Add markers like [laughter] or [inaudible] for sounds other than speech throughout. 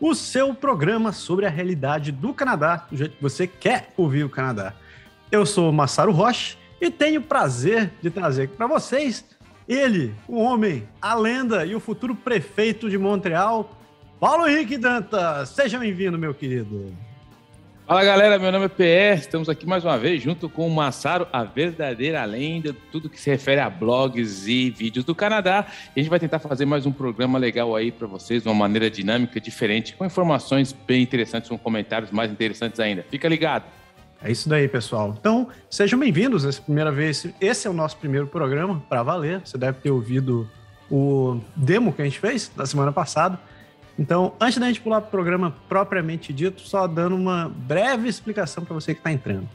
o seu programa sobre a realidade do Canadá, do jeito que você quer ouvir o Canadá. Eu sou Massaro Rocha e tenho o prazer de trazer aqui para vocês ele, o homem, a lenda e o futuro prefeito de Montreal, Paulo Henrique Dantas. Seja bem-vindo, meu querido. Fala galera, meu nome é PS, estamos aqui mais uma vez junto com o Massaro, a verdadeira lenda, tudo que se refere a blogs e vídeos do Canadá. E a gente vai tentar fazer mais um programa legal aí para vocês, de uma maneira dinâmica, diferente, com informações bem interessantes, com comentários mais interessantes ainda. Fica ligado! É isso daí, pessoal. Então, sejam bem-vindos essa primeira vez. Esse é o nosso primeiro programa para valer. Você deve ter ouvido o demo que a gente fez na semana passada. Então, antes da gente pular para o programa propriamente dito, só dando uma breve explicação para você que está entrando.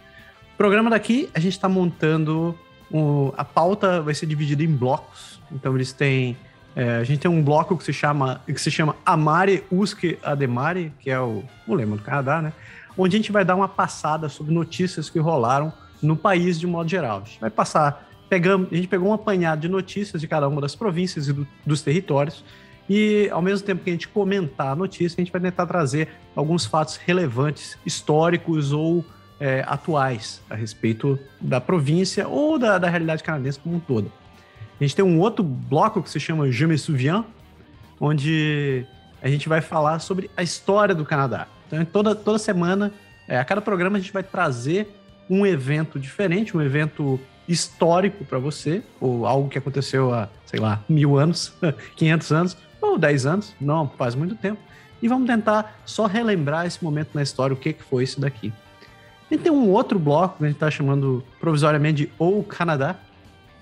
O programa daqui, a gente está montando. O, a pauta vai ser dividida em blocos. Então, eles têm. É, a gente tem um bloco que se chama, que se chama Amare Usque Ademare, que é o, o lema do Canadá, né? Onde a gente vai dar uma passada sobre notícias que rolaram no país de modo geral. A gente vai passar. Pegamos, a gente pegou um apanhado de notícias de cada uma das províncias e do, dos territórios e ao mesmo tempo que a gente comentar a notícia, a gente vai tentar trazer alguns fatos relevantes, históricos ou é, atuais a respeito da província ou da, da, realidade canadense como um todo. A gente tem um outro bloco que se chama Je me souviens, onde a gente vai falar sobre a história do Canadá. Então, toda, toda semana, é, a cada programa, a gente vai trazer um evento diferente, um evento histórico para você, ou algo que aconteceu há, sei lá, mil anos, [laughs] 500 anos, ou 10 anos, não, faz muito tempo. E vamos tentar só relembrar esse momento na história, o que, que foi isso daqui. E tem um outro bloco que a gente está chamando provisoriamente de O Canadá,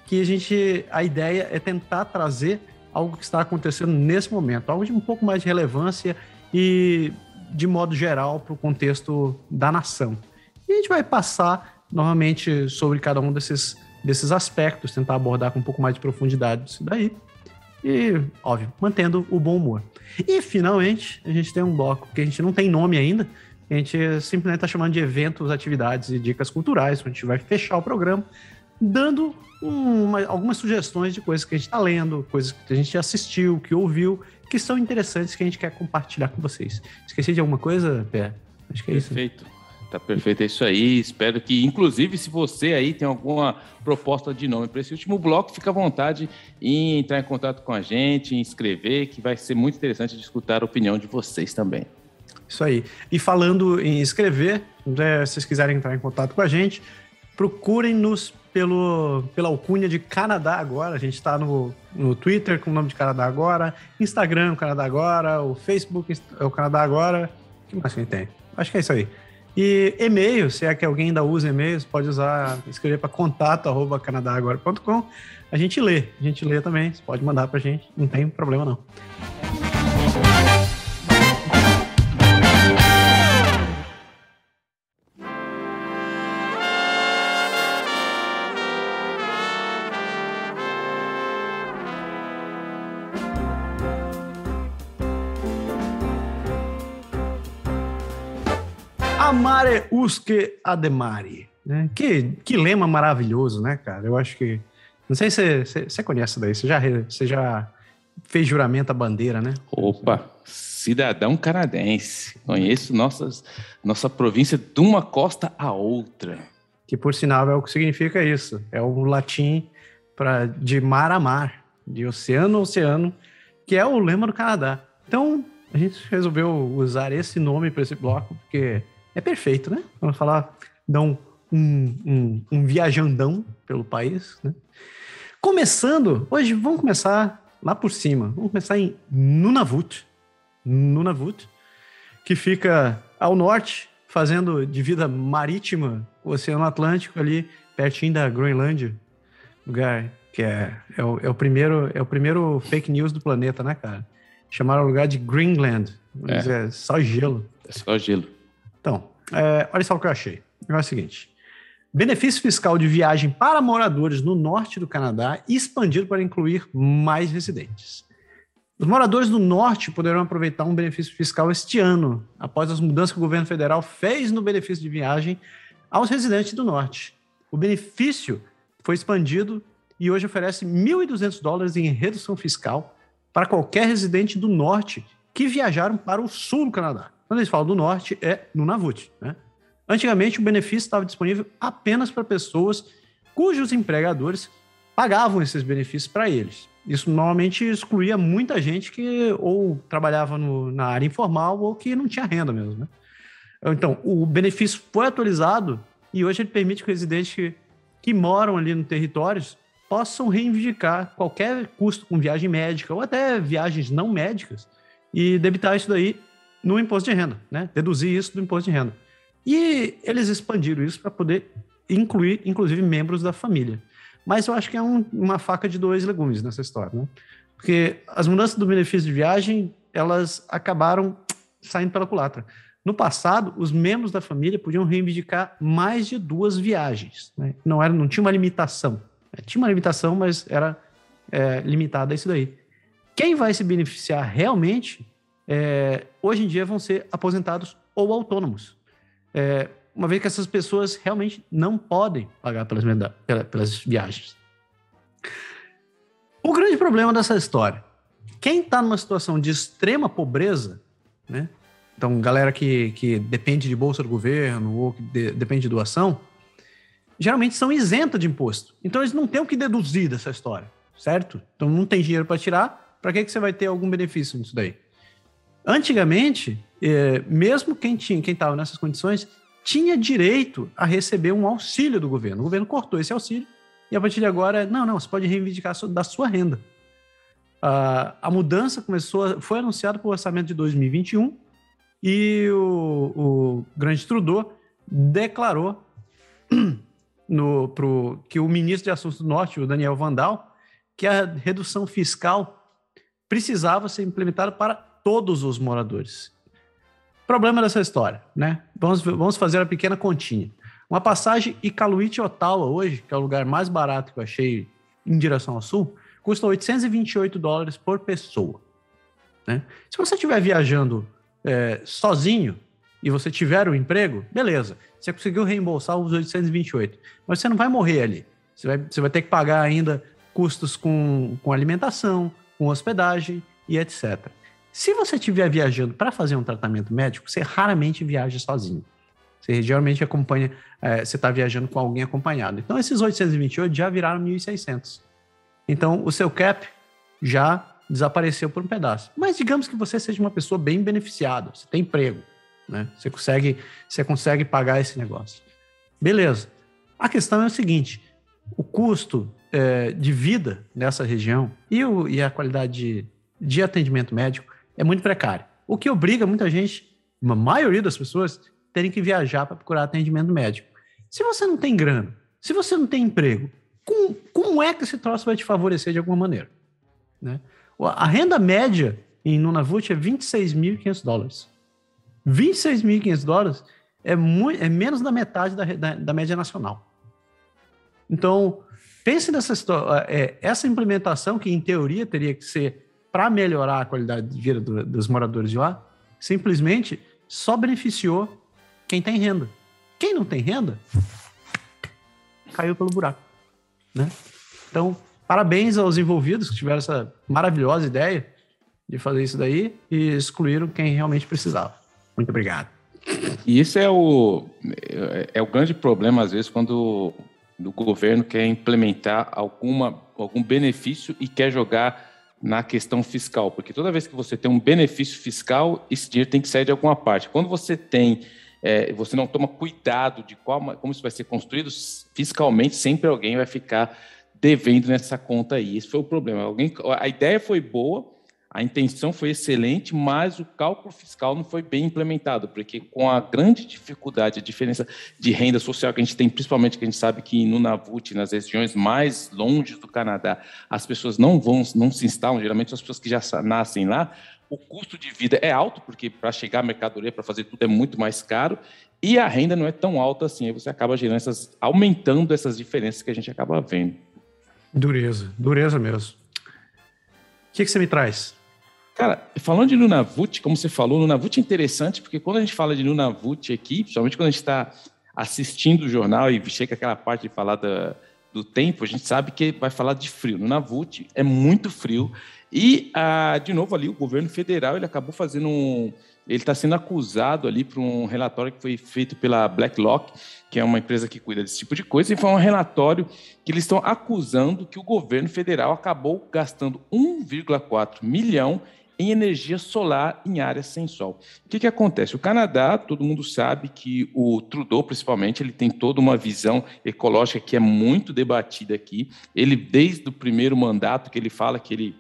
que a gente, a ideia é tentar trazer algo que está acontecendo nesse momento, algo de um pouco mais de relevância e de modo geral para o contexto da nação. E a gente vai passar novamente sobre cada um desses, desses aspectos, tentar abordar com um pouco mais de profundidade isso daí. E, óbvio, mantendo o bom humor. E, finalmente, a gente tem um bloco que a gente não tem nome ainda, a gente simplesmente está chamando de eventos, atividades e dicas culturais, a gente vai fechar o programa dando uma, algumas sugestões de coisas que a gente está lendo, coisas que a gente assistiu, que ouviu, que são interessantes que a gente quer compartilhar com vocês. Esqueci de alguma coisa, Pé? Acho que é isso. Perfeito. Tá perfeito, é isso aí. Espero que, inclusive, se você aí tem alguma proposta de nome para esse último bloco, fica à vontade em entrar em contato com a gente, em escrever, que vai ser muito interessante de escutar a opinião de vocês também. Isso aí. E falando em escrever, né, se vocês quiserem entrar em contato com a gente, procurem-nos pelo, pela alcunha de Canadá Agora. A gente está no, no Twitter com o nome de Canadá Agora, Instagram, Canadá Agora, o Facebook é o Canadá Agora. O que mais que a gente tem? Acho que é isso aí. E e-mail, se é que alguém ainda usa e-mails, pode usar, escrever para contato@canadagora.com. A gente lê, a gente lê também, você pode mandar para a gente, não tem problema não. Amare usque ademare. Né? Que, que lema maravilhoso, né, cara? Eu acho que. Não sei se você conhece daí, você já, você já fez juramento à bandeira, né? Opa, cidadão canadense. Conheço nossas, nossa província de uma costa a outra. Que por sinal é o que significa isso. É o latim para de mar a mar, de oceano a oceano, que é o lema do Canadá. Então, a gente resolveu usar esse nome para esse bloco, porque é perfeito, né? Vamos falar, dar um, um, um, viajandão pelo país, né? Começando, hoje vamos começar lá por cima. Vamos começar em Nunavut. Nunavut, que fica ao norte, fazendo de vida marítima o Oceano Atlântico ali, pertinho da Groenlândia. Lugar que é, é, o, é, o, primeiro, é o primeiro fake news do planeta, né, cara? Chamaram o lugar de Greenland. É. é só gelo. É só gelo. Então, é, olha só o que eu achei. é o seguinte: benefício fiscal de viagem para moradores no norte do Canadá expandido para incluir mais residentes. Os moradores do norte poderão aproveitar um benefício fiscal este ano, após as mudanças que o governo federal fez no benefício de viagem aos residentes do norte. O benefício foi expandido e hoje oferece 1.200 dólares em redução fiscal para qualquer residente do norte que viajaram para o sul do Canadá. Quando eles falam do norte, é no Navut. Né? Antigamente, o benefício estava disponível apenas para pessoas cujos empregadores pagavam esses benefícios para eles. Isso normalmente excluía muita gente que ou trabalhava no, na área informal ou que não tinha renda mesmo. Né? Então, o benefício foi atualizado e hoje ele permite que residentes que, que moram ali no território possam reivindicar qualquer custo com viagem médica ou até viagens não médicas e debitar isso daí no imposto de renda, né? Deduzir isso do imposto de renda. E eles expandiram isso para poder incluir, inclusive, membros da família. Mas eu acho que é um, uma faca de dois legumes nessa história, né? Porque as mudanças do benefício de viagem, elas acabaram saindo pela culatra. No passado, os membros da família podiam reivindicar mais de duas viagens. Né? Não, era, não tinha uma limitação. É, tinha uma limitação, mas era é, limitada a isso daí. Quem vai se beneficiar realmente, é, hoje em dia, vão ser aposentados ou autônomos. É, uma vez que essas pessoas realmente não podem pagar pelas, pelas viagens. O grande problema dessa história, quem está numa situação de extrema pobreza, né? Então, galera que, que depende de bolsa do governo ou que de, depende de doação, geralmente são isentas de imposto. Então, eles não têm o que deduzir dessa história, certo? Então, não tem dinheiro para tirar, para que, que você vai ter algum benefício nisso daí? Antigamente, é, mesmo quem tinha, quem estava nessas condições, tinha direito a receber um auxílio do governo. O governo cortou esse auxílio e a partir de agora, não, não, você pode reivindicar da sua renda. Uh, a mudança começou, foi anunciada para o orçamento de 2021 e o, o grande Trudeau declarou [clears throat] no, pro, que o ministro de Assuntos do Norte, o Daniel Vandal, que a redução fiscal precisava ser implementada para todos os moradores. Problema dessa história, né? Vamos, vamos fazer uma pequena continha. Uma passagem Iqaluit-Ottawa hoje, que é o lugar mais barato que eu achei em direção ao sul, custa 828 dólares por pessoa. Né? Se você estiver viajando é, sozinho e você tiver um emprego, beleza. Você conseguiu reembolsar os 828. Mas você não vai morrer ali. Você vai, você vai ter que pagar ainda custos com, com alimentação, com hospedagem e etc. Se você estiver viajando para fazer um tratamento médico, você raramente viaja sozinho. Você geralmente acompanha, é, você está viajando com alguém acompanhado. Então, esses 828 já viraram 1.600. Então, o seu cap já desapareceu por um pedaço. Mas digamos que você seja uma pessoa bem beneficiada, você tem emprego, né? Você consegue, você consegue pagar esse negócio. Beleza. A questão é o seguinte: o custo é, de vida nessa região e, o, e a qualidade de, de atendimento médico é muito precário. O que obriga muita gente, uma maioria das pessoas, terem que viajar para procurar atendimento médico. Se você não tem grana, se você não tem emprego, como, como é que esse troço vai te favorecer de alguma maneira? Né? A renda média em Nunavut é 26.500 dólares. 26.500 dólares é, muito, é menos da metade da, da, da média nacional. Então, pense nessa. É, essa implementação, que em teoria teria que ser para melhorar a qualidade de vida do, dos moradores de lá, simplesmente só beneficiou quem tem renda. Quem não tem renda, caiu pelo buraco. Né? Então, parabéns aos envolvidos que tiveram essa maravilhosa ideia de fazer isso daí e excluíram quem realmente precisava. Muito obrigado. E isso é o, é o grande problema, às vezes, quando o governo quer implementar alguma, algum benefício e quer jogar na questão fiscal, porque toda vez que você tem um benefício fiscal, esse dinheiro tem que sair de alguma parte. Quando você tem, é, você não toma cuidado de qual, como isso vai ser construído fiscalmente, sempre alguém vai ficar devendo nessa conta aí. Esse foi o problema. Alguém, a ideia foi boa, a intenção foi excelente, mas o cálculo fiscal não foi bem implementado, porque com a grande dificuldade, a diferença de renda social que a gente tem, principalmente que a gente sabe que no Nunavut, nas regiões mais longe do Canadá, as pessoas não vão, não se instalam, geralmente são as pessoas que já nascem lá, o custo de vida é alto, porque para chegar à mercadoria, para fazer tudo é muito mais caro, e a renda não é tão alta assim, aí você acaba gerando essas, aumentando essas diferenças que a gente acaba vendo. Dureza, dureza mesmo. O que, que você me traz? Cara, falando de Nunavut, como você falou, Nunavut é interessante, porque quando a gente fala de Nunavut aqui, principalmente quando a gente está assistindo o jornal e chega aquela parte de falar da, do tempo, a gente sabe que vai falar de frio. Nunavut é muito frio. E, ah, de novo, ali o governo federal ele acabou fazendo um. Ele está sendo acusado ali por um relatório que foi feito pela Blacklock, que é uma empresa que cuida desse tipo de coisa, e foi um relatório que eles estão acusando que o governo federal acabou gastando 1,4 milhão em energia solar em áreas sem sol. O que, que acontece? O Canadá, todo mundo sabe que o Trudeau, principalmente, ele tem toda uma visão ecológica que é muito debatida aqui. Ele, desde o primeiro mandato, que ele fala que ele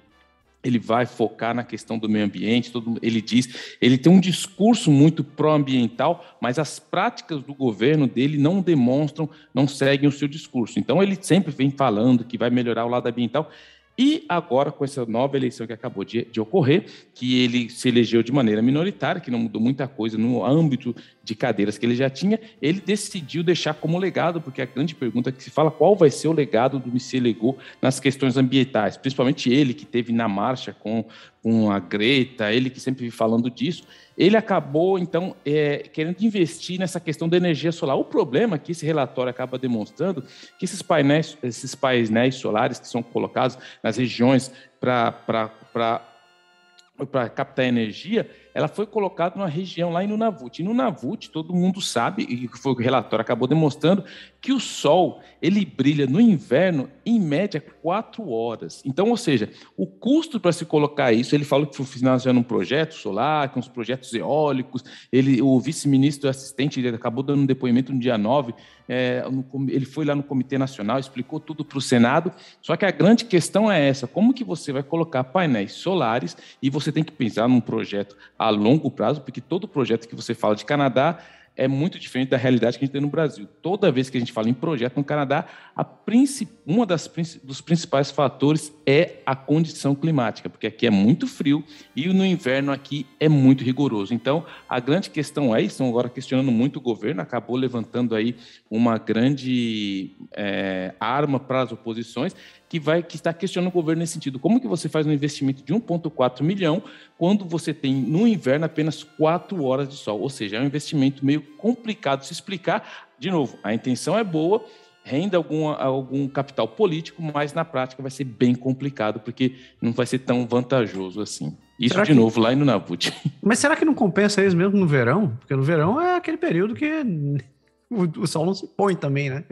ele vai focar na questão do meio ambiente, todo, ele diz, ele tem um discurso muito pró-ambiental, mas as práticas do governo dele não demonstram, não seguem o seu discurso. Então ele sempre vem falando que vai melhorar o lado ambiental, e agora, com essa nova eleição que acabou de, de, ocorrer, que ele se elegeu de maneira minoritária, que não mudou muita coisa no âmbito de cadeiras que ele já tinha, ele decidiu deixar como legado, porque a grande pergunta que se fala qual vai ser o legado do Michel Legault nas questões ambientais, principalmente ele que teve na marcha com, com a Greta, ele que sempre vem falando disso, ele acabou, então, é, querendo investir nessa questão da energia solar. O problema que esse relatório acaba demonstrando que esses painéis, esses painéis solares que são colocados nas regiões para captar energia, ela foi colocada numa região lá em Nunavut. E Nunavut, todo mundo sabe, e foi o relatório acabou demonstrando, que o Sol ele brilha no inverno em média quatro horas. Então, ou seja, o custo para se colocar isso, ele falou que foi financiando um projeto solar, com os projetos eólicos, ele, o vice-ministro assistente ele acabou dando um depoimento no dia 9, é, no, ele foi lá no Comitê Nacional, explicou tudo para o Senado, só que a grande questão é essa, como que você vai colocar painéis solares e você tem que pensar num projeto a longo prazo, porque todo projeto que você fala de Canadá é muito diferente da realidade que a gente tem no Brasil. Toda vez que a gente fala em projeto no Canadá, a uma das dos principais fatores é a condição climática, porque aqui é muito frio e no inverno aqui é muito rigoroso. Então, a grande questão é, estão agora questionando muito o governo, acabou levantando aí uma grande é, arma para as oposições, que vai que está questionando o governo nesse sentido. Como que você faz um investimento de 1,4 milhão quando você tem no inverno apenas quatro horas de sol? Ou seja, é um investimento meio complicado de se explicar. De novo, a intenção é boa, renda algum, algum capital político, mas na prática vai ser bem complicado, porque não vai ser tão vantajoso assim. Isso será de que... novo lá no Navut. [laughs] Mas será que não compensa isso mesmo no verão? Porque no verão é aquele período que [laughs] o, o sol não se põe também, né,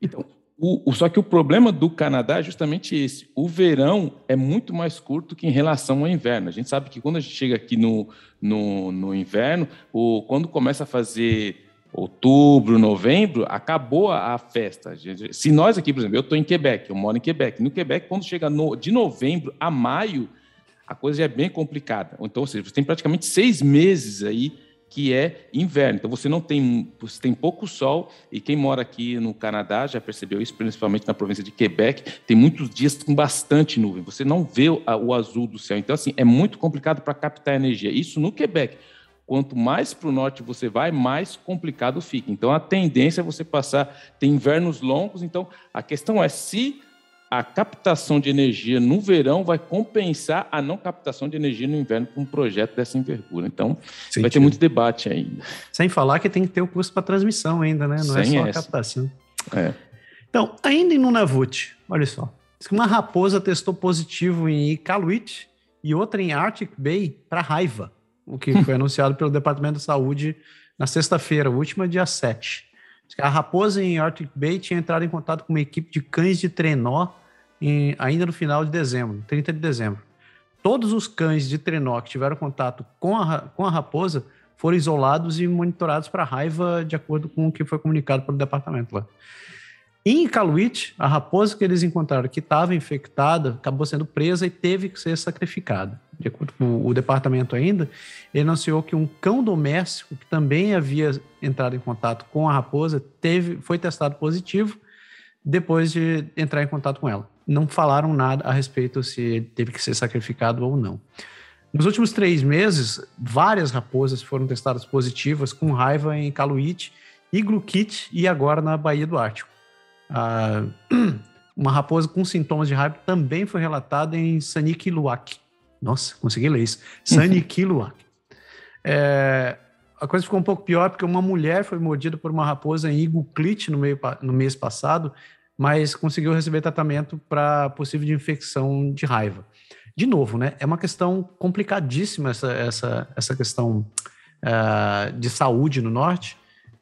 Então, o, o, só que o problema do Canadá é justamente esse. O verão é muito mais curto que em relação ao inverno. A gente sabe que quando a gente chega aqui no, no, no inverno, o, quando começa a fazer outubro, novembro, acabou a, a festa. Se nós aqui, por exemplo, eu estou em Quebec, eu moro em Quebec. No Quebec, quando chega no, de novembro a maio, a coisa já é bem complicada. Então, ou seja, você tem praticamente seis meses aí que é inverno. Então você não tem, você tem pouco sol e quem mora aqui no Canadá já percebeu isso, principalmente na província de Quebec, tem muitos dias com bastante nuvem. Você não vê o, azul do céu. Então assim, é muito complicado para captar energia. Isso no Quebec. Quanto mais para o norte você vai, mais complicado fica. Então a tendência é você passar tem invernos longos. Então a questão é se a captação de energia no verão vai compensar a não captação de energia no inverno para um projeto dessa envergura. Então, Sentido. vai ter muito debate ainda. Sem falar que tem que ter o custo para transmissão ainda, né? Não é Sem é só essa. a captação. É. Então, ainda em Nunavut, olha só. Uma raposa testou positivo em Iqaluit e outra em Arctic Bay para raiva, o que foi [laughs] anunciado pelo Departamento de Saúde na sexta-feira, última, dia 7. A raposa em Arctic Bay tinha entrado em contato com uma equipe de cães de trenó em, ainda no final de dezembro, 30 de dezembro. Todos os cães de trenó que tiveram contato com a, com a raposa foram isolados e monitorados para raiva, de acordo com o que foi comunicado pelo departamento lá. Em Iqaluit, a raposa que eles encontraram que estava infectada acabou sendo presa e teve que ser sacrificada. De acordo com o departamento ainda, anunciou que um cão doméstico que também havia entrado em contato com a raposa teve, foi testado positivo depois de entrar em contato com ela. Não falaram nada a respeito se ele teve que ser sacrificado ou não. Nos últimos três meses, várias raposas foram testadas positivas com raiva em Caluite, Iglukit e agora na Baía do Ártico. Ah, [clears throat] uma raposa com sintomas de raiva também foi relatada em Saniquiluac. Nossa, consegui ler isso. [laughs] Saniquiluac. é, a coisa ficou um pouco pior porque uma mulher foi mordida por uma raposa em Iglukit no, meio, no mês passado, mas conseguiu receber tratamento para possível de infecção de raiva. De novo, né? É uma questão complicadíssima essa, essa, essa questão uh, de saúde no norte.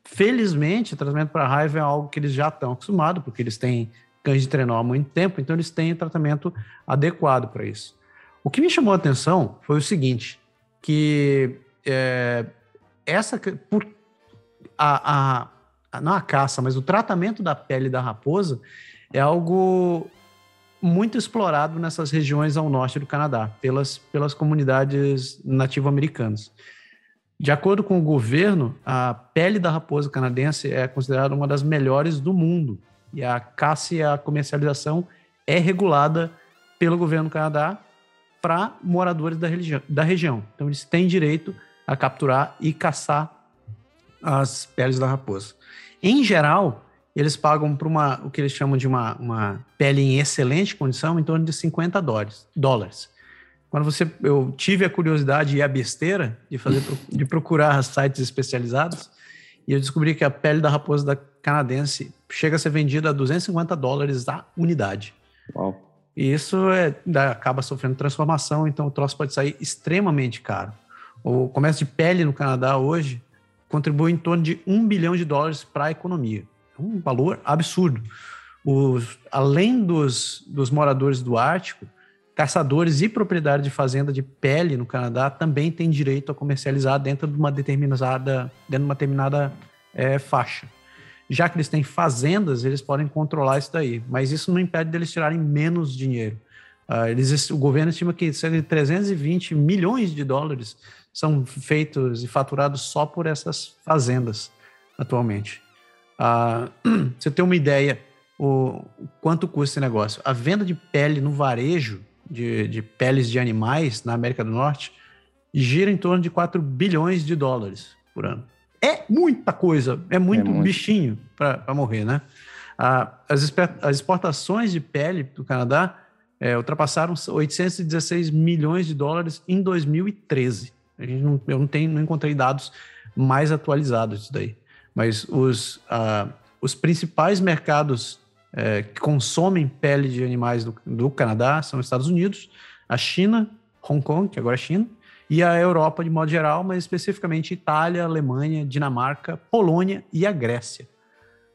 Felizmente, tratamento para raiva é algo que eles já estão acostumados, porque eles têm cães de trenó há muito tempo, então eles têm tratamento adequado para isso. O que me chamou a atenção foi o seguinte, que é, essa por a, a, não a caça, mas o tratamento da pele da raposa é algo muito explorado nessas regiões ao norte do Canadá, pelas, pelas comunidades nativo-americanas. De acordo com o governo, a pele da raposa canadense é considerada uma das melhores do mundo. E a caça e a comercialização é regulada pelo governo do Canadá para moradores da, da região. Então, eles têm direito a capturar e caçar as peles da raposa. Em geral, eles pagam por uma, o que eles chamam de uma, uma pele em excelente condição, em torno de 50 dólares. dólares. Quando você, eu tive a curiosidade e a besteira de fazer de procurar sites especializados, e eu descobri que a pele da raposa da canadense chega a ser vendida a 250 dólares a unidade. Uau. E isso é, acaba sofrendo transformação, então o troço pode sair extremamente caro. O comércio de pele no Canadá hoje contribui em torno de um bilhão de dólares para a economia um valor absurdo. Os, além dos, dos moradores do Ártico, caçadores e proprietários de fazenda de pele no Canadá também têm direito a comercializar dentro de uma determinada, dentro de uma determinada é, faixa. Já que eles têm fazendas, eles podem controlar isso daí, mas isso não impede deles tirarem menos dinheiro. Uh, eles, o governo estima que cerca de 320 milhões de dólares são feitos e faturados só por essas fazendas atualmente. Uh, [clears throat] você ter uma ideia o, quanto custa esse negócio. A venda de pele no varejo, de, de peles de animais na América do Norte, gira em torno de 4 bilhões de dólares por ano. É muita coisa, é muito, é muito. bichinho para morrer, né? Uh, as, as exportações de pele do Canadá é, ultrapassaram 816 milhões de dólares em 2013. A gente não, eu não, tenho, não encontrei dados mais atualizados disso daí mas os, uh, os principais mercados uh, que consomem pele de animais do, do, Canadá são os Estados Unidos, a China, Hong Kong, que agora é China, e a Europa de modo geral, mas especificamente Itália, Alemanha, Dinamarca, Polônia e a Grécia.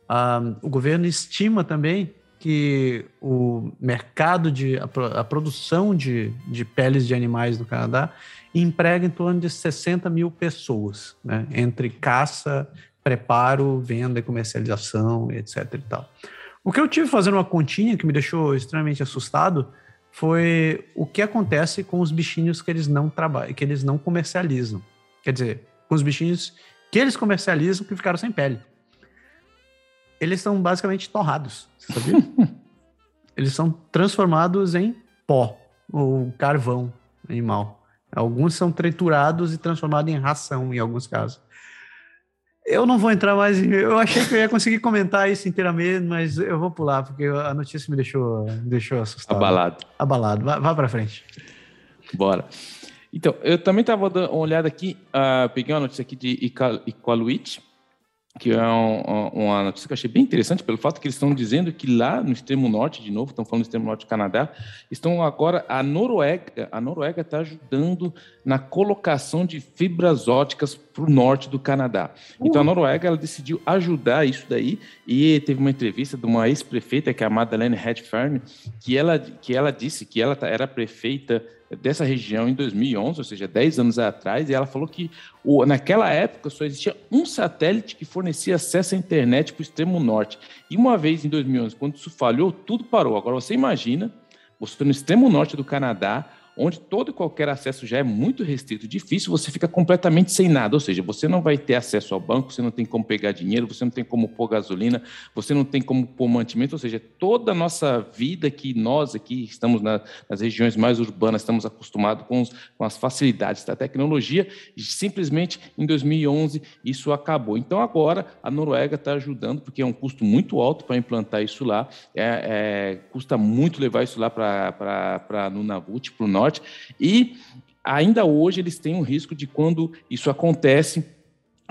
Uh, o governo estima também que o mercado de a, a produção de, de peles de animais do Canadá emprega em torno de 60 mil pessoas, né, entre caça preparo, venda e comercialização, etc e tal. O que eu tive fazendo uma continha que me deixou extremamente assustado foi o que acontece com os bichinhos que eles não trabalham, que eles não comercializam. Quer dizer, com os bichinhos que eles comercializam que ficaram sem pele. Eles são basicamente torrados, você sabia? [laughs] eles são transformados em pó ou carvão animal. Alguns são triturados e transformados em ração em alguns casos. Eu não vou entrar mais em. Eu achei que eu ia conseguir comentar isso inteiramente, mas eu vou pular, porque a notícia me deixou, me deixou assustado. Abalado. Abalado. Vá, vá para frente. Bora. Então, eu também estava dando uma olhada aqui, uh, peguei uma notícia aqui de Iqaluit, que é um, uma notícia que eu achei bem interessante, pelo fato que eles estão dizendo que lá no extremo norte, de novo, estão falando do extremo norte do Canadá, estão agora, a Noruega, a Noruega está ajudando na colocação de fibras óticas para o norte do Canadá. Então, a Noruega, ela decidiu ajudar isso daí, e teve uma entrevista de uma ex-prefeita, que é a Madeleine Hedfern, que ela, que ela disse que ela tá, era prefeita dessa região em 2011, ou seja, 10 anos atrás, e ela falou que o, naquela época só existia um satélite que fornecia acesso à internet para o extremo norte. E uma vez em 2011, quando isso falhou, tudo parou. Agora você imagina, você no extremo norte do Canadá, onde todo e qualquer acesso já é muito restrito, difícil, você fica completamente sem nada. Ou seja, você não vai ter acesso ao banco, você não tem como pegar dinheiro, você não tem como pôr gasolina, você não tem como pôr mantimento. Ou seja, toda a nossa vida que nós aqui estamos na, nas regiões mais urbanas, estamos acostumados com, os, com as facilidades da tecnologia, simplesmente em 2011 isso acabou. Então agora a Noruega está ajudando, porque é um custo muito alto para implantar isso lá, é, é, custa muito levar isso lá para Nunavut, para o norte, e ainda hoje eles têm um risco de quando isso acontece,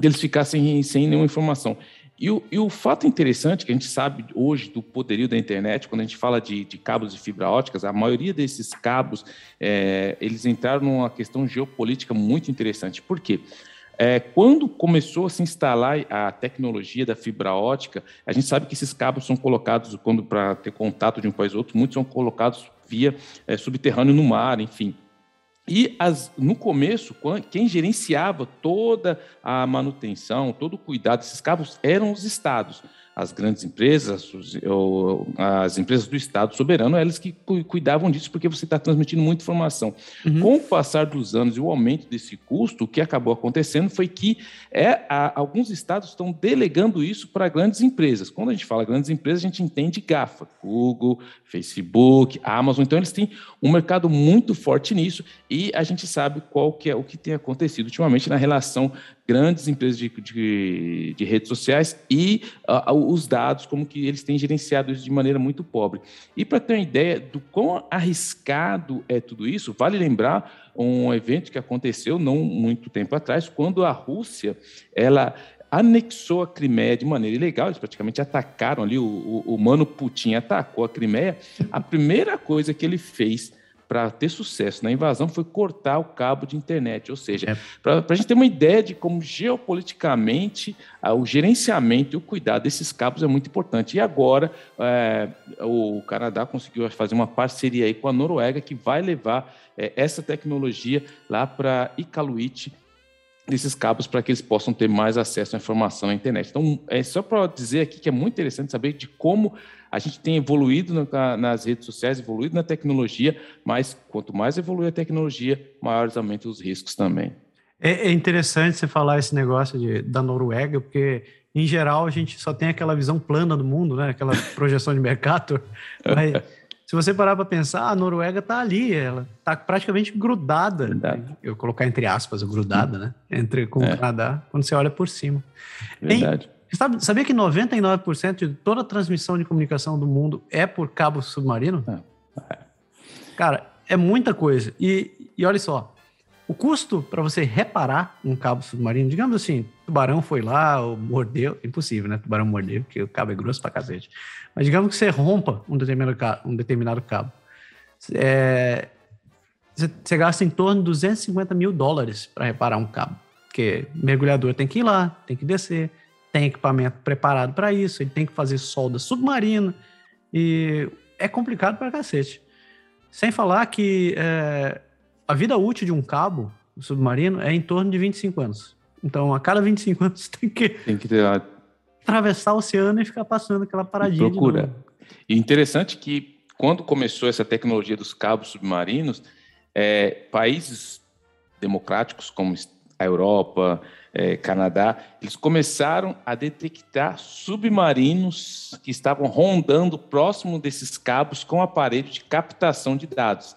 deles ficarem sem, sem nenhuma informação. E o, e o, fato interessante que a gente sabe hoje do poderio da internet, quando a gente fala de, de cabos de fibra óticas, a maioria desses cabos, é, eles entraram numa questão geopolítica muito interessante. Por quê? É, quando começou a se instalar a tecnologia da fibra ótica, a gente sabe que esses cabos são colocados, quando para ter contato de um país ou outro, muitos são colocados via é, subterrâneo no mar, enfim. E as, no começo, quem gerenciava toda a manutenção, todo o cuidado desses cabos eram os estados as grandes empresas, as empresas do Estado soberano, elas que cuidavam disso, porque você está transmitindo muita informação. Uhum. Com o passar dos anos e o aumento desse custo, o que acabou acontecendo foi que é, a, alguns estados estão delegando isso para grandes empresas. Quando a gente fala grandes empresas, a gente entende GAFA, Google, Facebook, Amazon. Então, eles têm um mercado muito forte nisso e a gente sabe qual que é o que tem acontecido ultimamente na relação grandes empresas de, de, de redes sociais e uh, os dados, como que eles têm gerenciado isso de maneira muito pobre. E para ter uma ideia do quão arriscado é tudo isso, vale lembrar um evento que aconteceu não muito tempo atrás, quando a Rússia ela anexou a Crimeia de maneira ilegal, eles praticamente atacaram ali, o, o, o Mano Putin atacou a Crimeia. A primeira coisa que ele fez para ter sucesso na invasão foi cortar o cabo de internet. Ou seja, é. para a gente ter uma ideia de como geopoliticamente ah, o gerenciamento e o cuidado desses cabos é muito importante. E agora é, o Canadá conseguiu fazer uma parceria aí com a Noruega que vai levar é, essa tecnologia lá para Iqaluit, desses cabos para que eles possam ter mais acesso à informação na internet. Então, é só para dizer aqui que é muito interessante saber de como a gente tem evoluído na, nas redes sociais, evoluído na tecnologia, mas quanto mais evolui a tecnologia, maiores aumentam os riscos também. É, é interessante você falar esse negócio de, da Noruega, porque em geral a gente só tem aquela visão plana do mundo, né? Aquela [laughs] projeção de mercado. Mas se você parar para pensar, a Noruega está ali, ela está praticamente grudada. Verdade. Eu colocar entre aspas, grudada, né? Entre com é. o Canadá, quando você olha por cima. Verdade. Sabe, sabia que 99% de toda a transmissão de comunicação do mundo é por cabo submarino? É. Cara, é muita coisa. E, e olha só, o custo para você reparar um cabo submarino, digamos assim, tubarão foi lá, mordeu, impossível, né? Tubarão mordeu, porque o cabo é grosso pra cacete. Mas digamos que você rompa um determinado cabo, um determinado cabo. É, você, você gasta em torno de 250 mil dólares para reparar um cabo. Porque mergulhador tem que ir lá, tem que descer, tem equipamento preparado para isso, ele tem que fazer solda submarina e é complicado para cacete. Sem falar que é, a vida útil de um cabo submarino é em torno de 25 anos. Então, a cada 25 [laughs] anos tem que, tem que atravessar o oceano e ficar passando aquela paradinha. Procura. E interessante que quando começou essa tecnologia dos cabos submarinos, é, países democráticos como a Europa, é, Canadá, eles começaram a detectar submarinos que estavam rondando próximo desses cabos com aparelho de captação de dados.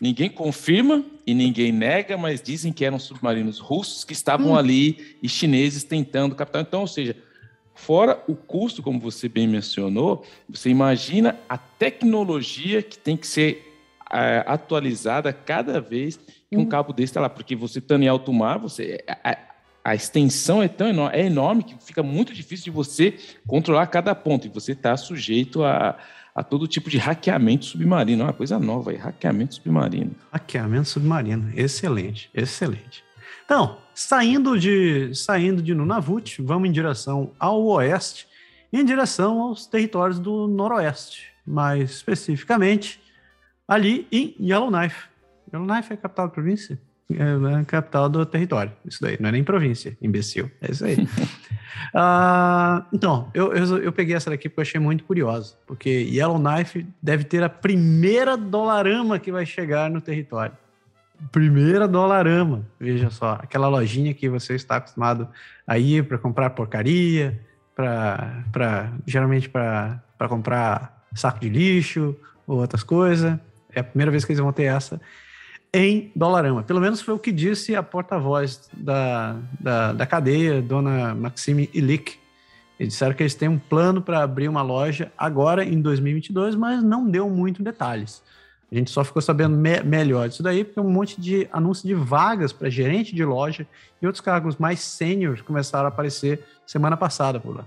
Ninguém confirma e ninguém nega, mas dizem que eram submarinos russos que estavam hum. ali e chineses tentando captar. Então, ou seja, fora o custo, como você bem mencionou, você imagina a tecnologia que tem que ser é, atualizada cada vez que um hum. cabo desse está lá, porque você estando em alto mar, você a extensão é tão enorme, é enorme que fica muito difícil de você controlar cada ponto e você está sujeito a, a todo tipo de hackeamento submarino. É uma coisa nova aí, hackeamento submarino. Hackeamento submarino, excelente, excelente. Então, saindo de, saindo de Nunavut, vamos em direção ao oeste, em direção aos territórios do noroeste, mais especificamente ali em Yellowknife. Yellowknife é a capital da província? É a capital do território. Isso daí, não é nem província, imbecil. É isso aí. Uh, [laughs] então, eu, eu, eu, peguei essa daqui porque eu achei muito curiosa. Porque Yellowknife deve ter a primeira dolarama que vai chegar no território. Primeira dolarama, veja só. Aquela lojinha que você está acostumado a ir para comprar porcaria, para geralmente para comprar saco de lixo ou outras coisas. É a primeira vez que eles vão ter essa em Dolarama. Pelo menos foi o que disse a porta-voz da, da, da, cadeia, dona Maxime Illich. Eles disseram que eles têm um plano para abrir uma loja agora em 2022, mas não deu muito detalhes. A gente só ficou sabendo me melhor disso daí, porque um monte de anúncio de vagas para gerente de loja e outros cargos mais sêniores começaram a aparecer semana passada por lá.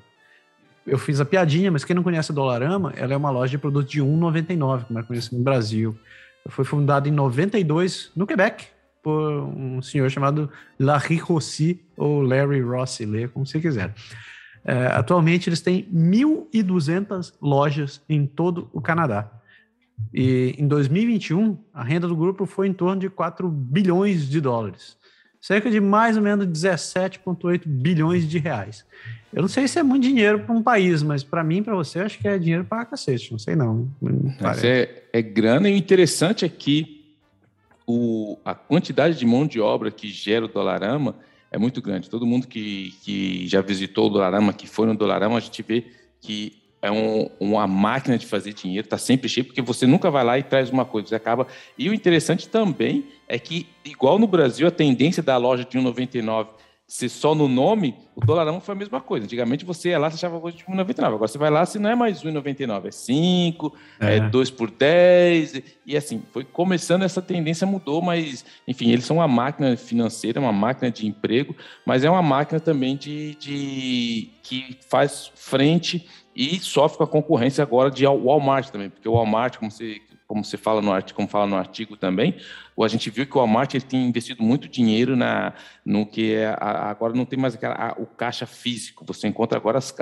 Eu fiz a piadinha, mas quem não conhece a Dolarama, ela é uma loja de produtos de R$ 1,99, como é conhecido no Brasil. Foi fundado em 92 no Quebec por um senhor chamado Larry Rossi ou Larry Rossi, lê como você quiser. É, atualmente eles têm 1.200 lojas em todo o Canadá. E em 2021, a renda do grupo foi em torno de 4 bilhões de dólares, cerca de mais ou menos 17,8 bilhões de reais. Eu não sei se é muito dinheiro para um país, mas para mim, para você, acho que é dinheiro para cacete. Não sei não. Mas é, é grana e o interessante é que o, a quantidade de mão de obra que gera o Dolarama é muito grande. Todo mundo que, que já visitou o Dolarama, que foi no Dolarama, a gente vê que é um, uma máquina de fazer dinheiro, está sempre cheio, porque você nunca vai lá e traz uma coisa, você acaba. E o interessante também é que, igual no Brasil, a tendência da loja de 1,99 se só no nome, o dolarão foi a mesma coisa. Antigamente você ia lá, você achava coisa de 1,99. Agora você vai lá, se não é mais 1,99, é 5, é. é 2 por 10. E assim, foi começando essa tendência, mudou, mas, enfim, eles são uma máquina financeira, uma máquina de emprego, mas é uma máquina também de, de que faz frente e sofre com a concorrência agora de Walmart também, porque o Walmart, como você, como você fala no artigo, como fala no artigo também, a gente viu que o Walmart ele tem investido muito dinheiro na, no que é, agora não tem mais aquela, a, o caixa físico. Você encontra agora, as,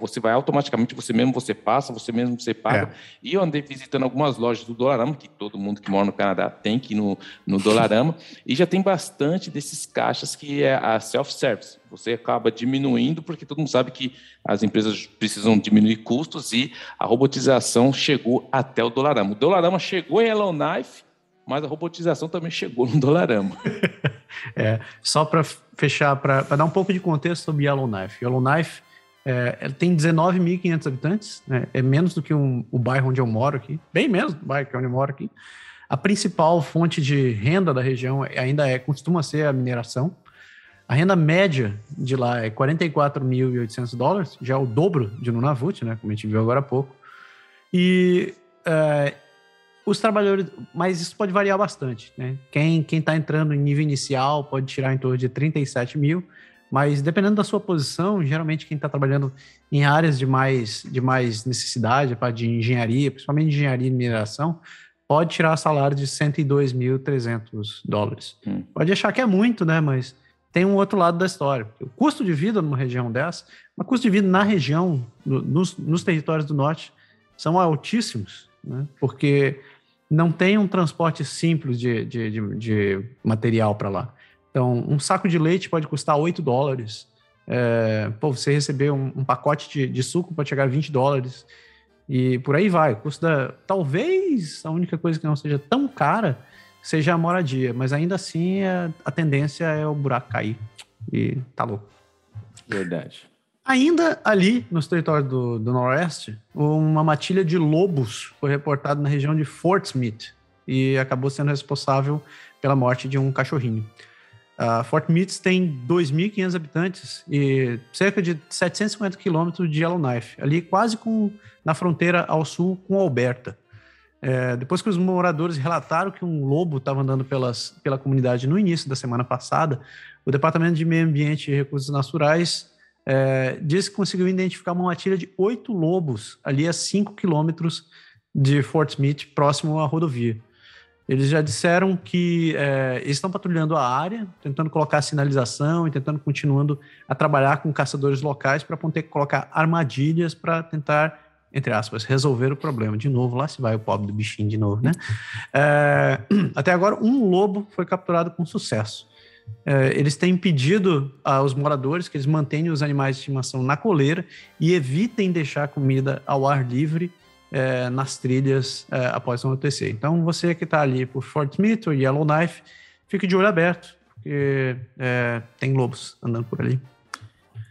você vai automaticamente, você mesmo você passa, você mesmo você paga. É. E eu andei visitando algumas lojas do Dolarama, que todo mundo que mora no Canadá tem que ir no, no Dolarama, e já tem bastante desses caixas que é a self-service. Você acaba diminuindo, porque todo mundo sabe que as empresas precisam diminuir custos e a robotização chegou até o Dolarama. O Dolarama chegou em Yellowknife, mas a robotização também chegou no Dolarama. [laughs] é, só para fechar, para dar um pouco de contexto sobre Yellowknife. Yellowknife é, tem 19.500 habitantes, né? é menos do que um, o bairro onde eu moro aqui, bem menos do bairro que onde eu moro aqui. A principal fonte de renda da região ainda é costuma ser a mineração. A renda média de lá é 44.800 dólares, já é o dobro de Nunavut, né, como a gente viu agora há pouco. E é, os trabalhadores, mas isso pode variar bastante, né? Quem quem está entrando em nível inicial pode tirar em torno de 37 mil, mas dependendo da sua posição, geralmente quem está trabalhando em áreas de mais de mais necessidade, de engenharia, principalmente engenharia e mineração, pode tirar salário de 102.300 dólares. Hum. Pode achar que é muito, né? Mas tem um outro lado da história. O custo de vida numa região dessa, o custo de vida na região, no, nos, nos territórios do norte, são altíssimos, né? Porque não tem um transporte simples de, de, de, de material para lá. Então, um saco de leite pode custar 8 dólares. É, pô, você receber um, um pacote de, de, suco pode chegar a 20 dólares. E por aí vai. Custa, talvez a única coisa que não seja tão cara seja a moradia, mas ainda assim a, é, a tendência é o buraco cair. E tá louco. Verdade. Ainda ali, nos territórios do, do Noroeste, uma matilha de lobos foi reportada na região de Fort Smith e acabou sendo responsável pela morte de um cachorrinho. Uh, Fort Smith tem 2.500 habitantes e cerca de 750 quilômetros de Yellowknife, ali quase com, na fronteira ao sul com Alberta. É, depois que os moradores relataram que um lobo estava andando pelas, pela comunidade no início da semana passada, o Departamento de Meio Ambiente e Recursos Naturais é, diz que conseguiu identificar uma matilha de oito lobos ali a cinco quilômetros de Fort Smith, próximo à rodovia. Eles já disseram que é, eles estão patrulhando a área, tentando colocar sinalização e tentando continuando a trabalhar com caçadores locais para poder colocar armadilhas para tentar, entre aspas, resolver o problema. De novo, lá se vai o pobre do bichinho de novo, né? É, [clears throat] até agora, um lobo foi capturado com sucesso. É, eles têm pedido aos moradores que eles mantenham os animais de estimação na coleira e evitem deixar comida ao ar livre é, nas trilhas é, após anoitecer. Então, você que está ali por Fort Smith ou Yellowknife, fique de olho aberto, porque é, tem lobos andando por ali.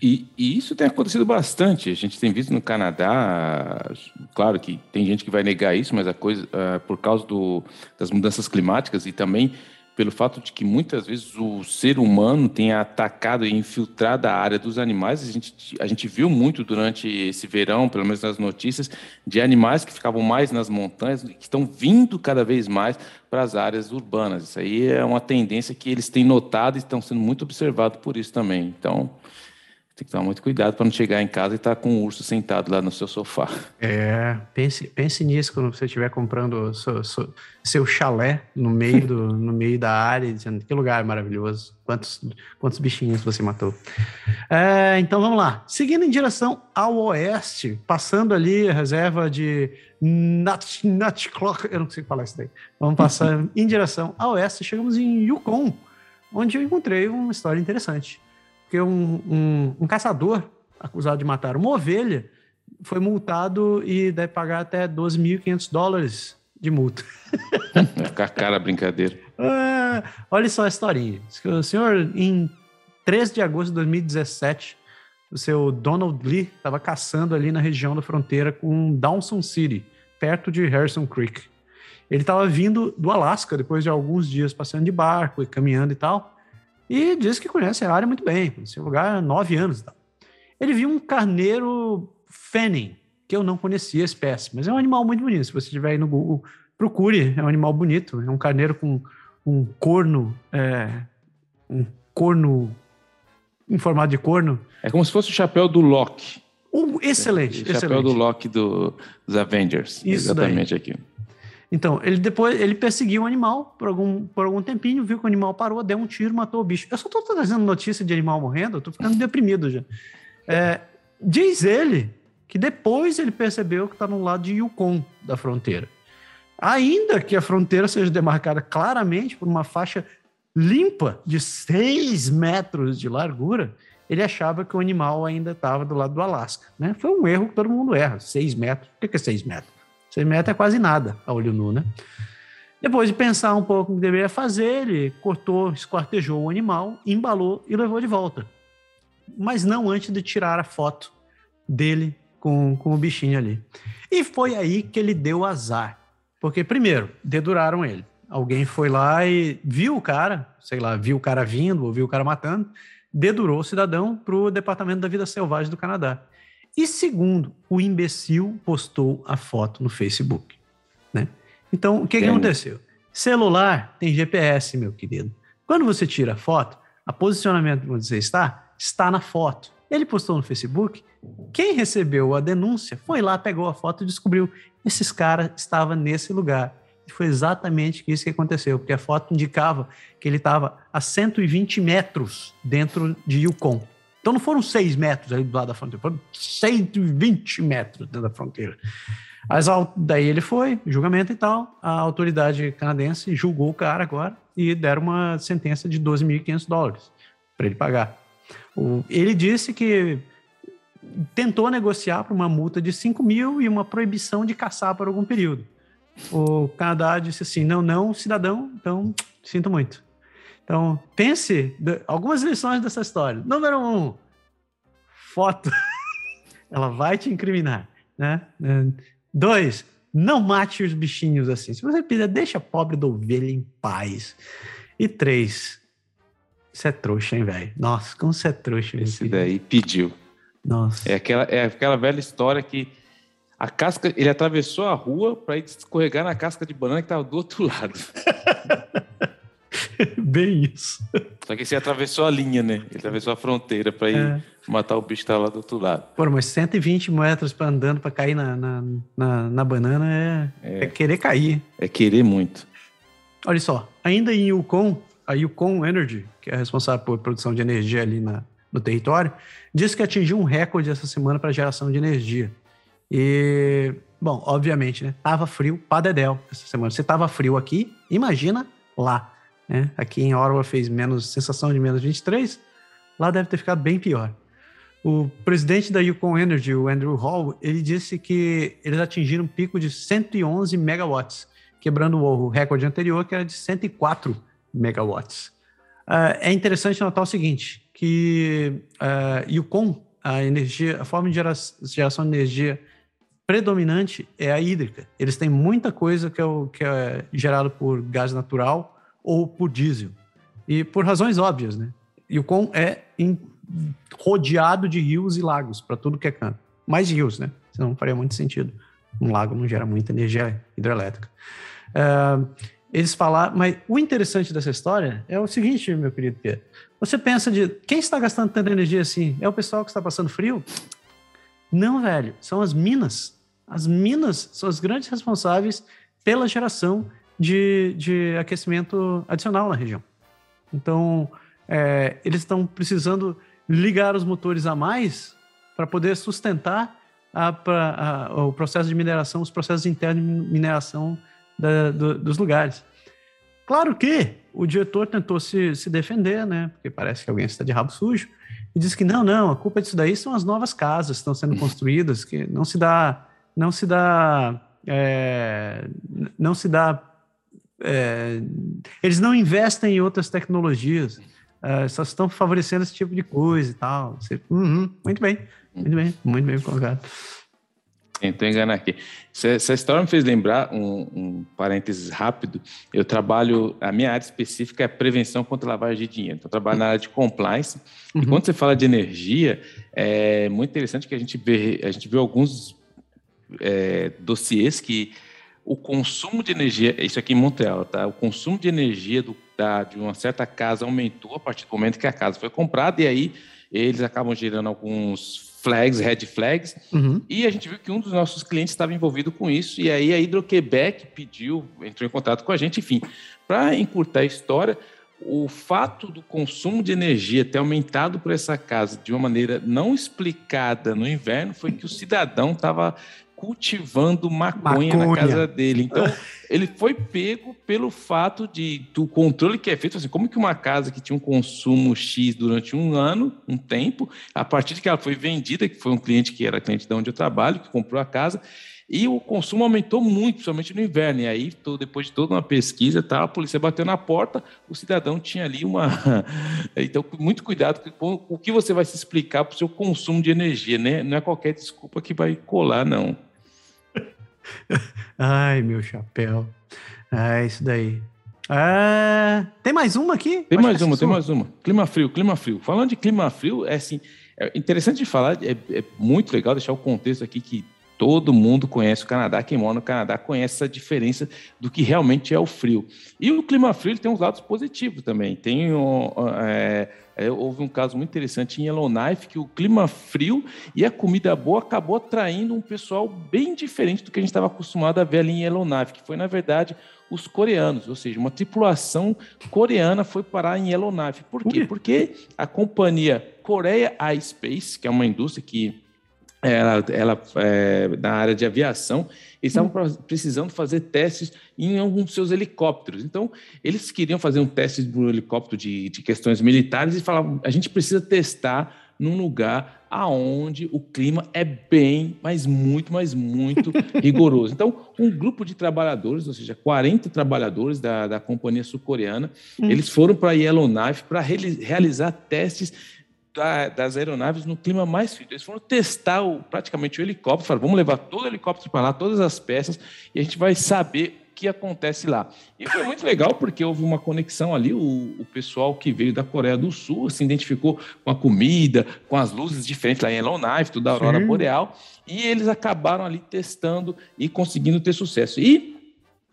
E, e, isso tem acontecido bastante. A gente tem visto no Canadá, claro que tem gente que vai negar isso, mas a coisa, uh, por causa do, das mudanças climáticas e também pelo fato de que muitas vezes o ser humano tem atacado e infiltrado a área dos animais. A gente, a gente viu muito durante esse verão, pelo menos nas notícias, de animais que ficavam mais nas montanhas, que estão vindo cada vez mais para as áreas urbanas. Isso aí é uma tendência que eles têm notado e estão sendo muito observados por isso também. Então, tem que tomar muito cuidado para não chegar em casa e estar tá com o urso sentado lá no seu sofá. É, pense, pense nisso quando você estiver comprando seu, seu, seu, chalé no meio, do, no meio da área, dizendo que lugar maravilhoso, quantos, quantos bichinhos você matou. É, então vamos lá. Seguindo em direção ao oeste, passando ali a reserva de Nutclock, eu não sei falar isso daí. Vamos passar [laughs] em direção ao oeste, chegamos em Yukon, onde eu encontrei uma história interessante. Porque um, um, um caçador acusado de matar uma ovelha foi multado e deve pagar até 12.500 dólares de multa. [laughs] Vai ficar cara a brincadeira. Ah, olha só a historinha. O senhor, em 3 de agosto de 2017, o seu Donald Lee estava caçando ali na região da fronteira com Dawson City, perto de Harrison Creek. Ele estava vindo do Alasca depois de alguns dias passando de barco e caminhando e tal. E diz que conhece a área muito bem, conhece o lugar há nove anos. Tá? Ele viu um carneiro Fanning, que eu não conhecia a espécie, mas é um animal muito bonito. Se você estiver aí no Google, procure, é um animal bonito. É um carneiro com um corno, é, um corno em formato de corno. É como se fosse o chapéu do Loki. Um, excelente, o chapéu do Loki do, dos Avengers. Isso exatamente daí. aqui. Então, ele depois ele perseguiu o animal por algum, por algum tempinho, viu que o animal parou, deu um tiro, matou o bicho. Eu só estou trazendo notícia de animal morrendo, eu tô ficando deprimido já. É, diz ele que depois ele percebeu que está no lado de Yukon da fronteira. Ainda que a fronteira seja demarcada claramente por uma faixa limpa de 6 metros de largura, ele achava que o animal ainda estava do lado do Alasca. Né? Foi um erro que todo mundo erra. 6 metros. O que é 6 metros? 6 metros é quase nada a olho nu, né? Depois de pensar um pouco o que deveria fazer, ele cortou, esquartejou o animal, embalou e levou de volta. Mas não antes de tirar a foto dele com, com o bichinho ali. E foi aí que ele deu azar. Porque, primeiro, deduraram ele. Alguém foi lá e viu o cara, sei lá, viu o cara vindo ou viu o cara matando, dedurou o cidadão para o Departamento da Vida Selvagem do Canadá. E segundo, o imbecil postou a foto no Facebook. Né? Então, o que, que aconteceu? Celular tem GPS, meu querido. Quando você tira a foto, a posicionamento onde você está, está na foto. Ele postou no Facebook. Quem recebeu a denúncia foi lá, pegou a foto e descobriu esses caras estavam nesse lugar. E foi exatamente isso que aconteceu, porque a foto indicava que ele estava a 120 metros dentro de Yukon. Então não foram seis metros ali do lado da fronteira, foram 120 metros dentro da fronteira. Daí ele foi, julgamento e tal, a autoridade canadense julgou o cara agora e deram uma sentença de 12.500 dólares para ele pagar. O, ele disse que tentou negociar por uma multa de 5 mil e uma proibição de caçar por algum período. O Canadá disse assim: não, não, cidadão, então sinto muito. Então, pense algumas lições dessa história. Número um, foto. [laughs] Ela vai te incriminar, né? Dois, não mate os bichinhos assim. Se você pedir, deixa a pobre da ovelha em paz. E três, isso é trouxa, hein, velho? Nossa, como você é trouxa. Esse daí pediu. Nossa. É aquela, é aquela velha história que a casca, ele atravessou a rua para escorregar na casca de banana que estava do outro lado. [laughs] [laughs] Bem isso. Só que você atravessou a linha, né? Ele atravessou a fronteira para ir é. matar o bicho que tá lá do outro lado. Pô, mas 120 metros para andando para cair na, na, na, na banana é, é. é, querer cair. É querer muito. Olha só, ainda em Yukon, a Yukon Energy, que é responsável por produção de energia ali na, no território, disse que atingiu um recorde essa semana para geração de energia. E, bom, obviamente, né? Tava frio, padedel essa semana. Se tava frio aqui, imagina lá Né? Aqui em Ottawa fez menos sensação de menos 23, lá deve ter ficado bem pior. O presidente da Yukon Energy, o Andrew Hall, ele disse que eles atingiram um pico de 111 megawatts, quebrando o recorde anterior, que era de 104 megawatts. Uh, é interessante notar o seguinte, que uh, Yukon, a energia, a forma de geração de energia predominante é a hídrica. Eles têm muita coisa que é, o, que é gerado por gás natural ou por diesel. E por razões óbvias, né? Yukon é em, rodeado de rios e lagos para tudo que é canto. Mais rios, né? Senão faria muito sentido. Um lago não gera muita energia hidrelétrica. Uh, eles falaram, mas o interessante dessa história é o seguinte, meu querido Pedro. Você pensa de quem está gastando tanta energia assim? É o pessoal que está passando frio? Não, velho. São as minas. As minas são as grandes responsáveis pela geração de, de aquecimento adicional na região. Então, é, eles estão precisando ligar os motores a mais para poder sustentar a, a, o processo de mineração, os processos internos de mineração da, do, dos lugares. Claro que o diretor tentou se, se defender, né? Porque parece que alguém está de rabo sujo, e disse que não, não, a culpa disso daí são as novas casas que estão sendo construídas, que não se dá, não se dá, é, não se dá, é, eles não investem em outras tecnologias uh, só estão favorecendo esse tipo de coisa e tal. Você, uhum, muito bem, muito bem, muito bem colocado. Estou enganando aqui. Essa, história me fez lembrar um, um, parênteses rápido. Eu trabalho, a minha área específica é prevenção contra lavagem de dinheiro. Então, eu trabalho na área de compliance. Uhum. E quando você fala de energia, é muito interessante que a gente vê, a gente vê alguns é, dossiês que o consumo de energia, isso aqui em Montreal, tá? O consumo de energia do da, de uma certa casa aumentou a partir do momento que a casa foi comprada, e aí eles acabam gerando alguns flags, red flags, uhum. e a gente viu que um dos nossos clientes estava envolvido com isso, e aí a Hidroquebec pediu, entrou em contato com a gente, enfim, para encurtar a história, o fato do consumo de energia ter aumentado por essa casa de uma maneira não explicada no inverno foi que o cidadão estava cultivando maconha, maconha, na casa dele. Então, ele foi pego pelo fato de do controle que é feito, assim, como que uma casa que tinha um consumo X durante um ano, um tempo, a partir de que ela foi vendida, que foi um cliente que era cliente de onde eu trabalho, que comprou a casa, e o consumo aumentou muito, principalmente no inverno. E aí, depois de toda uma pesquisa, tá, a polícia bateu na porta, o cidadão tinha ali uma. [laughs] então, muito cuidado com o que você vai se explicar para o seu consumo de energia, né? Não é qualquer desculpa que vai colar, não. [laughs] Ai, meu chapéu. É isso daí. É... Tem mais uma aqui? Tem mais uma, tem mais uma. Clima frio, clima frio. Falando de clima frio, é assim, é interessante de falar, é, é muito legal deixar o contexto aqui que Todo mundo conhece o Canadá, quem mora no Canadá conhece essa diferença do que realmente é o frio. E o clima frio tem uns lados positivos também. Tem é, é, houve um caso muito interessante em Yellowknife que o clima frio e a comida boa acabou atraindo um pessoal bem diferente do que a gente estava acostumado a ver ali em Yellowknife, que foi na verdade os coreanos, ou seja, uma tripulação coreana foi parar em Yellowknife. Por quê? Porque a companhia Korea Space, que é uma indústria que ela, ela é, na área de aviação, eles estavam hum. precisando fazer testes em alguns seus helicópteros. Então, eles queriam fazer um teste do helicóptero de, de questões militares e falavam: a gente precisa testar num lugar aonde o clima é bem, mas muito, mas muito [laughs] rigoroso. Então, um grupo de trabalhadores, ou seja, 40 trabalhadores da, da companhia sul-coreana, hum. eles foram para Yellowknife para realizar testes da, das aeronaves no clima mais frio. Eles foram testar o, praticamente o helicóptero, falaram, vamos levar todo o helicóptero para lá, todas as peças, e a gente vai saber o que acontece lá. E foi muito legal porque houve uma conexão ali, o, o pessoal que veio da Coreia do Sul se identificou com a comida, com as luzes diferentes lá em Yellowknife, tudo da aurora Sim. boreal, e eles acabaram ali testando e conseguindo ter sucesso. E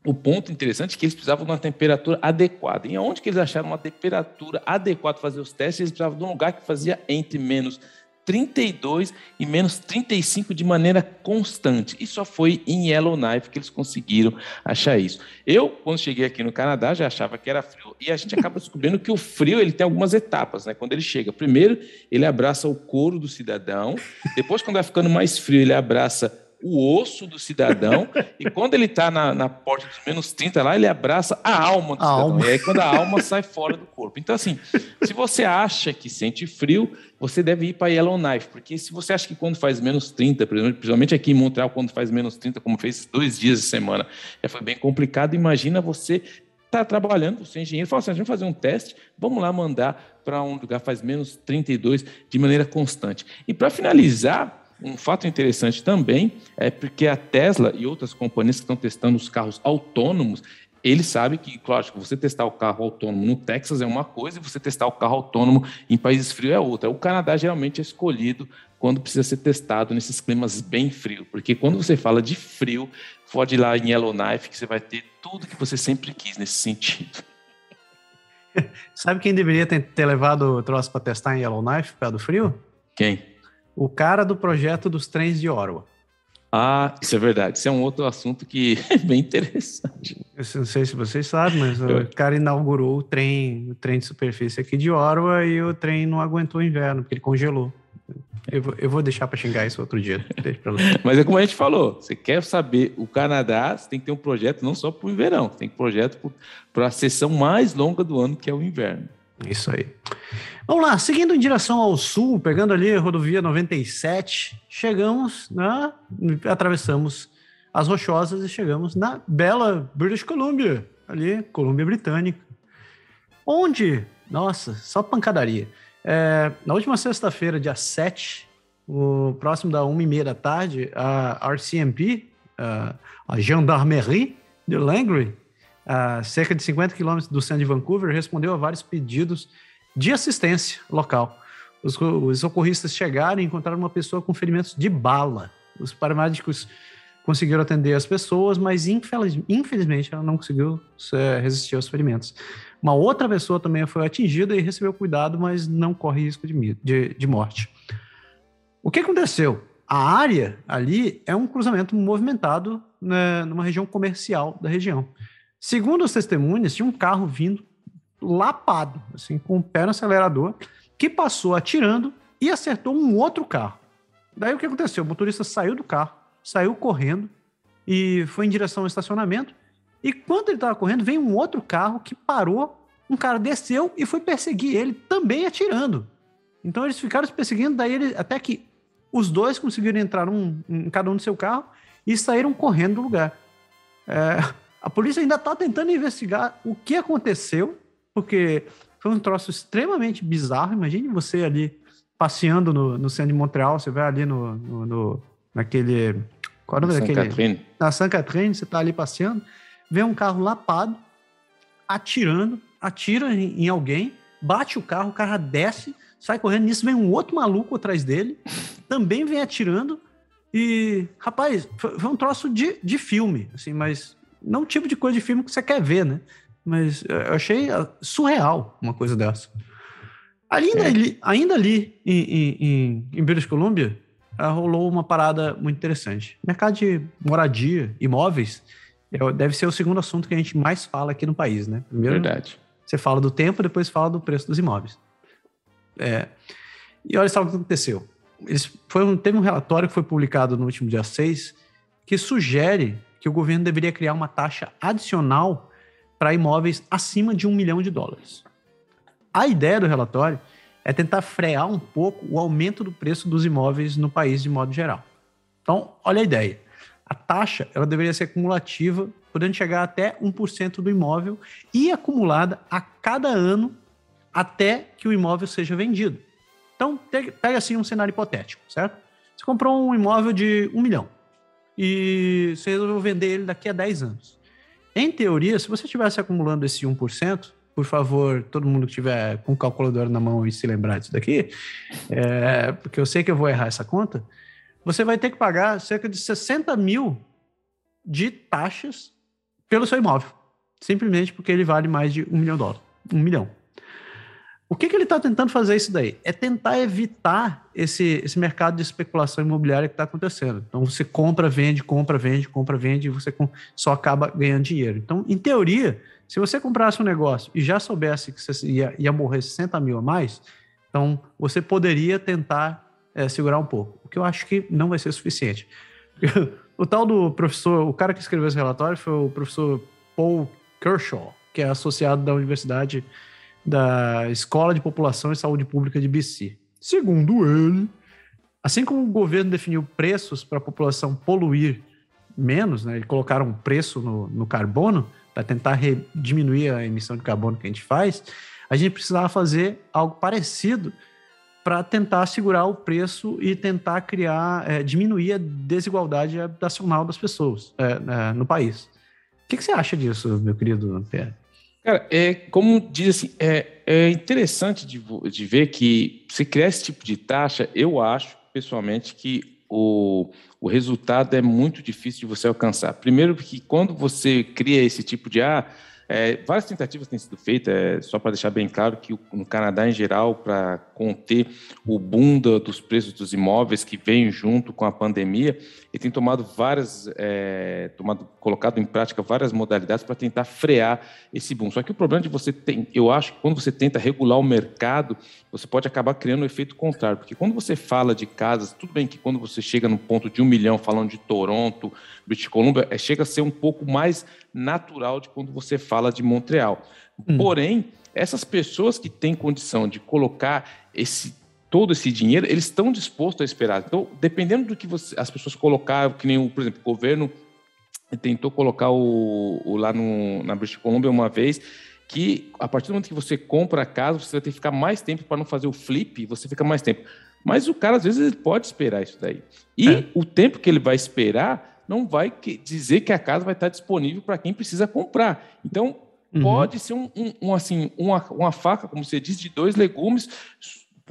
o ponto interessante é que eles precisavam de uma temperatura adequada. E onde que eles acharam uma temperatura adequada para fazer os testes? Eles precisavam de um lugar que fazia entre menos 32 e menos 35 de maneira constante. E só foi em Yellowknife que eles conseguiram achar isso. Eu, quando cheguei aqui no Canadá, já achava que era frio e a gente acaba descobrindo que o frio ele tem algumas etapas, né? Quando ele chega, primeiro ele abraça o couro do cidadão, depois quando vai ficando mais frio ele abraça o osso do cidadão, e quando ele está na, na, porta dos menos 30 lá, ele abraça a alma do a cidadão. Alma. E aí, quando a alma sai fora do corpo. Então, assim, se você acha que sente frio, você deve ir para Yellowknife, porque se você acha que quando faz menos 30, principalmente aqui em Montreal, quando faz menos 30, como fez dois dias de semana, já foi bem complicado, imagina você está trabalhando, você é engenheiro, fala assim, vamos fazer um teste, vamos lá mandar para um lugar faz menos 32 de maneira constante. E para finalizar, um fato interessante também é porque a Tesla e outras companhias que estão testando os carros autônomos, eles sabem que, claro, você testar o carro autônomo no Texas é uma coisa e você testar o carro autônomo em países frios é outra. O Canadá geralmente é escolhido quando precisa ser testado nesses climas bem frios, porque quando você fala de frio, pode ir lá em Yellowknife que você vai ter tudo que você sempre quis nesse sentido. [laughs] Sabe quem deveria ter, ter levado o troço para testar em Yellowknife por causa do frio? Quem? O cara do projeto dos trens de Orwa. Ah, isso é verdade. Isso é um outro assunto que [laughs] é bem interessante. Eu não sei se vocês sabem, mas o cara inaugurou o trem, o trem de superfície aqui de Orwa e o trem não aguentou o inverno, porque ele congelou. Eu vou, eu vou deixar para xingar isso outro dia. [laughs] Mas é como a gente falou: você quer saber o Canadá, você tem que ter um projeto não só para o verão, você tem um projeto para a sessão mais longa do ano, que é o inverno. Isso aí. Vamos lá, seguindo em direção ao sul, pegando ali a rodovia 97, chegamos na. atravessamos as rochosas e chegamos na bela British Columbia, ali, Colômbia Britânica. Onde, nossa, só pancadaria. É, na última sexta-feira, dia 7, o, próximo da 1h30 da tarde, a RCMP, a, a Gendarmerie de Langley, a cerca de 50 quilômetros do centro de Vancouver, respondeu a vários pedidos de assistência local. Os, os socorristas chegaram e encontraram uma pessoa com ferimentos de bala. Os paramédicos conseguiram atender as pessoas, mas infeliz, infelizmente ela não conseguiu é, resistir aos ferimentos. Uma outra pessoa também foi atingida e recebeu cuidado, mas não corre risco de, de, de morte. O que aconteceu? A área ali é um cruzamento movimentado né, numa região comercial da região. Segundo os testemunhas, tinha um carro vindo lapado, assim, com o pé no acelerador, que passou atirando e acertou um outro carro. Daí o que aconteceu? O motorista saiu do carro, saiu correndo e foi em direção ao estacionamento. E quando ele estava correndo, veio um outro carro que parou. Um cara desceu e foi perseguir ele, também atirando. Então eles ficaram se perseguindo, daí ele, até que os dois conseguiram entrar um, em cada um do seu carro e saíram correndo do lugar. É, a polícia ainda está tentando investigar o que aconteceu, porque foi um troço extremamente bizarro. Imagine você ali passeando no, no centro de Montreal, você vai ali no, no, no naquele. Qual é o nome daquele? Catherine. Na Santa Catherine, você está ali passeando, vê um carro lapado, atirando, atira em, em alguém, bate o carro, o carro desce, sai correndo. Nisso vem um outro maluco atrás dele, [laughs] também vem atirando. E, rapaz, foi, foi um troço de, de filme, assim, mas não o tipo de coisa de filme que você quer ver, né? Mas eu achei ah, surreal uma coisa dessa. Ainda, é. ali, ainda ali em, em, em British Columbia, ah, rolou uma parada muito interessante. Mercado de moradia, imóveis, é, deve ser o segundo assunto que a gente mais fala aqui no país, né? Primeiro, Verdade. Você fala do tempo, depois fala do preço dos imóveis. É, e olha só o que aconteceu. Eles, foi um, teve um relatório que foi publicado no último dia 6 que sugere que o governo deveria criar uma taxa adicional para imóveis acima de um milhão de dólares. A ideia do relatório é tentar frear um pouco o aumento do preço dos imóveis no país de modo geral. Então, olha a ideia. A taxa ela deveria ser cumulativa, podendo chegar até 1% do imóvel e acumulada a cada ano até que o imóvel seja vendido. Então, pega assim um cenário hipotético, certo? Você comprou um imóvel de um milhão e você resolveu vender ele daqui a 10 anos. Em teoria, se você estivesse acumulando esse 1%, por favor, todo mundo que tiver com o calculador na mão e se lembrar disso daqui, é, porque eu sei que eu vou errar essa conta, você vai ter que pagar cerca de 60 mil de taxas pelo seu imóvel, simplesmente porque ele vale mais de um milhão de dólares, um milhão. O que, que ele está tentando fazer isso daí? É tentar evitar esse, esse mercado de especulação imobiliária que está acontecendo. Então você compra, vende, compra, vende, compra, vende e você só acaba ganhando dinheiro. Então, em teoria, se você comprasse um negócio e já soubesse que você ia, ia morrer 60 mil a mais, então você poderia tentar é, segurar um pouco. O que eu acho que não vai ser suficiente. [laughs] o tal do professor, o cara que escreveu esse relatório foi o professor Paul Kershaw, que é associado da Universidade da Escola de População e Saúde Pública de BC. Segundo ele, assim como o governo definiu preços para a população poluir menos, né, e colocaram um preço no, no carbono para tentar diminuir a emissão de carbono que a gente faz, a gente precisava fazer algo parecido para tentar segurar o preço e tentar criar, é, diminuir a desigualdade habitacional das pessoas é, é, no país. O que, que, você acha disso, meu querido Pierre? Cara, é, como diz assim, é, é interessante de, de ver que se criar esse tipo de taxa, eu acho, pessoalmente, que o, o resultado é muito difícil de você alcançar. Primeiro, porque quando você cria esse tipo de ah, é, várias tentativas têm sido feitas, é, só para deixar bem claro que no Canadá, em geral, para conter o boom dos preços dos imóveis que vem junto com a pandemia, ele tem tomado várias, é, tomado, colocado em prática várias modalidades para tentar frear esse boom. Só que o problema de você tem, eu acho que quando você tenta regular o mercado, você pode acabar criando um efeito contrário, porque quando você fala de casas, tudo bem que quando você chega no ponto de um milhão, falando de Toronto, British Columbia, é, chega a ser um pouco mais natural de quando você fala de Montreal. Hum. Porém, essas pessoas que têm condição de colocar esse todo esse dinheiro, eles estão dispostos a esperar. Então, dependendo do que você, as pessoas colocaram, que nem, o, por exemplo, o governo tentou colocar o, o lá no, na British Columbia uma vez, que a partir do momento que você compra a casa, você vai ter que ficar mais tempo para não fazer o flip, você fica mais tempo. Mas o cara, às vezes, ele pode esperar isso daí. E é. o tempo que ele vai esperar não vai dizer que a casa vai estar disponível para quem precisa comprar. Então, uhum. pode ser um, um, um, assim, uma, uma faca, como você diz, de dois legumes,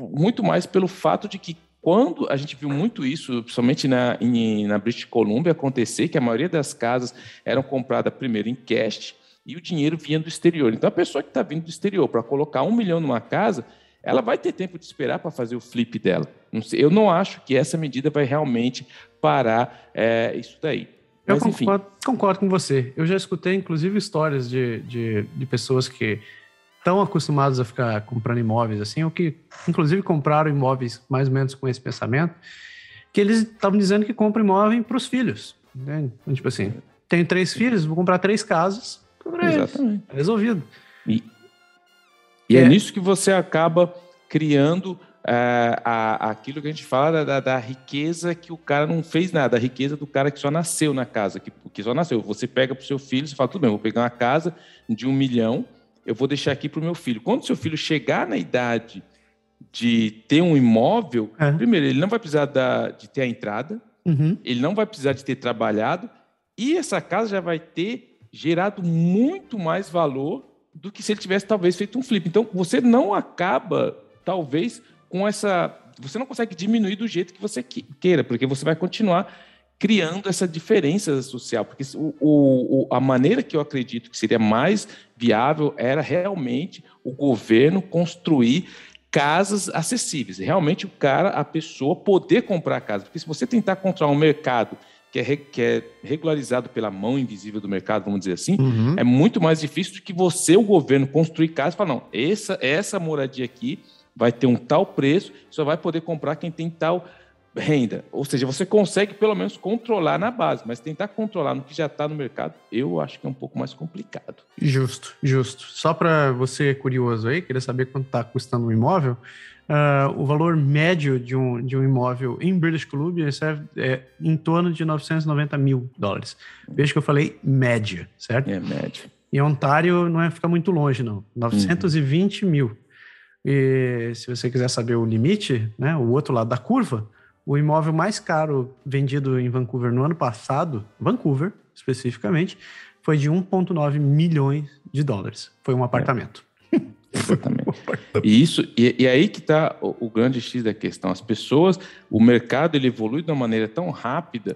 muito mais pelo fato de que quando a gente viu muito isso, principalmente na, em, na British Columbia, acontecer que a maioria das casas eram compradas primeiro em cash e o dinheiro vinha do exterior. Então, a pessoa que está vindo do exterior para colocar um milhão numa casa, ela vai ter tempo de esperar para fazer o flip dela. Eu não acho que essa medida vai realmente parar é, isso daí. Mas, eu concordo, concordo, com você. Eu já escutei, inclusive, histórias de, de, de pessoas que estão acostumadas a ficar comprando imóveis assim, ou que, inclusive, compraram imóveis mais ou menos com esse pensamento, que eles estavam dizendo que compram imóvel para os filhos. Entende? Então, tipo assim, tenho três filhos, vou comprar três casas. Exatamente. Resolvido. E, e é. é nisso que você acaba criando é, a, aquilo que a gente fala da, da, riqueza que o cara não fez nada, a riqueza do cara que só nasceu na casa, que, que só nasceu. Você pega para o seu filho, você fala, tudo bem, vou pegar uma casa de um milhão, eu vou deixar aqui para o meu filho. Quando seu filho chegar na idade de ter um imóvel, é. primeiro, ele não vai precisar da, de ter a entrada, uhum. ele não vai precisar de ter trabalhado, e essa casa já vai ter gerado muito mais valor do que se ele tivesse talvez feito um flip. Então, você não acaba, talvez, com essa. Você não consegue diminuir do jeito que você queira, porque você vai continuar criando essa diferença social. Porque o, o, a maneira que eu acredito que seria mais viável era realmente o governo construir casas acessíveis. Realmente o cara, a pessoa poder comprar a casa. Porque se você tentar controlar um mercado que é, que é, regularizado pela mão invisível do mercado, vamos dizer assim, uhum. é muito mais difícil do que você, o governo, construir casa e falar, não, essa, essa moradia aqui vai ter um tal preço, só vai poder comprar quem tem tal renda. Ou seja, você consegue pelo menos controlar na base, mas tentar controlar no que já está no mercado, eu acho que é um pouco mais complicado. Justo, justo. Só para você curioso aí, querer saber quanto está custando um imóvel, uh, o valor médio de um, de um imóvel em British Columbia é, é em torno de 990 mil dólares. Veja que eu falei média, certo? É média. E Ontário não é ficar muito longe, não. 920 uhum. mil. E se você quiser saber o limite, né, o outro lado da curva, o imóvel mais caro vendido em Vancouver no ano passado, Vancouver especificamente, foi de 1,9 milhões de dólares. Foi um apartamento. É. Exatamente. [laughs] e isso e, e aí que está o, o, grande X da questão. As pessoas, o mercado ele evolui de uma maneira tão rápida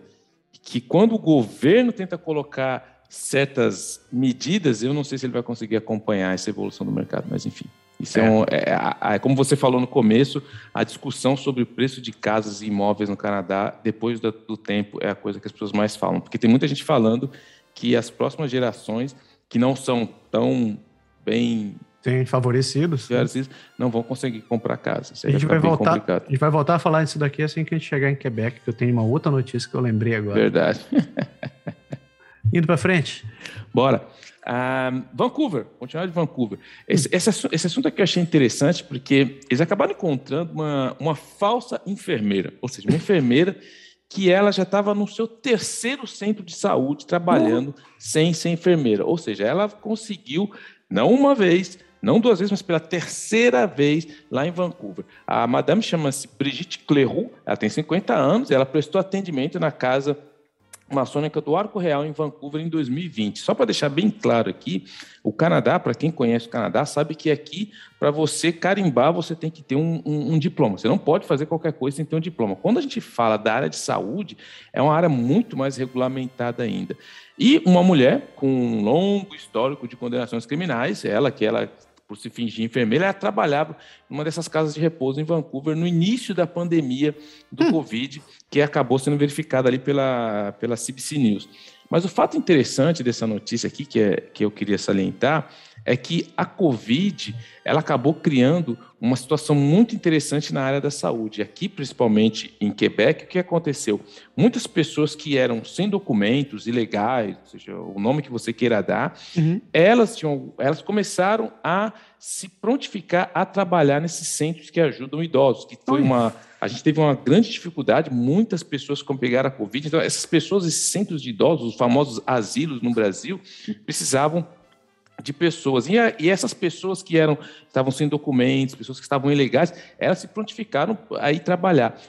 que quando o governo tenta colocar certas medidas, eu não sei se ele vai conseguir acompanhar essa evolução do mercado, mas enfim. Isso é, é, um, é, é, como você falou no começo, a discussão sobre o preço de casas e imóveis no Canadá, depois do, do, tempo, é a coisa que as pessoas mais falam. Porque tem muita gente falando que as próximas gerações, que não são tão bem Tem favorecidos. Favorecidos não vão conseguir comprar casa. a gente, vai voltar, a gente vai voltar a falar isso daqui assim que a gente chegar em Quebec, que eu tenho uma outra notícia que eu lembrei agora. Verdade. [laughs] Indo para frente. Bora. Uh, Vancouver, continuar de Vancouver. Esse, esse, esse, assunto aqui eu achei interessante porque eles acabaram encontrando uma, uma falsa enfermeira, ou seja, uma enfermeira que ela já estava no seu terceiro centro de saúde trabalhando uhum. sem ser enfermeira. Ou seja, ela conseguiu, não uma vez, não duas vezes, mas pela terceira vez lá em Vancouver. A madame chama-se Brigitte Cleroux, ela tem 50 anos, ela prestou atendimento na casa maçônica do Arco Real em Vancouver em 2020. Só para deixar bem claro aqui, o Canadá, para quem conhece o Canadá, sabe que aqui, para você carimbar, você tem que ter um, um, um, diploma. Você não pode fazer qualquer coisa sem ter um diploma. Quando a gente fala da área de saúde, é uma área muito mais regulamentada ainda. E uma mulher com um longo histórico de condenações criminais, ela que ela por se fingir enfermeira, ela trabalhava numa dessas casas de repouso em Vancouver no início da pandemia do hum. Covid, que acabou sendo verificada ali pela, pela CBC News. Mas o fato interessante dessa notícia aqui, que, é, que eu queria salientar, é que a Covid ela acabou criando uma situação muito interessante na área da saúde. Aqui, principalmente em Quebec, o que aconteceu? Muitas pessoas que eram sem documentos, ilegais, ou seja, o nome que você queira dar, uhum. elas, tinham, elas começaram a se prontificar a trabalhar nesses centros que ajudam idosos, que foi uma a gente teve uma grande dificuldade, muitas pessoas pegaram a Covid, então essas pessoas, esses centros de idosos, os famosos asilos no Brasil, precisavam de pessoas. E, a, e, essas pessoas que eram estavam sem documentos, pessoas que estavam ilegais, elas se prontificaram a ir trabalhar.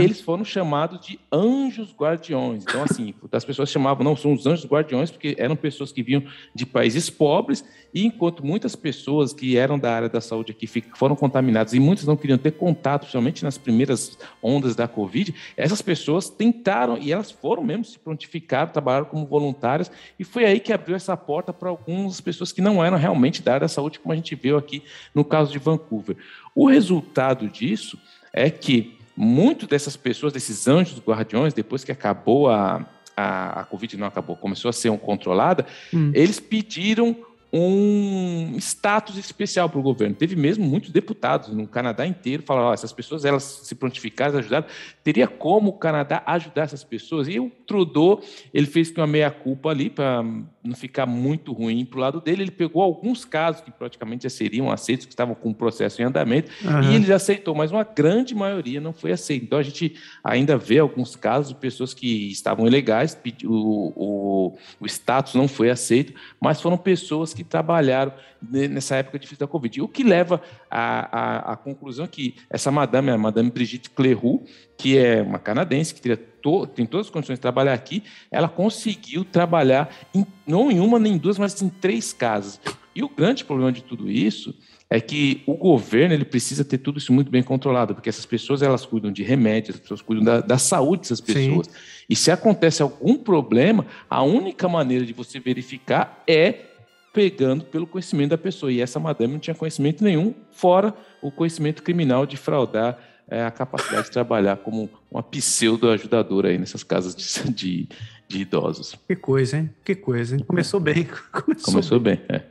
E eles foram chamados de anjos guardiões. Então, assim, as pessoas chamavam, não, são os anjos guardiões, porque eram pessoas que vinham de países pobres, e enquanto muitas pessoas que eram da área da saúde aqui foram contaminadas, e muitas não queriam ter contato, principalmente nas primeiras ondas da Covid, essas pessoas tentaram, e elas foram mesmo se prontificar, trabalharam como voluntárias, e foi aí que abriu essa porta para algumas pessoas que não eram realmente da área da saúde, como a gente viu aqui no caso de Vancouver. O resultado disso é que muitas dessas pessoas, desses anjos guardiões, depois que acabou a, a, a Covid, não acabou, começou a ser um controlada, hum. eles pediram um status especial para o governo. Teve mesmo muitos deputados no Canadá inteiro falaram: oh, essas pessoas elas se prontificaram, ajudaram. Teria como o Canadá ajudar essas pessoas? E o Trudeau ele fez uma meia culpa ali para não ficar muito ruim para o lado dele. Ele pegou alguns casos que praticamente já seriam aceitos, que estavam com o processo em andamento, uhum. e ele aceitou, mas uma grande maioria não foi aceita. Então a gente ainda vê alguns casos de pessoas que estavam ilegais, o, o, o status não foi aceito, mas foram pessoas que trabalharam nessa época difícil da Covid. O que leva à, à, à conclusão que essa madame, a madame Brigitte Cleroux, que é uma canadense, que teria to, tem todas as condições de trabalhar aqui, ela conseguiu trabalhar em, não em uma nem em duas, mas em três casas. E o grande problema de tudo isso é que o governo ele precisa ter tudo isso muito bem controlado, porque essas pessoas elas cuidam de remédios, as pessoas cuidam da, da saúde dessas pessoas. Sim. E se acontece algum problema, a única maneira de você verificar é pegando pelo conhecimento da pessoa. E essa madame não tinha conhecimento nenhum, fora o conhecimento criminal de fraudar é, a capacidade de trabalhar como uma pseudo-ajudadora aí nessas casas de, [laughs] de, de, idosos. Que coisa, hein? Que coisa, hein? Começou bem. [laughs] Começou, Começou bem, bem é.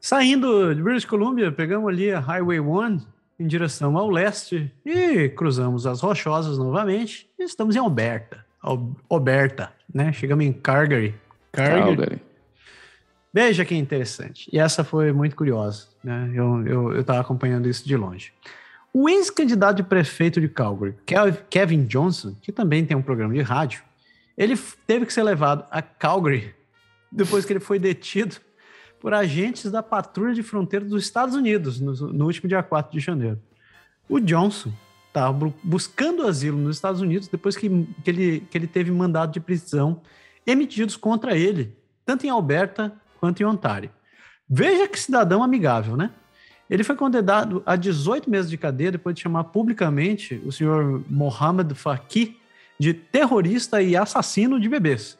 Saindo de British Columbia, pegamos ali a Highway 1 em direção ao leste e cruzamos as Rochosas novamente e estamos em Alberta. Alberta, né? Chegamos em Calgary. Calgary. Calgary. Veja que interessante. E essa foi muito curiosa, né? Eu estava acompanhando isso de longe. O ex-candidato de prefeito de Calgary, Kevin Johnson, que também tem um programa de rádio, ele teve que ser levado a Calgary [laughs] depois que ele foi detido por agentes da Patrulha de Fronteira dos Estados Unidos no, no último dia 4 de janeiro. O Johnson estava buscando asilo nos Estados Unidos depois que, que, ele, que ele teve mandado de prisão emitidos contra ele, tanto em Alberta quanto em Ontário. Veja que cidadão amigável, né? Ele foi condenado a 18 meses de cadeia depois de chamar publicamente o senhor Mohamed Faki de terrorista e assassino de bebês.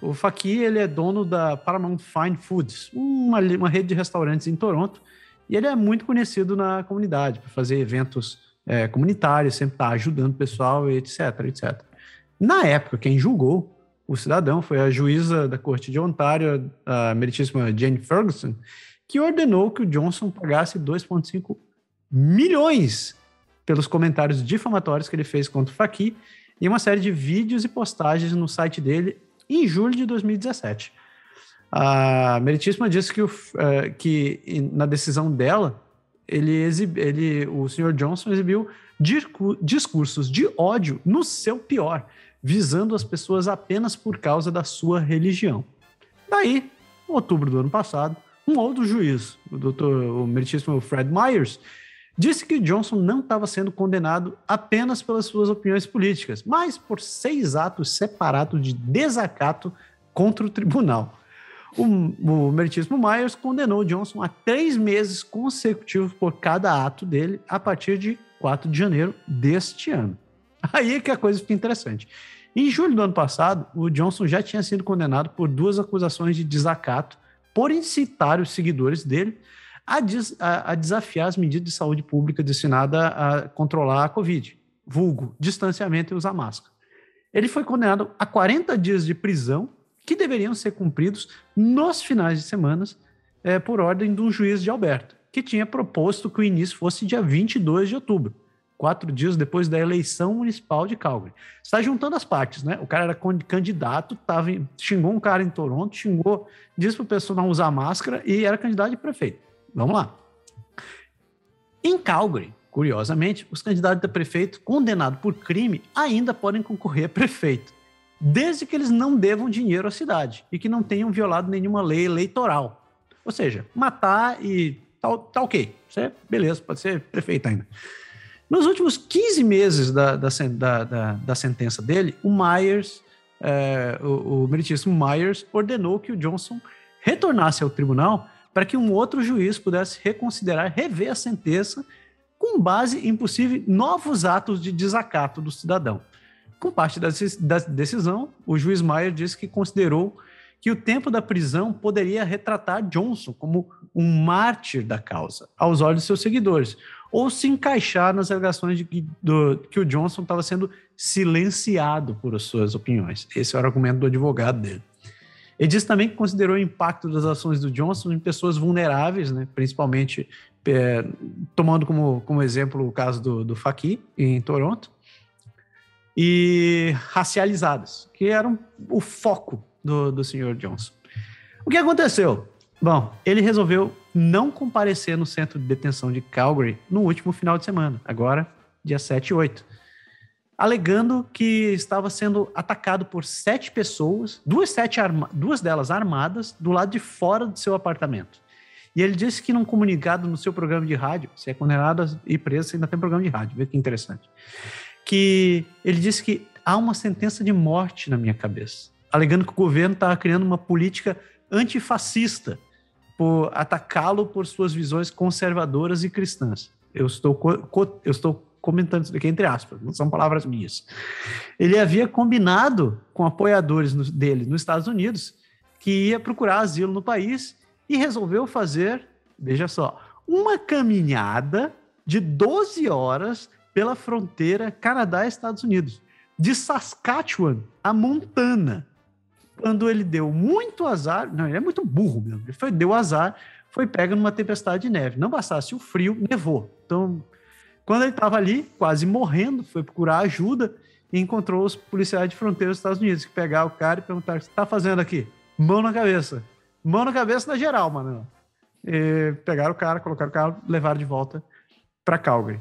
O Faki ele é dono da Paramount Fine Foods, uma, uma rede de restaurantes em Toronto, e ele é muito conhecido na comunidade por fazer eventos é, comunitários, sempre estar tá ajudando o pessoal, etc, etc. Na época, quem julgou o cidadão foi a juíza da Corte de Ontário, a meritíssima Jane Ferguson, que ordenou que o Johnson pagasse 2,5 milhões pelos comentários difamatórios que ele fez contra o Faqui e uma série de vídeos e postagens no site dele em julho de 2017. A Meritíssima disse que, o, uh, que na decisão dela, ele, ele o senhor Johnson exibiu discursos de ódio no seu pior, visando as pessoas apenas por causa da sua religião. Daí, em outubro do ano passado, um outro juiz, o doutor, o meritíssimo Fred Myers, disse que Johnson não estava sendo condenado apenas pelas suas opiniões políticas, mas por seis atos separados de desacato contra o tribunal. O, o meritíssimo Myers condenou Johnson a três meses consecutivos por cada ato dele a partir de 4 de janeiro deste ano. Aí que a coisa fica interessante. Em julho do ano passado, o Johnson já tinha sido condenado por duas acusações de desacato por incitar os seguidores dele a, des, a, a desafiar as medidas de saúde pública destinadas a controlar a Covid, vulgo, distanciamento e usar máscara. Ele foi condenado a 40 dias de prisão que deveriam ser cumpridos nos finais de semanas é, por ordem de um juiz de Alberta, que tinha proposto que o início fosse dia 22 de outubro, quatro dias depois da eleição municipal de Calgary. Está juntando as partes, né? O cara era candidato, tava, xingou um cara em Toronto, xingou, disse para o pessoal não usar máscara e era candidato de prefeito. Vamos lá. Em Calgary, curiosamente, os candidatos a prefeito condenados por crime ainda podem concorrer a prefeito, desde que eles não devam dinheiro à cidade e que não tenham violado nenhuma lei eleitoral. Ou seja, matar e tá, tá ok. Você, beleza, pode ser prefeito ainda. Nos últimos 15 meses da, da, da, da sentença dele, o Myers, é, o, o meritíssimo Myers, ordenou que o Johnson retornasse ao tribunal para que um outro juiz pudesse reconsiderar, rever a sentença com base em possíveis novos atos de desacato do cidadão. Com parte da decisão, o juiz Mayer disse que considerou que o tempo da prisão poderia retratar Johnson como um mártir da causa, aos olhos de seus seguidores, ou se encaixar nas alegações de que, do, que o Johnson estava sendo silenciado por suas opiniões. Esse era o argumento do advogado dele. Ele disse também que considerou o impacto das ações do Johnson em pessoas vulneráveis, né, principalmente é, tomando como, como exemplo o caso do, do em Toronto, e racializadas, que eram o foco do, do senhor Johnson. O que aconteceu? Bom, ele resolveu não comparecer no centro de detenção de Calgary no último final de semana, agora dia 7 e 8 alegando que estava sendo atacado por sete pessoas, duas, sete arma duas delas armadas, do lado de fora do seu apartamento. E ele disse que num comunicado no seu programa de rádio, se é condenado e preso, ainda tem programa de rádio, vê que interessante. Que ele disse que há uma sentença de morte na minha cabeça, alegando que o governo estava criando uma política antifascista por atacá-lo por suas visões conservadoras e cristãs. Eu estou, eu estou comentando isso daqui entre aspas, não são palavras minhas. Ele havia combinado com apoiadores no, dele nos Estados Unidos que ia procurar asilo no país e resolveu fazer, veja só, uma caminhada de 12 horas pela fronteira Canadá-Estados Unidos, de Saskatchewan a Montana. Quando ele deu muito azar, não, ele é muito burro mesmo, ele foi, deu azar, foi pega numa tempestade de neve. Não bastasse o frio, nevou. Então, quando ele estava ali, quase morrendo, foi procurar ajuda e encontrou os policiais de fronteira dos Estados Unidos, que pegaram o cara e perguntaram: o que você está fazendo aqui? Mão na cabeça. Mão na cabeça na geral, mano. E pegaram o cara, colocaram o cara, levaram de volta para Calgary.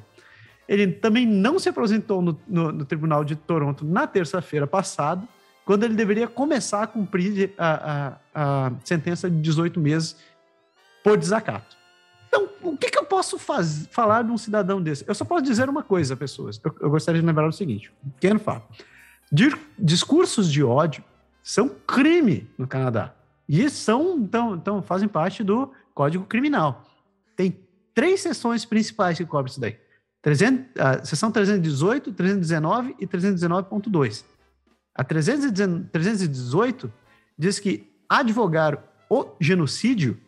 Ele também não se apresentou no, no, no Tribunal de Toronto na terça-feira passada, quando ele deveria começar a cumprir a, a, a sentença de 18 meses por desacato. Então, o que, que eu posso faz, falar de um cidadão desse? Eu só posso dizer uma coisa, pessoas. Eu, eu gostaria de lembrar o seguinte: um pequeno fato. Discursos de ódio são crime no Canadá. E são, então, então, fazem parte do Código Criminal. Tem três seções principais que cobrem isso daí. 300, a seção 318, 319 e 319.2. A 318 diz que advogar o genocídio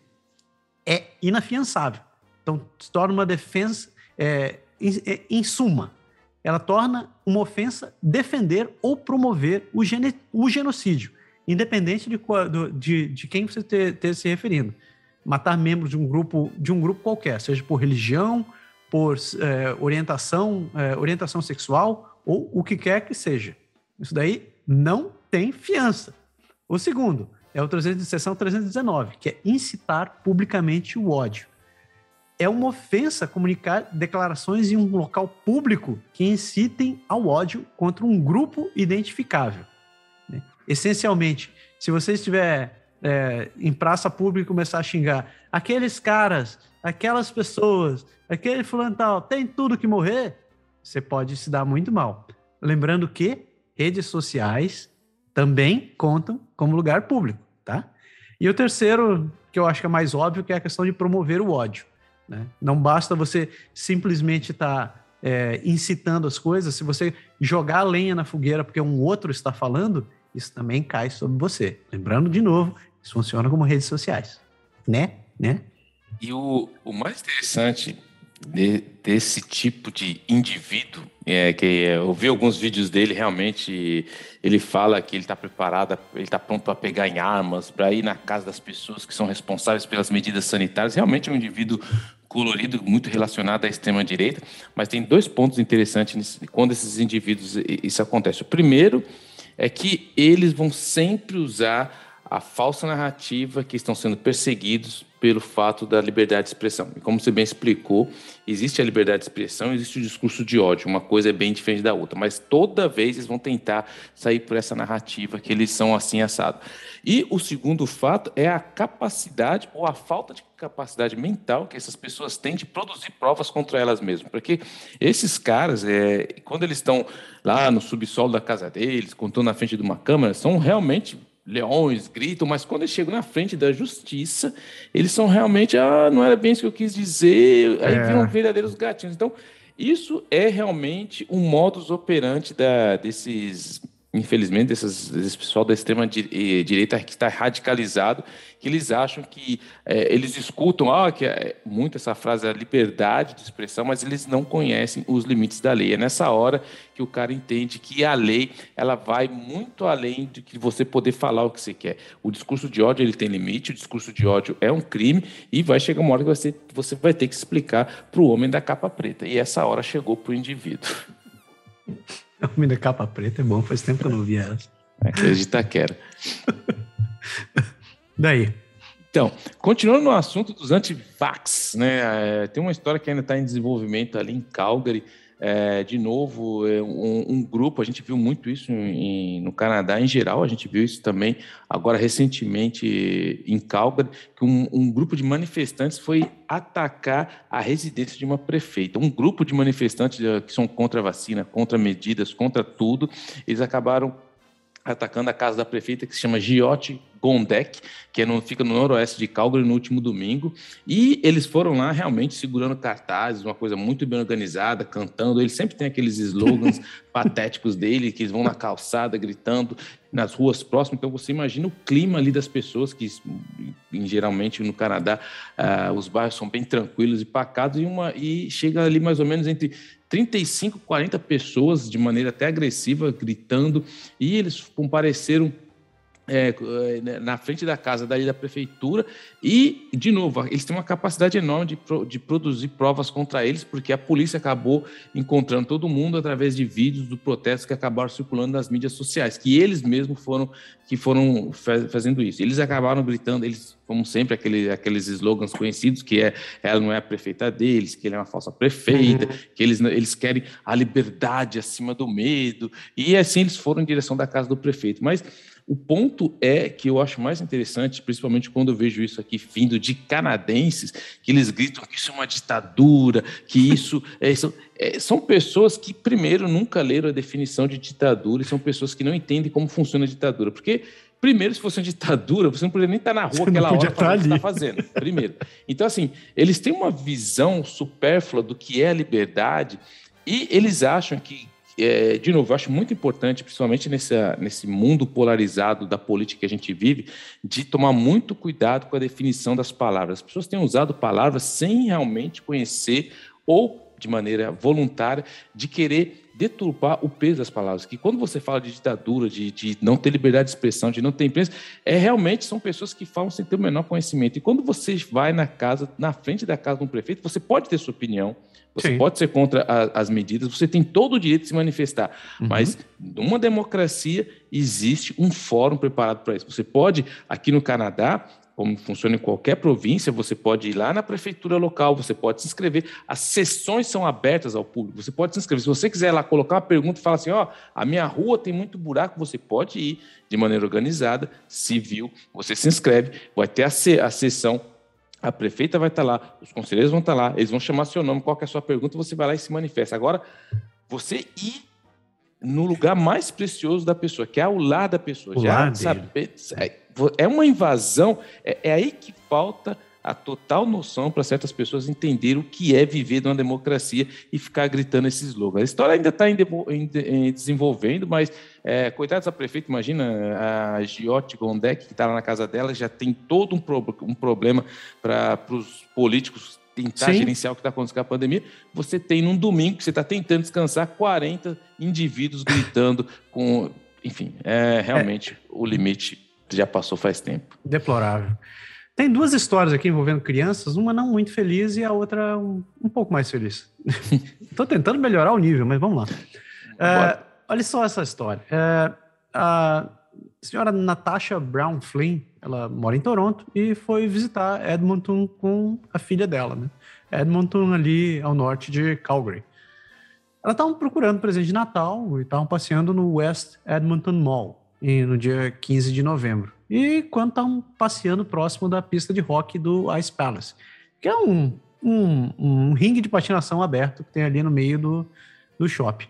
é inafiançável. Então, se torna uma defesa, é, em, é, em, suma, ela torna uma ofensa defender ou promover o, gene, o genocídio, independente de, de, de quem você esteja se referindo. matar membros de um grupo de um grupo qualquer, seja por religião, por é, orientação, é, orientação sexual ou o que quer que seja. Isso daí não tem fiança. O segundo é o 300, seção 319, que é incitar publicamente o ódio. É uma ofensa comunicar declarações em um local público que incitem ao ódio contra um grupo identificável. Né? Essencialmente, se você estiver é, em praça pública e começar a xingar aqueles caras, aquelas pessoas, aquele fulano tal, tem tudo que morrer, você pode se dar muito mal. Lembrando que redes sociais também contam como lugar público, tá? E o terceiro, que eu acho que é mais óbvio, que é a questão de promover o ódio. Né? Não basta você simplesmente estar tá, é, incitando as coisas, se você jogar lenha na fogueira porque um outro está falando, isso também cai sobre você. Lembrando de novo, isso funciona como redes sociais, né? né? E o, o mais interessante de, desse tipo de indivíduo é que eu vi alguns vídeos dele realmente ele fala que ele está preparado ele está pronto para pegar em armas para ir na casa das pessoas que são responsáveis pelas medidas sanitárias. Realmente é um indivíduo colorido muito relacionado à extrema direita mas tem dois pontos interessantes quando esses indivíduos isso acontece. O primeiro é que eles vão sempre usar a falsa narrativa que estão sendo perseguidos pelo fato da liberdade de expressão. E como você bem explicou, existe a liberdade de expressão, existe o discurso de ódio, uma coisa é bem diferente da outra, mas toda vez eles vão tentar sair por essa narrativa que eles são assim assados. E o segundo fato é a capacidade ou a falta de capacidade mental que essas pessoas têm de produzir provas contra elas mesmas, porque esses caras, é, quando eles estão lá no subsolo da casa deles, contando na frente de uma câmera, são realmente leões, gritam, mas quando eles chegam na frente da justiça, eles são realmente, ah, não era bem isso que eu quis dizer, aí é. viram verdadeiros gatinhos. Então, isso é realmente um modus operandi da, desses infelizmente, desse pessoal da extrema direita que está radicalizado, que eles acham que é, eles escutam, ah, que é muito essa frase, a liberdade de expressão, mas eles não conhecem os limites da lei. É nessa hora que o cara entende que a lei ela vai muito além de que você poder falar o que você quer. O discurso de ódio ele tem limite, o discurso de ódio é um crime e vai chegar uma hora que você, você vai ter que explicar para o homem da capa preta. E essa hora chegou para o indivíduo. [laughs] Homem da capa preta é bom, faz tempo que eu não vi essa. Acredita que era. [laughs] Daí. Então, continuando no assunto dos antivax, né? É, tem uma história que ainda está em desenvolvimento ali em Calgary. É, de novo, é um, um, grupo, a gente viu muito isso em, no Canadá em geral, a gente viu isso também agora recentemente em Calgary, que um, um, grupo de manifestantes foi atacar a residência de uma prefeita. Um grupo de manifestantes eh, que são contra a vacina, contra medidas, contra tudo, eles acabaram atacando a casa da prefeita que se chama Giote Gondek, que é no, fica no noroeste de Calgary no último domingo, e eles foram lá realmente segurando cartazes, uma coisa muito bem organizada, cantando. Ele sempre tem aqueles slogans [laughs] patéticos dele, que eles vão na calçada gritando nas ruas próximas. Então você imagina o clima ali das pessoas, que em, geralmente no Canadá uh, os bairros são bem tranquilos e pacados, e, uma, e chega ali mais ou menos entre 35, 40 pessoas de maneira até agressiva, gritando, e eles compareceram é, é, na frente da casa daí da prefeitura e, de novo, eles têm uma capacidade enorme de, de produzir provas contra eles, porque a polícia acabou encontrando todo mundo através de vídeos do protesto que acabaram circulando nas mídias sociais, que eles mesmos foram que foram fazendo isso. Eles acabaram gritando, eles, como sempre, aquele, aqueles slogans conhecidos, que é ela não é a prefeita deles, que ele é uma falsa prefeita, uhum. que eles, eles querem a liberdade acima do medo, e assim eles foram em direção da casa do prefeito. Mas o ponto é que eu acho mais interessante, principalmente quando eu vejo isso aqui vindo de canadenses, que eles gritam que isso é uma ditadura, que isso [laughs] é, são, é, são pessoas que, primeiro, nunca leram a definição de ditadura e são pessoas que não entendem como funciona a ditadura. Porque Primeiro, se fosse uma ditadura, você não poderia nem estar na rua aquela hora para o que está fazendo. [laughs] Primeiro. Então, assim, eles têm uma visão supérflua do que é a liberdade e eles acham que é, de novo, eu acho muito importante, principalmente nesse, nesse mundo polarizado da política que a gente vive, de tomar muito cuidado com a definição das palavras. As pessoas têm usado palavras sem realmente conhecer ou de maneira voluntária de querer deturpar o peso das palavras. Que quando você fala de ditadura, de, de não ter liberdade de expressão, de não ter imprensa, é realmente são pessoas que falam sem ter o menor conhecimento. E quando você vai na casa, na frente da casa de um prefeito, você pode ter sua opinião, você Sim. pode ser contra a, as medidas, você tem todo o direito de se manifestar. Uhum. Mas numa democracia existe um fórum preparado para isso. Você pode, aqui no Canadá, como funciona em qualquer província, você pode ir lá na prefeitura local, você pode se inscrever. As sessões são abertas ao público, você pode se inscrever. Se você quiser lá colocar uma pergunta e falar assim: ó, oh, a minha rua tem muito buraco, você pode ir de maneira organizada, civil, você se inscreve, vai ter a, se a sessão. A prefeita vai estar lá, os conselheiros vão estar lá, eles vão chamar seu nome, qual é a sua pergunta, você vai lá e se manifesta. Agora, você ir no lugar mais precioso da pessoa, que é ao lado da pessoa. O já saber, é uma invasão, é, é aí que falta a total noção para certas pessoas entenderem o que é viver numa democracia e ficar gritando esses slogans. A história ainda está desenvolvendo, mas é, coitado dessa prefeita, imagina a Giotti Gondek, que está lá na casa dela, já tem todo um, pro, um problema para os políticos tentar Sim. gerenciar o que está acontecendo com a pandemia. Você tem num domingo que você está tentando descansar 40 indivíduos gritando com. Enfim, é realmente é. o limite já passou faz tempo. Deplorável. Tem duas histórias aqui envolvendo crianças, uma não muito feliz e a outra um, um pouco mais feliz. [laughs] Estou tentando melhorar o nível, mas vamos lá. É, olha só essa história. É, a senhora Natasha Brown Flynn, ela mora em Toronto e foi visitar Edmonton com a filha dela, né? Edmonton ali ao norte de Calgary. Ela estava procurando presente de Natal e estavam passeando no West Edmonton Mall no dia 15 de novembro. E quando estavam passeando próximo da pista de rock do Ice Palace, que é um, um, um ringue de patinação aberto que tem ali no meio do, do shopping.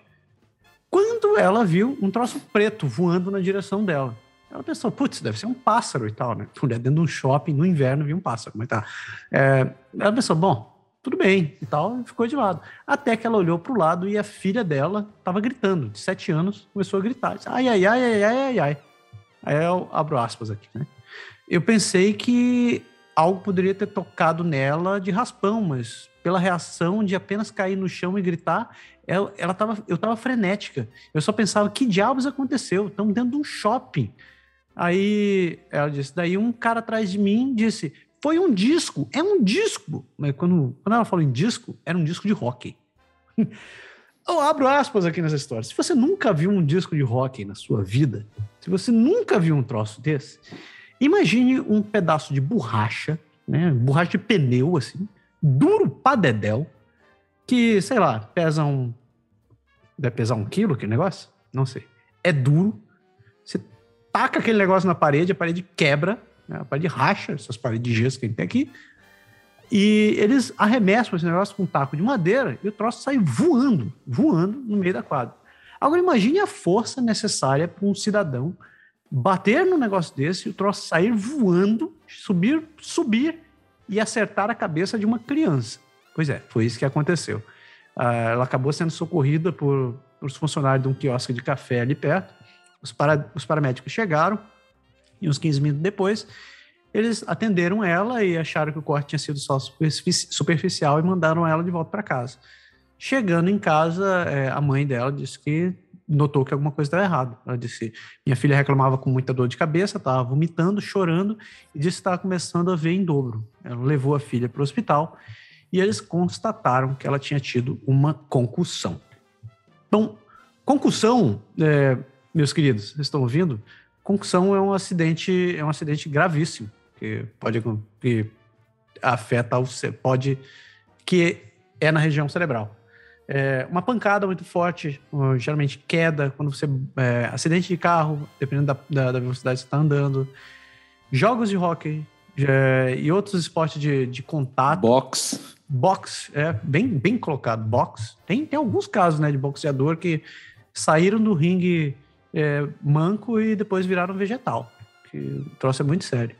Quando ela viu um troço preto voando na direção dela. Ela pensou, putz, deve ser um pássaro e tal, né? Dentro de um shopping no inverno viu um pássaro, mas tá. É, ela pensou, bom, tudo bem e tal, e ficou de lado. Até que ela olhou para o lado e a filha dela estava gritando, de sete anos, começou a gritar. Disse, ai, ai, ai, ai, ai, ai, ai. Aí eu abro aspas aqui, né? Eu pensei que algo poderia ter tocado nela de raspão, mas pela reação de apenas cair no chão e gritar, ela, ela tava, eu estava frenética. Eu só pensava, que diabos aconteceu? Estamos dentro de um shopping. Aí ela disse, daí um cara atrás de mim disse, foi um disco, é um disco. Mas quando, quando ela falou em disco, era um disco de rock. [laughs] Eu abro aspas aqui nessa história. Se você nunca viu um disco de rock na sua vida, se você nunca viu um troço desse, imagine um pedaço de borracha, né? Borracha de pneu, assim, duro pra dedéu, que, sei lá, pesa um. Deve pesar um quilo aquele negócio? Não sei. É duro. Você taca aquele negócio na parede, a parede quebra, né? A parede racha, essas paredes de gesso que a gente tem aqui. E eles arremessam esse negócio com um taco de madeira e o troço sai voando, voando no meio da quadra. Agora imagine a força necessária para um cidadão bater no negócio desse e o troço sair voando, subir, subir e acertar a cabeça de uma criança. Pois é, foi isso que aconteceu. Uh, ela acabou sendo socorrida por, por os funcionários de um quiosque de café ali perto. Os, para, os paramédicos chegaram, e uns 15 minutos depois, eles atenderam ela e acharam que o corte tinha sido só superficial e mandaram ela de volta para casa. Chegando em casa, é, a mãe dela disse que notou que alguma coisa estava errada. Ela disse: minha filha reclamava com muita dor de cabeça, estava vomitando, chorando e disse que estava começando a ver em dobro. Ela levou a filha para o hospital e eles constataram que ela tinha tido uma concussão. Então, concussão, é, meus queridos, estão ouvindo? Concussão é um acidente, é um acidente gravíssimo, que pode que afeta o pode que é na região cerebral. É uma pancada muito forte, geralmente queda, quando você. É, acidente de carro, dependendo da, da, da velocidade que você está andando. Jogos de hockey é, e outros esportes de, de contato. Box. Box, é bem, bem colocado. Box. Tem, tem alguns casos né, de boxeador que saíram do ringue é, manco e depois viraram vegetal. Que o troço é muito sério.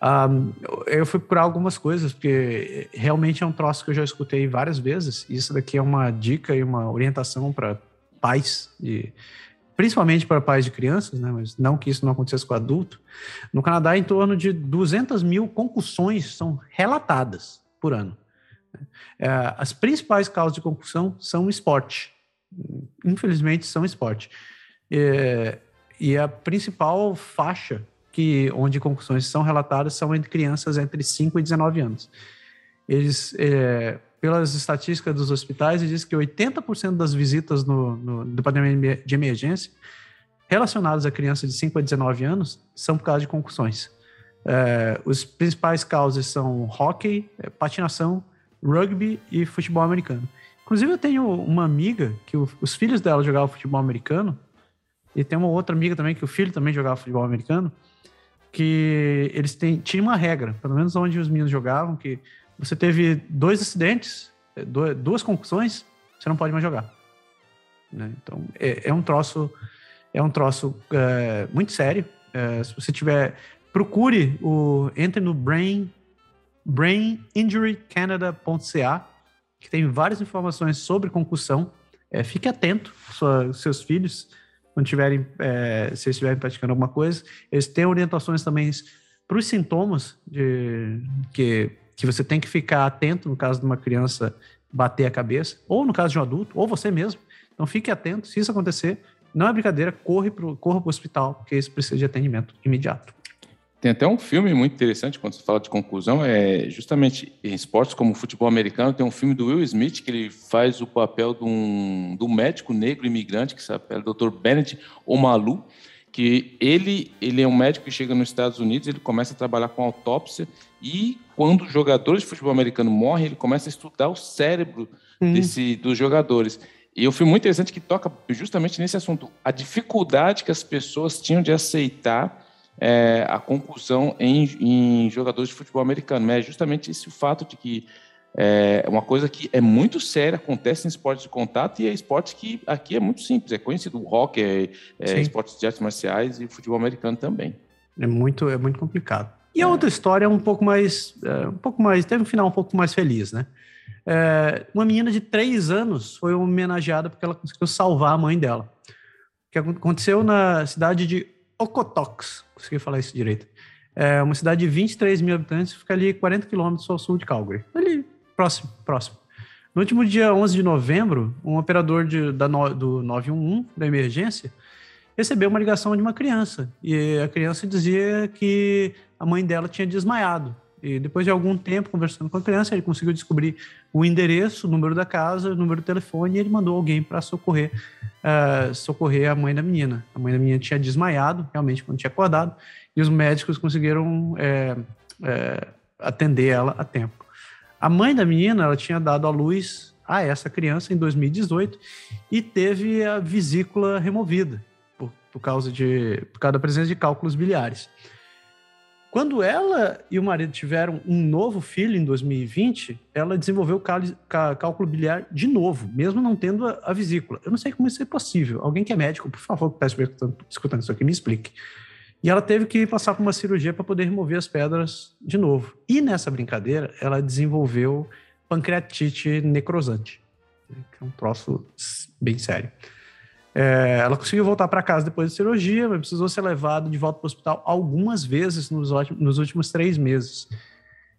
Um, eu fui procurar algumas coisas, porque realmente é um troço que eu já escutei várias vezes. Isso daqui é uma dica e uma orientação para pais, principalmente para pais de crianças, né? mas não que isso não acontecesse com adulto. No Canadá, em torno de 200 mil concussões são relatadas por ano. É, as principais causas de concussão são esporte. Infelizmente, são esporte. É, e a principal faixa que onde concussões são relatadas são entre crianças entre 5 e 19 anos. Eles, é, pelas estatísticas dos hospitais, diz que 80% das visitas no, no departamento de emergência relacionadas a crianças de 5 a 19 anos são por causa de concussões. É, os principais causas são hockey, é, patinação, rugby e futebol americano. Inclusive, eu tenho uma amiga que o, os filhos dela jogavam futebol americano, e tem uma outra amiga também que o filho também jogava futebol americano, que eles têm, tinham uma regra, pelo menos onde os meninos jogavam, que você teve dois acidentes, é, duas concussões, você não pode mais jogar. Né? Então, é, é, um troço, é um troço é, muito sério. É, se você tiver, procure o, entre no Brain, braininjurycanada.ca, que tem várias informações sobre concussão. Fique atento, sua, seus filhos, quando tiverem, é, se estiverem praticando alguma coisa, eles têm orientações também para os sintomas de, que, que você tem que ficar atento no caso de uma criança bater a cabeça, ou no caso de um adulto, ou você mesmo. Então fique atento, se isso acontecer, não é brincadeira, corre para corra o hospital, porque isso precisa de atendimento imediato. Tem até um filme muito interessante quando se fala de conclusão, é justamente em esportes como o futebol americano, tem um filme do Will Smith que ele faz o papel de um, de um médico negro imigrante, que se chama Dr. Bennett Omalu, que ele, ele é um médico que chega nos Estados Unidos, ele começa a trabalhar com autópsia e quando os jogadores de futebol americano morrem, ele começa a estudar o cérebro hum. desse, dos jogadores. E é um filme muito interessante que toca justamente nesse assunto, a dificuldade que as pessoas tinham de aceitar é, a concussão em, em, jogadores de futebol americano. É justamente esse o fato de que é uma coisa que é muito séria, acontece em esportes de contato e é esporte que aqui é muito simples, é conhecido. O hockey, é, é esportes de artes marciais e o futebol americano também. É muito, é muito complicado. E a outra história é um pouco mais, é, um pouco mais, teve um final um pouco mais feliz, né? É, uma menina de três anos foi homenageada porque ela conseguiu salvar a mãe dela. O que aconteceu na cidade de Okotoks, consegui falar isso direito. É uma cidade de 23 mil habitantes, fica ali 40 quilômetros ao sul de Calgary. Ali, próximo, próximo. No último dia 11 de novembro, um operador de, da no, do 911, da emergência, recebeu uma ligação de uma criança. E a criança dizia que a mãe dela tinha desmaiado. E depois de algum tempo conversando com a criança, ele conseguiu descobrir o endereço, o número da casa, o número do telefone, e ele mandou alguém para socorrer, uh, socorrer a mãe da menina. A mãe da menina tinha desmaiado, realmente, quando tinha acordado, e os médicos conseguiram é, é, atender ela a tempo. A mãe da menina, ela tinha dado à luz a essa criança em 2018 e teve a vesícula removida por, por causa de por causa da presença de cálculos biliares. Quando ela e o marido tiveram um novo filho em 2020, ela desenvolveu cálculo biliar de novo, mesmo não tendo a, vesícula. Eu não sei como isso é possível. Alguém que é médico, por favor, que está escutando, escutando isso aqui, me explique. E ela teve que passar por uma cirurgia para poder remover as pedras de novo. E nessa brincadeira, ela desenvolveu pancreatite necrosante, que é um troço bem sério. É, ela conseguiu voltar para casa depois da cirurgia, mas precisou ser levada de volta para o hospital algumas vezes nos, nos últimos três meses.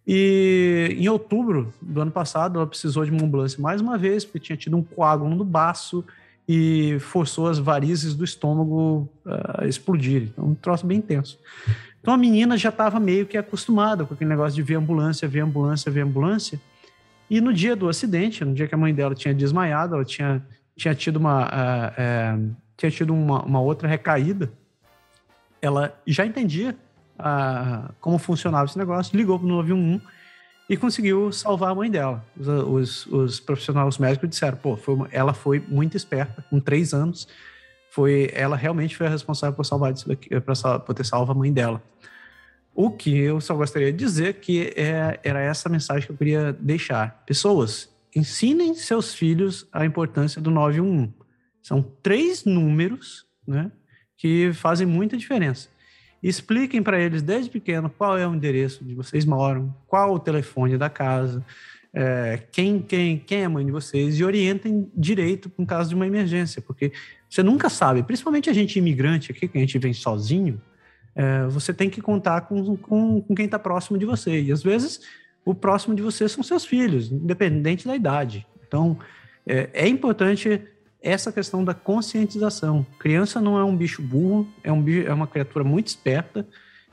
E em outubro do ano passado, ela precisou de uma ambulância mais uma vez, porque tinha tido um coágulo no baço e forçou as varizes do estômago a explodirem. Então, um troço bem intenso. Então, a menina já estava meio que acostumada com aquele negócio de ver ambulância, ver ambulância, ver ambulância. E no dia do acidente, no dia que a mãe dela tinha desmaiado, ela tinha tinha tido uma, uh, tinha tido uma, uma, outra recaída, ela já entendia uh, como funcionava esse negócio, ligou para o 911 e conseguiu salvar a mãe dela. Os, os, os profissionais os médicos disseram, pô, foi uma, ela foi muito esperta, com três anos, foi ela realmente foi a responsável por salvar daqui, por ter salvo a mãe dela. O que eu só gostaria de dizer que é, era essa mensagem que eu queria deixar. Pessoas, ensinem seus filhos a importância do 911. São três números né, que fazem muita diferença. Expliquem para eles desde pequeno qual é o endereço de vocês moram, qual o telefone da casa, é, quem, quem, quem é a mãe de vocês e orientem direito em caso de uma emergência, porque você nunca sabe, principalmente a gente imigrante aqui, que a gente vem sozinho, é, você tem que contar com, com, com quem está próximo de você. E às vezes o próximo de você são seus filhos, independente da idade. Então, é, é importante essa questão da conscientização. Criança não é um bicho burro, é, um bicho, é uma criatura muito esperta,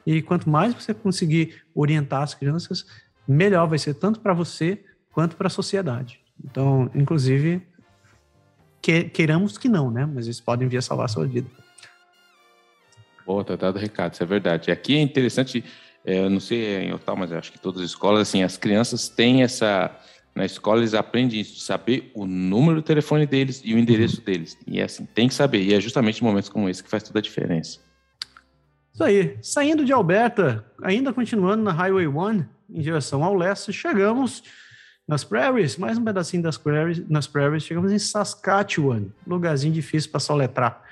e quanto mais você conseguir orientar as crianças, melhor vai ser tanto para você quanto para a sociedade. Então, inclusive, que, queiramos que não, né? Mas eles podem vir a salvar a sua vida. Boa, tá dado recado, isso é verdade. Aqui é interessante, eu não sei em Otal, mas acho que todas as escolas, assim, as crianças têm essa. Na escola eles aprendem isso, saber o número do telefone deles e o endereço deles. E é assim, tem que saber. E é justamente momentos como esse que faz toda a diferença. Isso aí. Saindo de Alberta, ainda continuando na Highway 1, em direção ao leste, chegamos nas prairies, mais um pedacinho das prairies, nas prairies, chegamos em Saskatchewan, lugarzinho difícil para soletrar.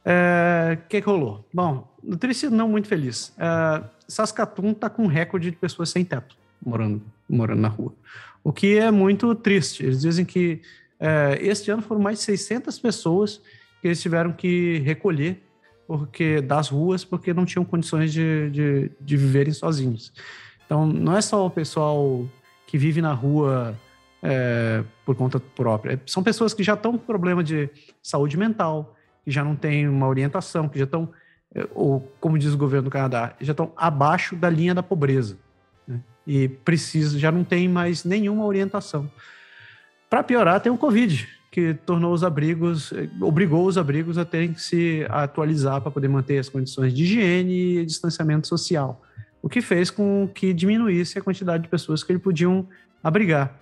O é, que, que rolou? Bom, triste não muito feliz. É, Saskatoon está com um recorde de pessoas sem teto morando, morando na rua. O que é muito triste. Eles dizem que é, este ano foram mais de 600 pessoas que eles tiveram que recolher porque das ruas porque não tinham condições de, de, de viverem sozinhos. Então, não é só o pessoal que vive na rua é, por conta própria. São pessoas que já estão com problema de saúde mental, que já não têm uma orientação, que já estão, é, ou como diz o governo do Canadá, já estão abaixo da linha da pobreza. Né? E precisa, já não tem mais nenhuma orientação. Para piorar, tem o Covid, que tornou os abrigos, é, obrigou os abrigos a terem que se atualizar para poder manter as condições de higiene e distanciamento social, o que fez com que diminuísse a quantidade de pessoas que eles podiam abrigar.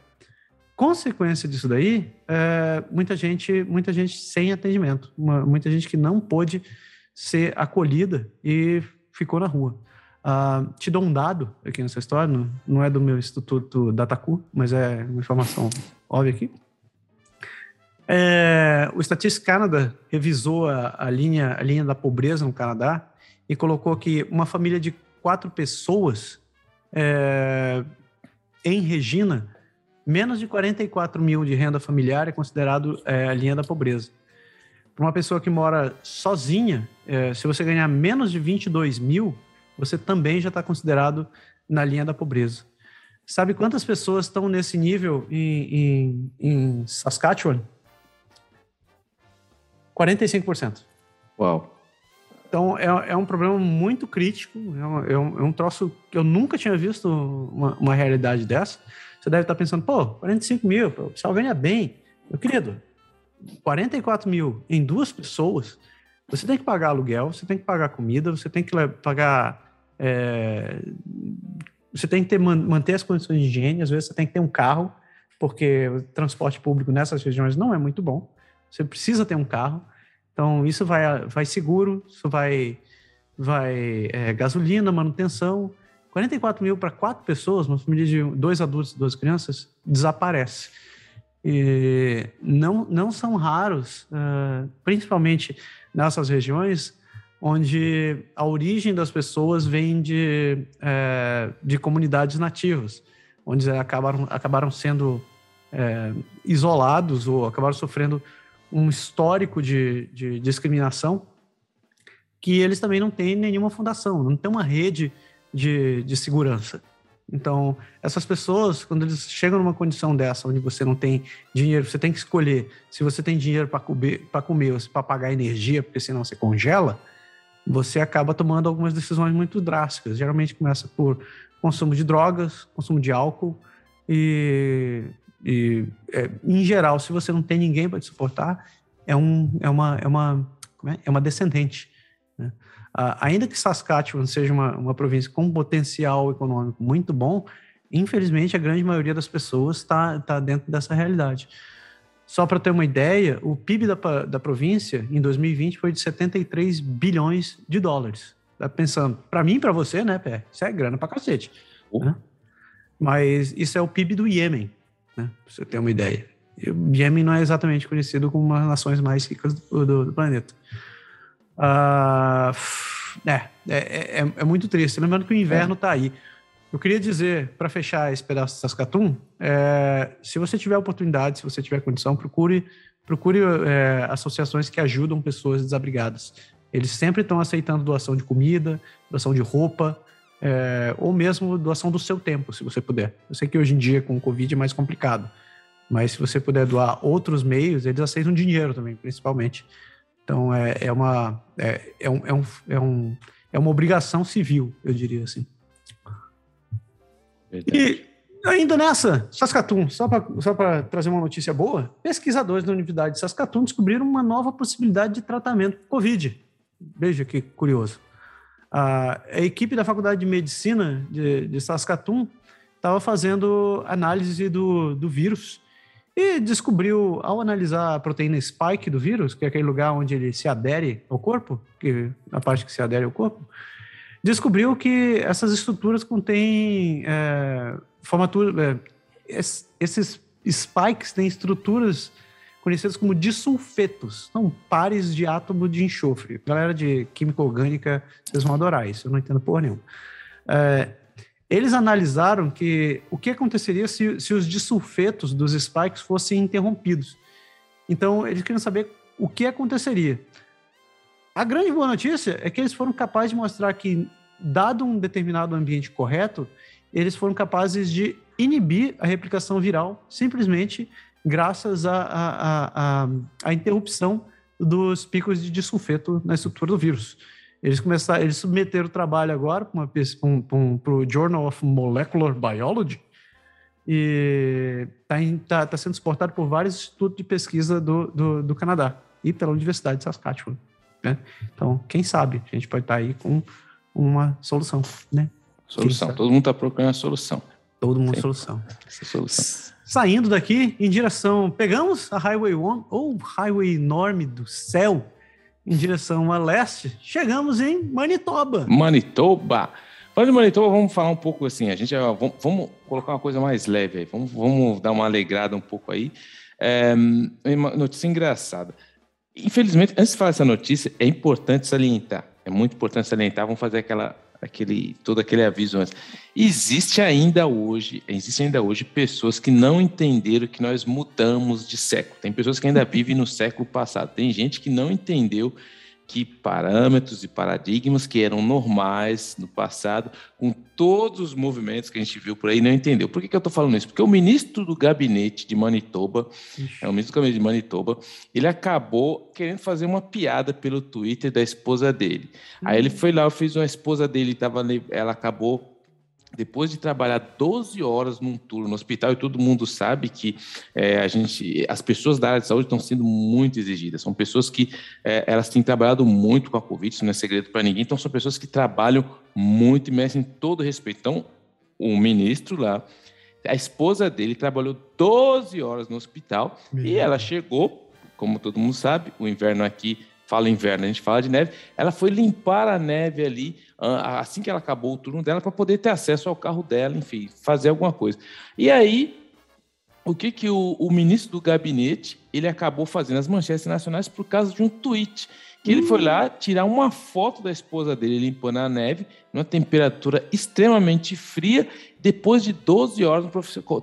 Consequência disso daí, é, muita gente, muita gente sem atendimento, uma, muita gente que não pôde ser acolhida e ficou na rua. Uh, te dou um dado aqui nessa história, não, não é do meu instituto Datacu, mas é uma informação óbvia aqui. É, o Statistics Canada revisou a, a, linha, a linha da pobreza no Canadá e colocou que uma família de quatro pessoas é, em Regina menos de 44 mil de renda familiar é considerado é, a linha da pobreza. Para uma pessoa que mora sozinha, é, se você ganhar menos de 22 mil, você também já está considerado na linha da pobreza. Sabe quantas pessoas estão nesse nível em, em, em Saskatchewan? 45%. Uau. Então, é, é um problema muito crítico, é um, é um, é um troço que eu nunca tinha visto uma, uma realidade dessa. Você deve estar pensando, pô, 45 mil, o pessoal ganha bem. Meu querido, 44 mil em duas pessoas, você tem que pagar aluguel, você tem que pagar comida, você tem que pagar. É, você tem que ter, manter as condições de higiene, às vezes você tem que ter um carro, porque o transporte público nessas regiões não é muito bom. Você precisa ter um carro. Então, isso vai, vai seguro, isso vai, vai é, gasolina, manutenção. 44 mil para quatro pessoas, uma família de dois adultos e duas crianças, desaparece. E não, não são raros, uh, principalmente nessas regiões, onde a origem das pessoas vem de, uh, de comunidades nativas, onde acabaram, acabaram sendo uh, isolados ou acabaram sofrendo um histórico de, de discriminação que eles também não têm nenhuma fundação, não tem uma rede de, de segurança. Então, essas pessoas, quando eles chegam numa condição dessa, onde você não tem dinheiro, você tem que escolher se você tem dinheiro para comer, comer ou para pagar energia, porque senão você congela, você acaba tomando algumas decisões muito drásticas. Geralmente começa por consumo de drogas, consumo de álcool e, e é, em geral, se você não tem ninguém para te suportar, é, um, é, uma, é, uma, é? é uma descendente. Né? Uh, ainda que Saskatchewan seja uma, uma província com potencial econômico muito bom, infelizmente a grande maioria das pessoas está tá dentro dessa realidade. Só para ter uma ideia, o PIB da, da província em 2020 foi de 73 bilhões de dólares. Tá pensando, para mim e para você, né, Pé? Isso é grana para cacete. Oh. Né? Mas isso é o PIB do Iêmen, né? Pra você ter uma ideia. E o Iêmen não é exatamente conhecido como uma das nações mais ricas do, do, do planeta. Uh, é, é, é, é, muito triste. Lembrando que o inverno está aí. Eu queria dizer, para fechar esse pedaço de Saskatoon, é, se você tiver oportunidade, se você tiver condição, procure, procure é, associações que ajudam pessoas desabrigadas. Eles sempre estão aceitando doação de comida, doação de roupa, é, ou mesmo doação do seu tempo, se você puder. Eu sei que hoje em dia, com o Covid, é mais complicado, Mas se você puder doar outros meios, eles aceitam dinheiro também, principalmente. Então é, é uma é, é, um, é, um, é, um, é uma obrigação civil, eu diria assim. Verdade. E ainda nessa, Saskatoon, só para só trazer uma notícia boa, pesquisadores da Universidade de Saskatoon descobriram uma nova possibilidade de tratamento Covid. Veja que curioso. A, a equipe da Faculdade de Medicina de, de Saskatoon estava fazendo análise do, do vírus e descobriu, ao analisar a proteína spike do vírus, que é aquele lugar onde ele se adere ao corpo, que a parte que se adere ao corpo, descobriu que essas estruturas contêm é, formatura, é, esses spikes têm estruturas conhecidas como disulfetos, são pares de átomo de enxofre. Galera de química orgânica, vocês vão adorar isso, eu não entendo porra nenhuma. É, eles analisaram que o que aconteceria se, se os disulfetos dos spikes fossem interrompidos. Então, eles queriam saber o que aconteceria. A grande boa notícia é que eles foram capazes de mostrar que, dado um determinado ambiente correto, eles foram capazes de inibir a replicação viral simplesmente graças à interrupção dos picos de disulfeto na estrutura do vírus. Eles começaram, eles submeteram o trabalho agora para um, o Journal of Molecular Biology e está tá, tá sendo suportado por vários institutos de pesquisa do, do, do Canadá e pela Universidade de Saskatchewan. Né? Então, quem sabe a gente pode estar tá aí com uma solução, né? Solução. Todo mundo está procurando a solução. Todo mundo solução. Essa solução. Saindo daqui em direção, pegamos a Highway 1 ou Highway enorme do céu em direção a leste, chegamos em Manitoba. Manitoba. Falando de Manitoba, vamos falar um pouco assim, a gente vamos, vamos colocar uma coisa mais leve aí, vamos, vamos dar uma alegrada um pouco aí. É, uma notícia engraçada. Infelizmente, antes de falar essa notícia, é importante salientar, é muito importante salientar, vamos fazer aquela aquele todo aquele aviso antes. Existe ainda hoje, existe ainda hoje pessoas que não entenderam que nós mudamos de século. Tem pessoas que ainda vivem no século passado. Tem gente que não entendeu que parâmetros e paradigmas que eram normais no passado, com todos os movimentos que a gente viu por aí, não entendeu. Por que, que eu estou falando isso? Porque o ministro do gabinete de Manitoba, Ixi. é o ministro do gabinete de Manitoba, ele acabou querendo fazer uma piada pelo Twitter da esposa dele. Hum. Aí ele foi lá, fez uma esposa dele, tava, ela acabou depois de trabalhar 12 horas num turno no hospital, e todo mundo sabe que é, a gente, as pessoas da área de saúde estão sendo muito exigidas. São pessoas que é, elas têm trabalhado muito com a Covid, isso não é segredo para ninguém. Então, são pessoas que trabalham muito e merecem todo respeito. Então, o ministro lá, a esposa dele trabalhou 12 horas no hospital Meu e ela chegou, como todo mundo sabe, o inverno aqui fala inverno, a gente fala de neve, ela foi limpar a neve ali ah, assim que ela acabou o turno dela para poder ter acesso ao carro dela, enfim, fazer alguma coisa. E aí, o que que o, o ministro do gabinete ele acabou fazendo as manchetes nacionais por causa de um tweet que ele foi lá tirar uma foto da esposa dele limpando a neve, numa temperatura extremamente fria, depois de 12 horas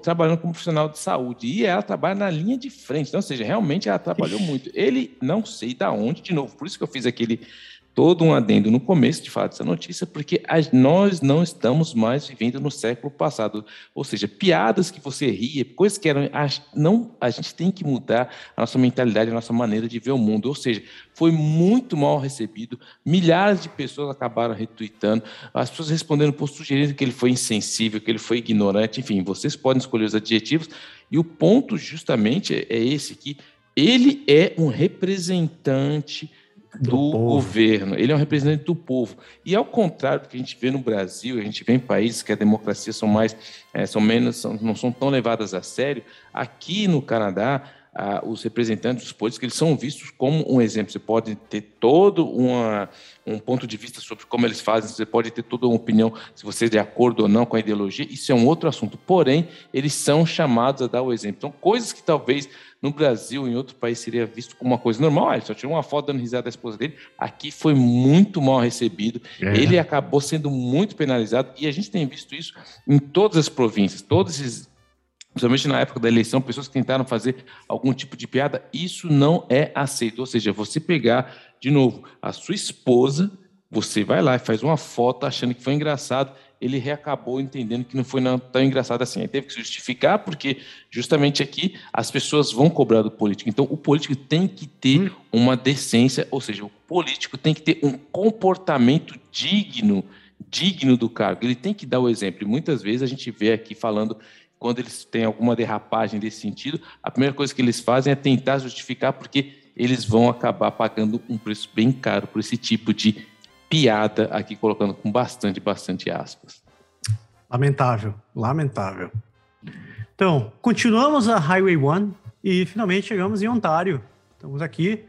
trabalhando como profissional de saúde. E ela trabalha na linha de frente, então, ou seja, realmente ela trabalhou muito. Ele, não sei da onde, de novo, por isso que eu fiz aquele todo um adendo no começo de falar dessa notícia, porque nós não estamos mais vivendo no século passado. Ou seja, piadas que você ria, coisas que eram. Não, a gente tem que mudar a nossa mentalidade, a nossa maneira de ver o mundo. Ou seja, foi muito mal recebido, milhares de pessoas acabaram retweetando, as pessoas respondendo por sugerindo que ele foi insensível, que ele foi ignorante, enfim, vocês podem escolher os adjetivos. E o ponto justamente é esse que ele é um representante do, do governo, ele é um representante do povo. E ao contrário do que a gente vê no Brasil, a gente vê em países que a democracia são mais, é, são menos, são, não são tão levadas a sério, aqui no Canadá, ah, os representantes dos políticos eles são vistos como um exemplo. Você pode ter todo uma, um ponto de vista sobre como eles fazem, você pode ter toda uma opinião se você é de acordo ou não com a ideologia, isso é um outro assunto. Porém, eles são chamados a dar o exemplo. Então, coisas que talvez no Brasil, em outro país, seria visto como uma coisa normal. Ah, ele só tirou uma foto dando risada da esposa dele. Aqui foi muito mal recebido. É. Ele acabou sendo muito penalizado. E a gente tem visto isso em todas as províncias. Todos esses principalmente na época da eleição, pessoas que tentaram fazer algum tipo de piada, isso não é aceito. Ou seja, você pegar, de novo, a sua esposa você vai lá e faz uma foto achando que foi engraçado, ele reacabou entendendo que não foi não, tão engraçado assim. Aí teve que justificar, porque justamente aqui as pessoas vão cobrar do político. Então, o político tem que ter hum. uma decência, ou seja, o político tem que ter um comportamento digno, digno do cargo. Ele tem que dar o exemplo. E muitas vezes a gente vê aqui falando quando eles têm alguma derrapagem desse sentido, a primeira coisa que eles fazem é tentar justificar porque eles vão acabar pagando um preço bem caro por esse tipo de piada aqui colocando com bastante, bastante aspas. Lamentável, lamentável. Então, continuamos a Highway 1 e finalmente chegamos em Ontário. Estamos aqui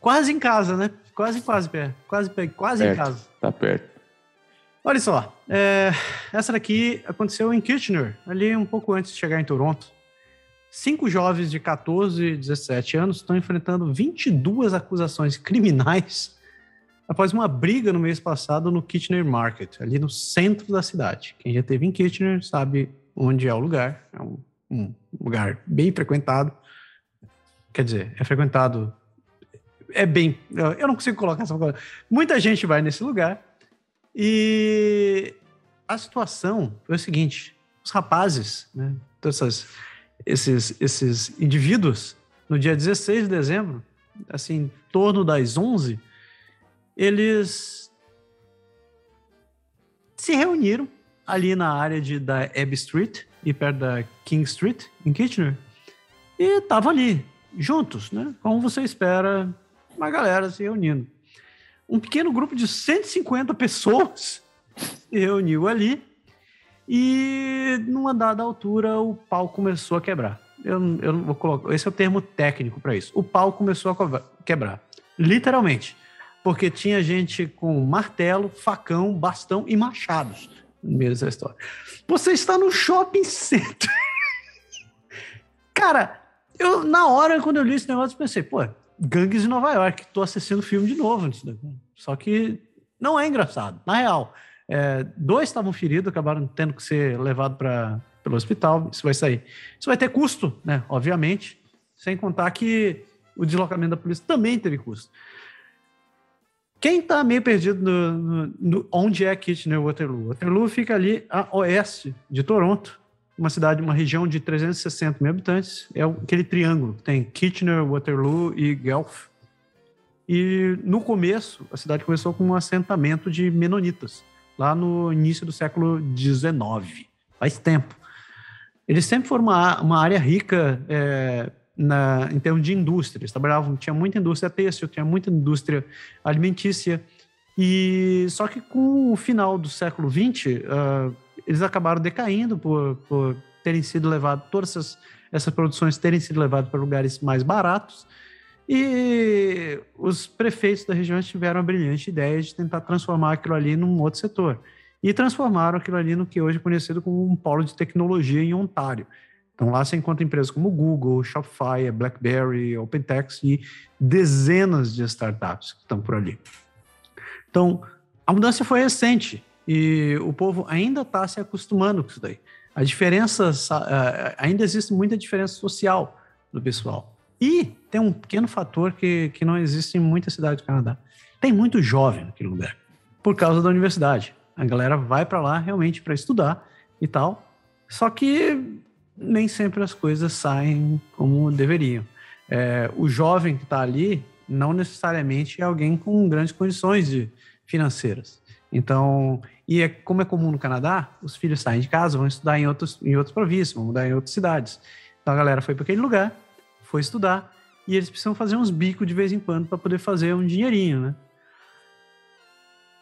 quase em casa, né? Quase, quase, pé. Quase, quase perto, em casa. Tá perto. Olha só, é, essa daqui aconteceu em Kitchener, ali um pouco antes de chegar em Toronto. Cinco jovens de 14 e 17 anos estão enfrentando 22 acusações criminais após uma briga no mês passado no Kitchener Market, ali no centro da cidade. Quem já esteve em Kitchener sabe onde é o lugar. É um, um lugar bem frequentado. Quer dizer, é frequentado. É bem. Eu não consigo colocar essa coisa. Muita gente vai nesse lugar. E a situação foi o seguinte: os rapazes, né, essas, esses, esses indivíduos, no dia 16 de dezembro, assim, em torno das 11, eles se reuniram ali na área de, da Abbey Street e perto da King Street, em Kitchener, e estavam ali, juntos, né? Como você espera, uma galera se reunindo. Um pequeno grupo de 150 pessoas se reuniu ali e, numa dada altura, o pau começou a quebrar. Eu, eu vou colocar. Esse é o termo técnico para isso. O pau começou a quebrar. Literalmente porque tinha gente com martelo, facão, bastão e machados no meio dessa história. Você está no shopping center. [laughs] Cara, eu na hora, quando eu li esse negócio, pensei, pô, Gangues de Nova York, tô assistindo filme de novo. Só que não é engraçado, na real. É, dois estavam feridos, acabaram tendo que ser levados para pelo hospital. Isso vai sair. Isso vai ter custo, né? Obviamente. Sem contar que o deslocamento da polícia também teve custo. Quem está meio perdido no, no, no, onde é Kitchener Waterloo? Waterloo fica ali a oeste de Toronto, uma cidade, uma região de 360 mil habitantes. É aquele triângulo que tem Kitchener, Waterloo e Guelph. E no começo, a cidade começou com um assentamento de menonitas, lá no início do século XIX. Faz tempo. Eles sempre foram uma, uma área rica é, na, em termos de indústria. Eles trabalhavam, tinha muita indústria têxtil, tinha muita indústria alimentícia. E só que com o final do século XX, uh, eles acabaram decaindo por, por terem sido levados, todas essas, essas produções terem sido levadas para lugares mais baratos. E os prefeitos da região tiveram a brilhante ideia de tentar transformar aquilo ali num outro setor. E transformaram aquilo ali no que hoje é conhecido como um polo de tecnologia em Ontário. Então lá você encontra empresas como Google, Shopify, BlackBerry, OpenText e dezenas de startups que estão por ali. Então a mudança foi recente e o povo ainda está se acostumando com isso daí. A diferença, ainda existe muita diferença social do pessoal. E tem um pequeno fator que, que não existe em muitas cidades do Canadá. Tem muito jovem naquele lugar, por causa da universidade. A galera vai para lá realmente para estudar e tal. Só que nem sempre as coisas saem como deveriam. É, o jovem que está ali não necessariamente é alguém com grandes condições de, financeiras. Então, e é, como é comum no Canadá, os filhos saem de casa, vão estudar em outros, em outros províncias, vão mudar em outras cidades. Então a galera foi para aquele lugar, foi estudar, e eles precisam fazer uns bicos de vez em quando para poder fazer um dinheirinho, né?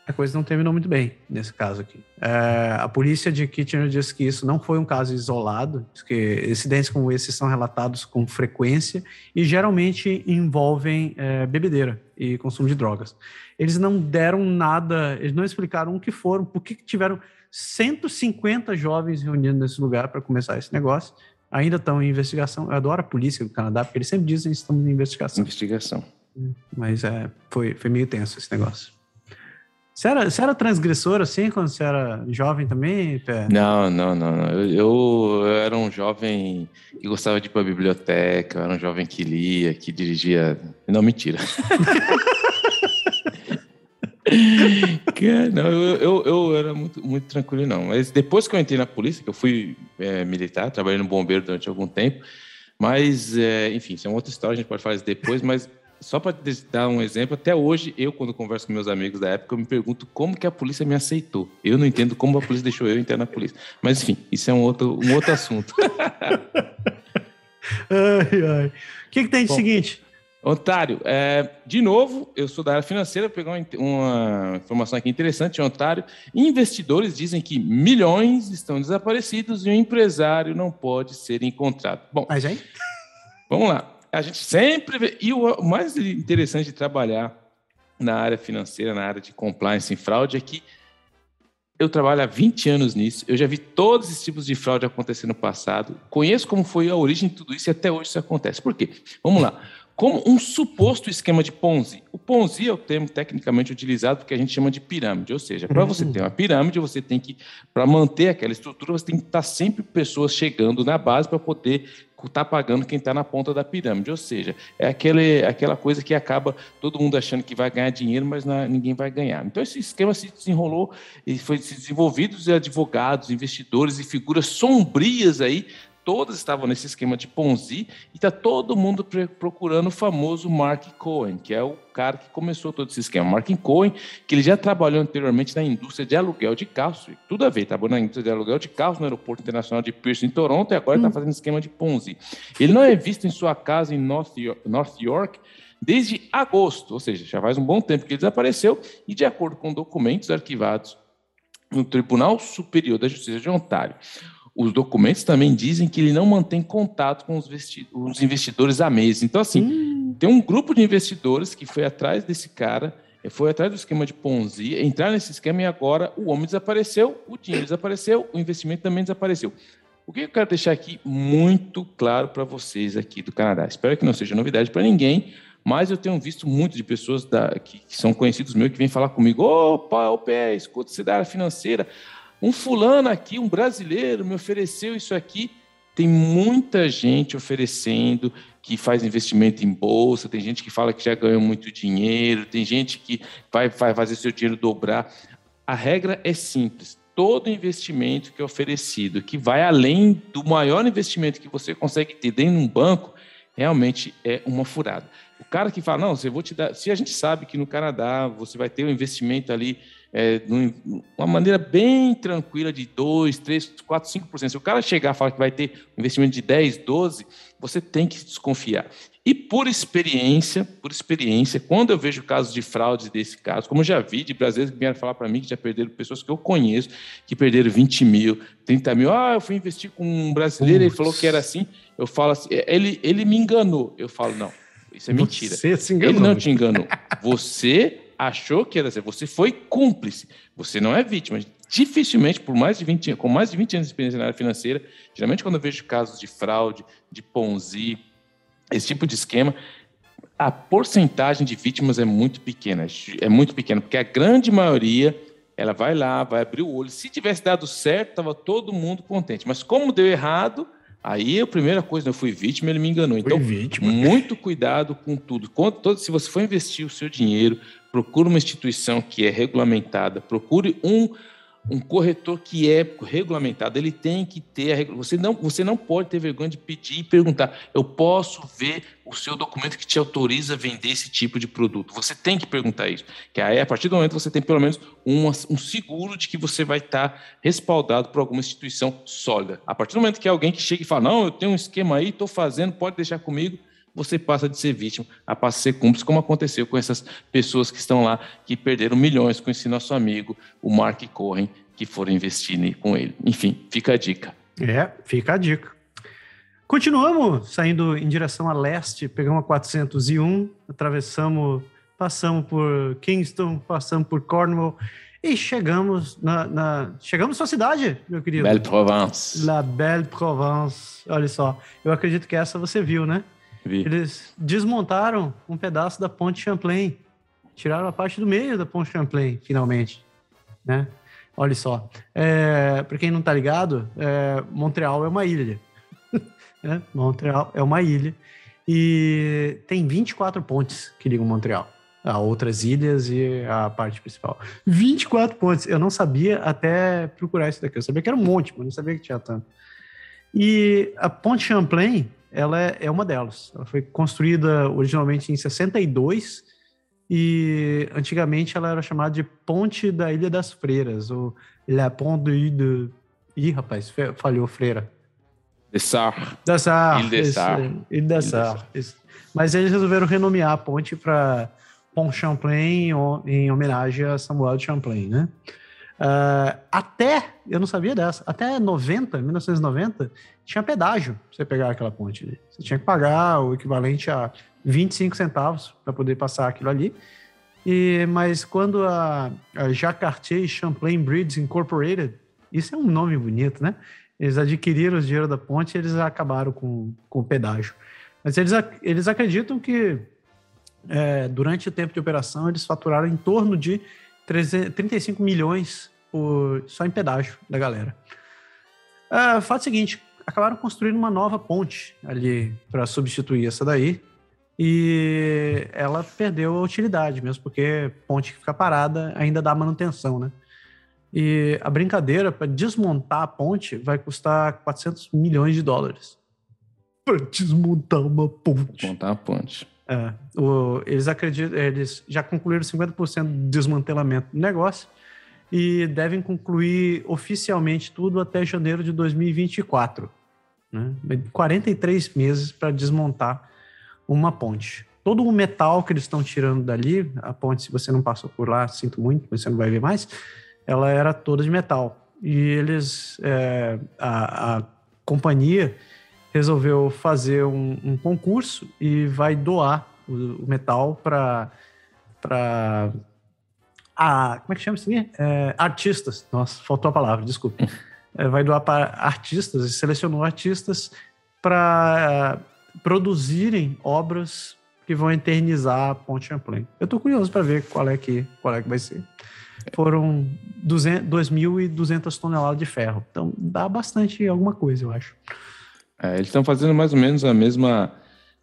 A coisa não terminou muito bem nesse caso aqui. É, a polícia de Kitchener diz que isso não foi um caso isolado, que incidentes como esse são relatados com frequência e geralmente envolvem é, bebedeira e consumo de drogas. Eles não deram nada, eles não explicaram o que foram, por que tiveram 150 jovens reunidos nesse lugar para começar esse negócio. Ainda estão em investigação. Eu adoro a polícia do Canadá, porque eles sempre dizem que estão em investigação. Investigação. Mas é, foi, foi meio tenso esse negócio. Você era, você era transgressor assim quando você era jovem também, Pé? Não, não, não. não. Eu, eu, era um jovem que gostava de ir para a biblioteca, eu era um jovem que lia, que dirigia. Não, mentira. [laughs] não, eu, eu, eu, era muito, muito tranquilo, não. Mas depois que eu entrei na polícia, que eu fui é, militar, trabalhei no bombeiro durante algum tempo, mas, é, enfim, isso é uma outra história, a gente pode falar depois, mas só para dar um exemplo, até hoje, eu, quando converso com meus amigos da época, eu me pergunto como que a polícia me aceitou. Eu não entendo como a polícia deixou eu entrar na polícia. Mas, enfim, isso é um outro, um outro assunto. [laughs] ai, ai. O que, que tem de Bom, seguinte? Ontário, é, de novo, eu sou da área financeira, pegar uma, uma, informação aqui interessante, Ontário. Investidores dizem que milhões estão desaparecidos e o empresário não pode ser encontrado. Bom, Mas, hein? vamos lá. A gente sempre vê. E o mais interessante de trabalhar na área financeira, na área de compliance em fraude, é que eu trabalho há 20 anos nisso, eu já vi todos esses tipos de fraude acontecer no passado, conheço como foi a origem de tudo isso e até hoje isso acontece. Por quê? Vamos lá como um suposto esquema de Ponzi. O Ponzi é o termo tecnicamente utilizado que a gente chama de pirâmide, ou seja, para você ter uma pirâmide, você tem que, para manter aquela estrutura, você tem que estar sempre pessoas chegando na base para poder estar tá pagando quem está na ponta da pirâmide, ou seja, é aquele, aquela coisa que acaba todo mundo achando que vai ganhar dinheiro, mas ninguém vai ganhar. Então esse esquema se desenrolou e foi se desenvolvido os advogados, investidores e figuras sombrias aí todas estavam nesse esquema de Ponzi e está todo mundo procurando o famoso Mark Cohen, que é o cara que começou todo esse esquema. Mark Cohen, que ele já trabalhou anteriormente na indústria de aluguel de carros, tudo a ver, trabalhou na indústria de aluguel de carros no aeroporto internacional de Pearson em Toronto e agora está hum. fazendo esquema de Ponzi. Ele não é visto em sua casa em North York, North York desde agosto, ou seja, já faz um bom tempo que ele desapareceu e de acordo com documentos arquivados no Tribunal Superior da Justiça de Ontário, os documentos também dizem que ele não mantém contato com os, os investidores à mesa. Então, assim, hum. tem um grupo de investidores que foi atrás desse cara, eh, foi atrás do esquema de Ponzi, entrar nesse esquema e agora o homem desapareceu, o dinheiro desapareceu, o investimento também desapareceu. O que eu quero deixar aqui muito claro para vocês aqui do Canadá? Espero que não seja novidade para ninguém, mas eu tenho visto muito de pessoas da, que, que, são conhecidos meus que vêm falar comigo: opa, pé, escuta, área financeira, um fulano aqui, um brasileiro, me ofereceu isso aqui. Tem muita gente oferecendo que faz investimento em bolsa, tem gente que fala que já ganhou muito dinheiro, tem gente que vai, vai fazer seu dinheiro dobrar. A regra é simples. Todo investimento que é oferecido, que vai além do maior investimento que você consegue ter dentro de um banco, realmente é uma furada. O cara que fala, não, eu vou te dar. Se a gente sabe que no Canadá você vai ter um investimento ali é, uma maneira bem tranquila de 2, 3, 4, 5%. Se o cara chegar e falar que vai ter um investimento de 10, 12, você tem que desconfiar. E por experiência, por experiência, quando eu vejo casos de fraude desse caso, como eu já vi de brasileiros que vieram falar para mim que já perderam pessoas que eu conheço, que perderam 20 mil, 30 mil. Ah, eu fui investir com um brasileiro, ele falou que era assim. Eu falo assim, ele, ele me enganou. Eu falo, não, isso é mentira. Você se enganou. Ele não te enganou. [laughs] Você achou que era ser. Você foi cúmplice. Você não é vítima. Dificilmente, por mais de 20, com mais de 20 anos de experiência na área financeira, geralmente quando eu vejo casos de fraude, de Ponzi, esse tipo de esquema, a porcentagem de vítimas é muito pequena. É muito pequena, porque a grande maioria ela vai lá, vai abrir o olho. Se tivesse dado certo, estava todo mundo contente. Mas como deu errado, Aí a primeira coisa, eu fui vítima, ele me enganou. Então, muito cuidado com tudo. Se você for investir o seu dinheiro, procure uma instituição que é regulamentada, procure um um corretor que é regulamentado, ele tem que ter a você não você não pode ter vergonha de pedir e perguntar, eu posso ver o seu documento que te autoriza a vender esse tipo de produto. Você tem que perguntar isso, que aí a partir do momento você tem pelo menos um, um seguro de que você vai estar respaldado por alguma instituição sólida. A partir do momento que alguém que chega e fala, não, eu tenho um esquema aí, estou fazendo, pode deixar comigo, você passa de ser vítima a passar a ser cúmplice, como aconteceu com essas pessoas que estão lá, que perderam milhões com esse nosso amigo, o Mark Cohen, que foram investir com ele. Enfim, fica a dica. É, fica a dica. Continuamos saindo em direção a leste, pegamos a 401, atravessamos, passamos por Kingston, passamos por Cornwall e chegamos na, na chegamos na sua cidade, meu querido. Belle Provence. La Belle Provence. Olha só, eu acredito que essa você viu, né? Vi. Eles desmontaram um pedaço da ponte Champlain. Tiraram a parte do meio da ponte Champlain, finalmente. Né? Olha só. É, Para quem não está ligado, é, Montreal é uma ilha. [laughs] é, Montreal é uma ilha. E tem 24 pontes que ligam Montreal. a outras ilhas e a parte principal. 24 pontes. Eu não sabia até procurar isso daqui. Eu sabia que era um monte, mas não sabia que tinha tanto. E a Ponte Champlain, ela é, é uma delas. Ela foi construída originalmente em 62 e antigamente ela era chamada de Ponte da Ilha das Freiras, ou La Ponte de... Ih, rapaz, falhou Freira. Dessar. Dessar. Ilha Dessar. Ilha Dessar. Mas eles resolveram renomear a ponte para Pont Champlain em homenagem a Samuel de Champlain, né? Uh, até, eu não sabia dessa, até 90, 1990, tinha pedágio pra você pegar aquela ponte. Você tinha que pagar o equivalente a 25 centavos para poder passar aquilo ali. E, mas quando a, a Jacques Champlain Bridge Incorporated, isso é um nome bonito, né? Eles adquiriram o dinheiro da ponte e eles acabaram com, com o pedágio. Mas eles, eles acreditam que é, durante o tempo de operação, eles faturaram em torno de 35 milhões por, só em pedágio da galera. É, fato seguinte, acabaram construindo uma nova ponte ali para substituir essa daí, e ela perdeu a utilidade mesmo, porque ponte que fica parada ainda dá manutenção, né? E a brincadeira para desmontar a ponte vai custar 400 milhões de dólares. Para desmontar uma ponte. Desmontar a ponte. É, o, eles acreditam, eles já concluíram 50% do desmantelamento do negócio e devem concluir oficialmente tudo até janeiro de 2024. Né? 43 meses para desmontar uma ponte. Todo o metal que eles estão tirando dali, a ponte, se você não passou por lá, sinto muito, você não vai ver mais, ela era toda de metal. E eles, é, a, a companhia resolveu fazer um, um concurso e vai doar o, o metal para para a como é que chama isso aqui? É, artistas. Nossa, faltou a palavra, desculpe. [laughs] É, vai doar para artistas e selecionou artistas para é, produzirem obras que vão eternizar a Ponte Champlain. Eu estou curioso para ver qual é que qual é que vai ser. Foram 2.200 toneladas de ferro. Então dá bastante alguma coisa, eu acho. É, eles estão fazendo mais ou menos a mesma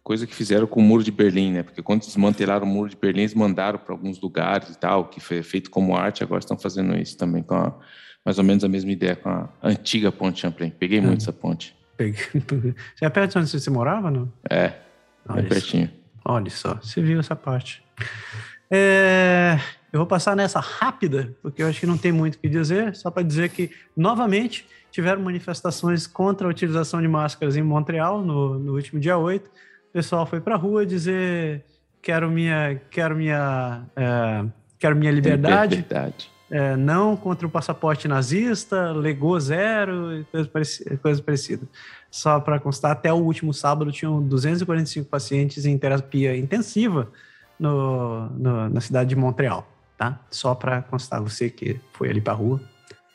coisa que fizeram com o Muro de Berlim, né? Porque quando desmantelaram o Muro de Berlim, eles mandaram para alguns lugares e tal, que foi feito como arte, agora estão fazendo isso também com a, mais ou menos a mesma ideia com a antiga ponte Champlain. Peguei é. muito essa ponte. Peguei. Você é perto de onde você morava, não? É, é pertinho. Olha só, você viu essa parte. É, eu vou passar nessa rápida, porque eu acho que não tem muito o que dizer, só para dizer que, novamente, tiveram manifestações contra a utilização de máscaras em Montreal no, no último dia 8. O pessoal foi para a rua dizer quero minha, quero minha, é, quero minha liberdade. liberdade. É, não contra o passaporte nazista, legou zero e coisa parecida. Coisa parecida. Só para constar, até o último sábado tinham 245 pacientes em terapia intensiva no, no na cidade de Montreal, tá? Só para constar, você que foi ali para a rua,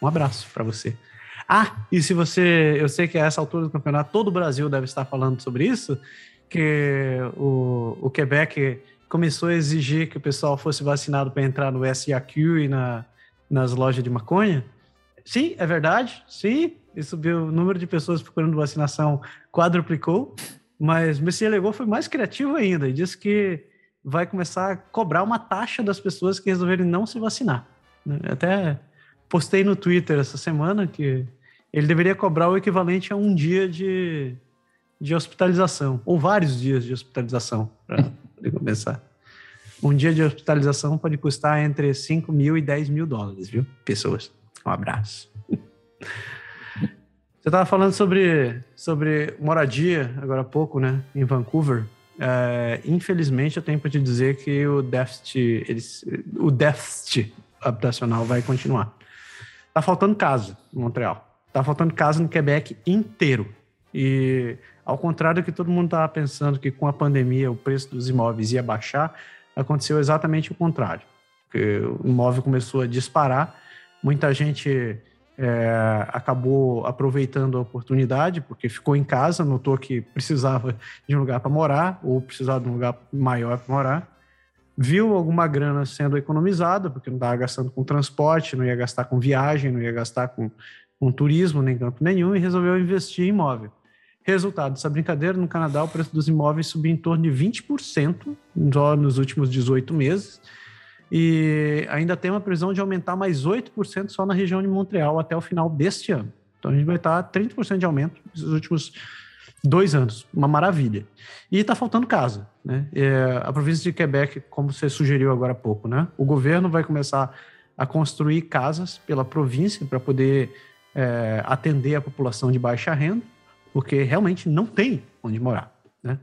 um abraço para você. Ah, e se você. Eu sei que a essa altura do campeonato todo o Brasil deve estar falando sobre isso, que o, o Quebec começou a exigir que o pessoal fosse vacinado para entrar no SAQ e na, nas lojas de maconha. Sim, é verdade, sim. E subiu o número de pessoas procurando vacinação quadruplicou, mas Messias Legou foi mais criativo ainda e disse que vai começar a cobrar uma taxa das pessoas que resolverem não se vacinar. Até postei no Twitter essa semana que ele deveria cobrar o equivalente a um dia de, de hospitalização, ou vários dias de hospitalização, para começar. Um dia de hospitalização pode custar entre 5 mil e 10 mil dólares, viu? Pessoas. Um abraço. [laughs] Você estava falando sobre, sobre moradia agora há pouco, né? Em Vancouver. É, infelizmente, eu tenho para te dizer que o déficit, eles, o déficit habitacional vai continuar. Tá faltando casa em Montreal. Tá faltando casa no Quebec inteiro. E ao contrário do que todo mundo estava pensando que com a pandemia o preço dos imóveis ia baixar, aconteceu exatamente o contrário. O imóvel começou a disparar, muita gente é, acabou aproveitando a oportunidade, porque ficou em casa, notou que precisava de um lugar para morar, ou precisava de um lugar maior para morar, viu alguma grana sendo economizada, porque não estava gastando com transporte, não ia gastar com viagem, não ia gastar com com turismo, nem canto nenhum, e resolveu investir em imóvel. Resultado dessa brincadeira, no Canadá o preço dos imóveis subiu em torno de 20% só nos últimos 18 meses. E ainda tem uma previsão de aumentar mais 8% só na região de Montreal até o final deste ano. Então a gente vai estar 30% de aumento nos últimos dois anos. Uma maravilha. E está faltando casa. Né? É, a província de Quebec, como você sugeriu agora há pouco, né? o governo vai começar a construir casas pela província para poder é, atender a população de baixa renda porque realmente não tem onde morar. Né?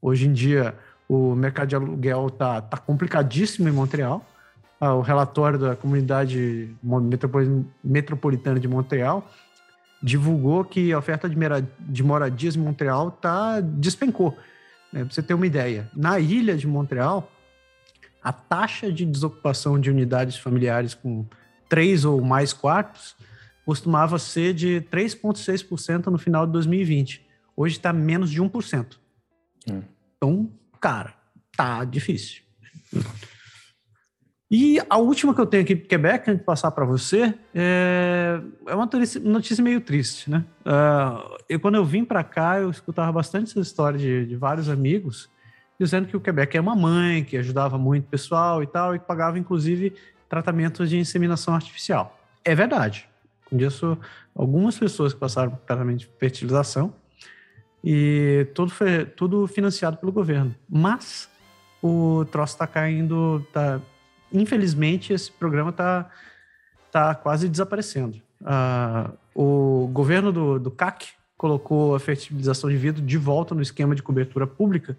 Hoje em dia, o mercado de aluguel está tá complicadíssimo em Montreal. Ah, o relatório da comunidade metropolitana de Montreal divulgou que a oferta de moradias em Montreal tá, despencou. Né? Para você ter uma ideia, na ilha de Montreal, a taxa de desocupação de unidades familiares com três ou mais quartos costumava ser de 3,6% no final de 2020. Hoje está menos de 1%. Hum. Então, cara, tá difícil. E a última que eu tenho aqui para Quebec, antes de passar para você, é, é uma notícia meio triste, né? Uh, eu, quando eu vim para cá, eu escutava bastante essa história de, de, vários amigos dizendo que o Quebec é uma mãe, que ajudava muito o pessoal e tal, e que pagava, inclusive, tratamentos de inseminação artificial. É verdade. Conheço algumas pessoas que passaram por tratamento de fertilização e tudo foi tudo financiado pelo governo. Mas o troço está caindo, tá, infelizmente esse programa está tá quase desaparecendo. Uh, o governo do, do CAC colocou a fertilização de vidro de volta no esquema de cobertura pública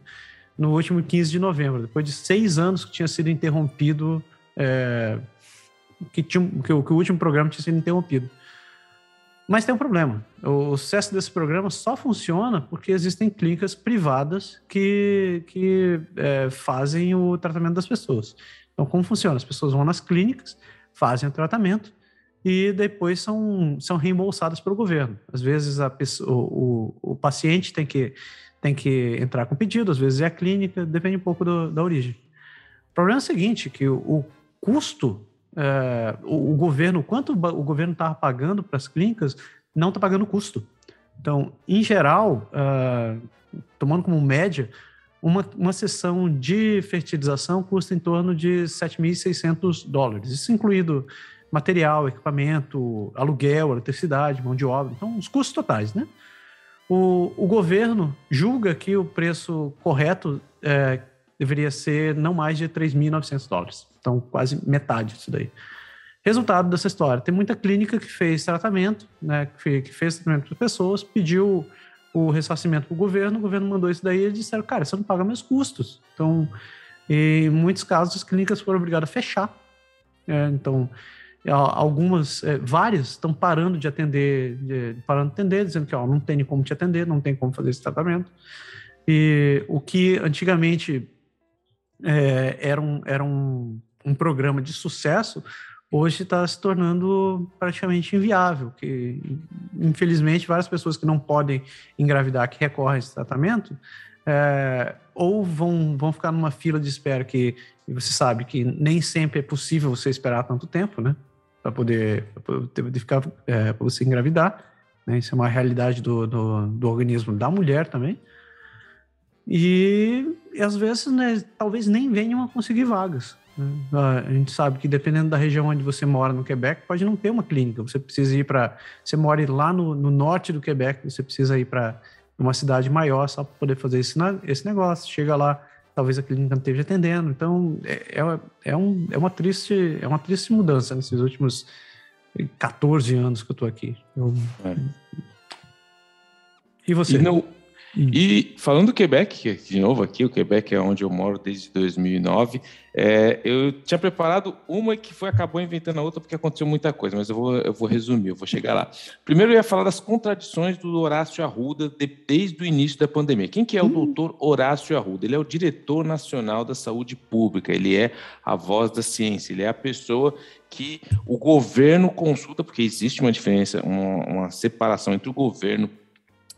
no último 15 de novembro, depois de seis anos que tinha sido interrompido, é, que, tinha, que, que o último programa tinha sido interrompido. Mas tem um problema. O sucesso desse programa só funciona porque existem clínicas privadas que, que é, fazem o tratamento das pessoas. Então, como funciona? As pessoas vão nas clínicas, fazem o tratamento e depois são, são reembolsadas pelo governo. Às vezes a pessoa, o, o, o paciente tem que, tem que entrar com pedido, às vezes é a clínica, depende um pouco do, da origem. O problema é o seguinte, que o, o custo é, o, o, governo, quanto o governo estava pagando para as clínicas, não está pagando custo. Então, em geral, uh, tomando como média, uma, uma sessão de fertilização custa em torno de 7.600 dólares, isso incluído material, equipamento, aluguel, eletricidade, mão de obra, então os custos totais, né? O, o governo julga que o preço correto é, deveria ser não mais de 3.900 dólares. Então, quase metade disso daí. Resultado dessa história: tem muita clínica que fez tratamento, né, que fez tratamento para pessoas, pediu o ressarcimento para o governo, o governo mandou isso daí e eles disseram: cara, você não paga meus custos. Então, em muitos casos, as clínicas foram obrigadas a fechar. É, então, algumas, é, várias estão parando de atender, de, parando de atender, dizendo que ó, não tem como te atender, não tem como fazer esse tratamento. E o que antigamente é, era, um, era um, um programa de sucesso, hoje está se tornando praticamente inviável, que infelizmente várias pessoas que não podem engravidar, que recorrem a esse tratamento, é, ou vão, vão ficar numa fila de espera que você sabe que nem sempre é possível você esperar tanto tempo, né, para poder, poder ficar, é, para você engravidar, né, isso é uma realidade do, do, do organismo da mulher também, e, e às vezes, né, talvez nem venham a conseguir vagas. Né? A gente sabe que dependendo da região onde você mora no Quebec, pode não ter uma clínica. Você precisa ir para. Você mora lá no, no, norte do Quebec, você precisa ir para uma cidade maior só para poder fazer esse, esse negócio. Chega lá, talvez a clínica não esteja atendendo. Então, é, é, é, um, é, uma, triste, é uma triste mudança nesses últimos 14 anos que eu estou aqui. Eu... É. E você? E não, e falando do Quebec, de novo aqui, o Quebec é onde eu moro desde 2009, é, eu tinha preparado uma que foi acabou inventando a outra porque aconteceu muita coisa, mas eu vou, eu vou resumir, eu vou chegar lá. Primeiro eu ia falar das contradições do Horácio Arruda de, desde o início da pandemia. Quem que é o hum. doutor Horácio Arruda? Ele é o diretor nacional da saúde pública, ele é a voz da ciência, ele é a pessoa que o governo consulta, porque existe uma diferença, uma, uma separação entre o governo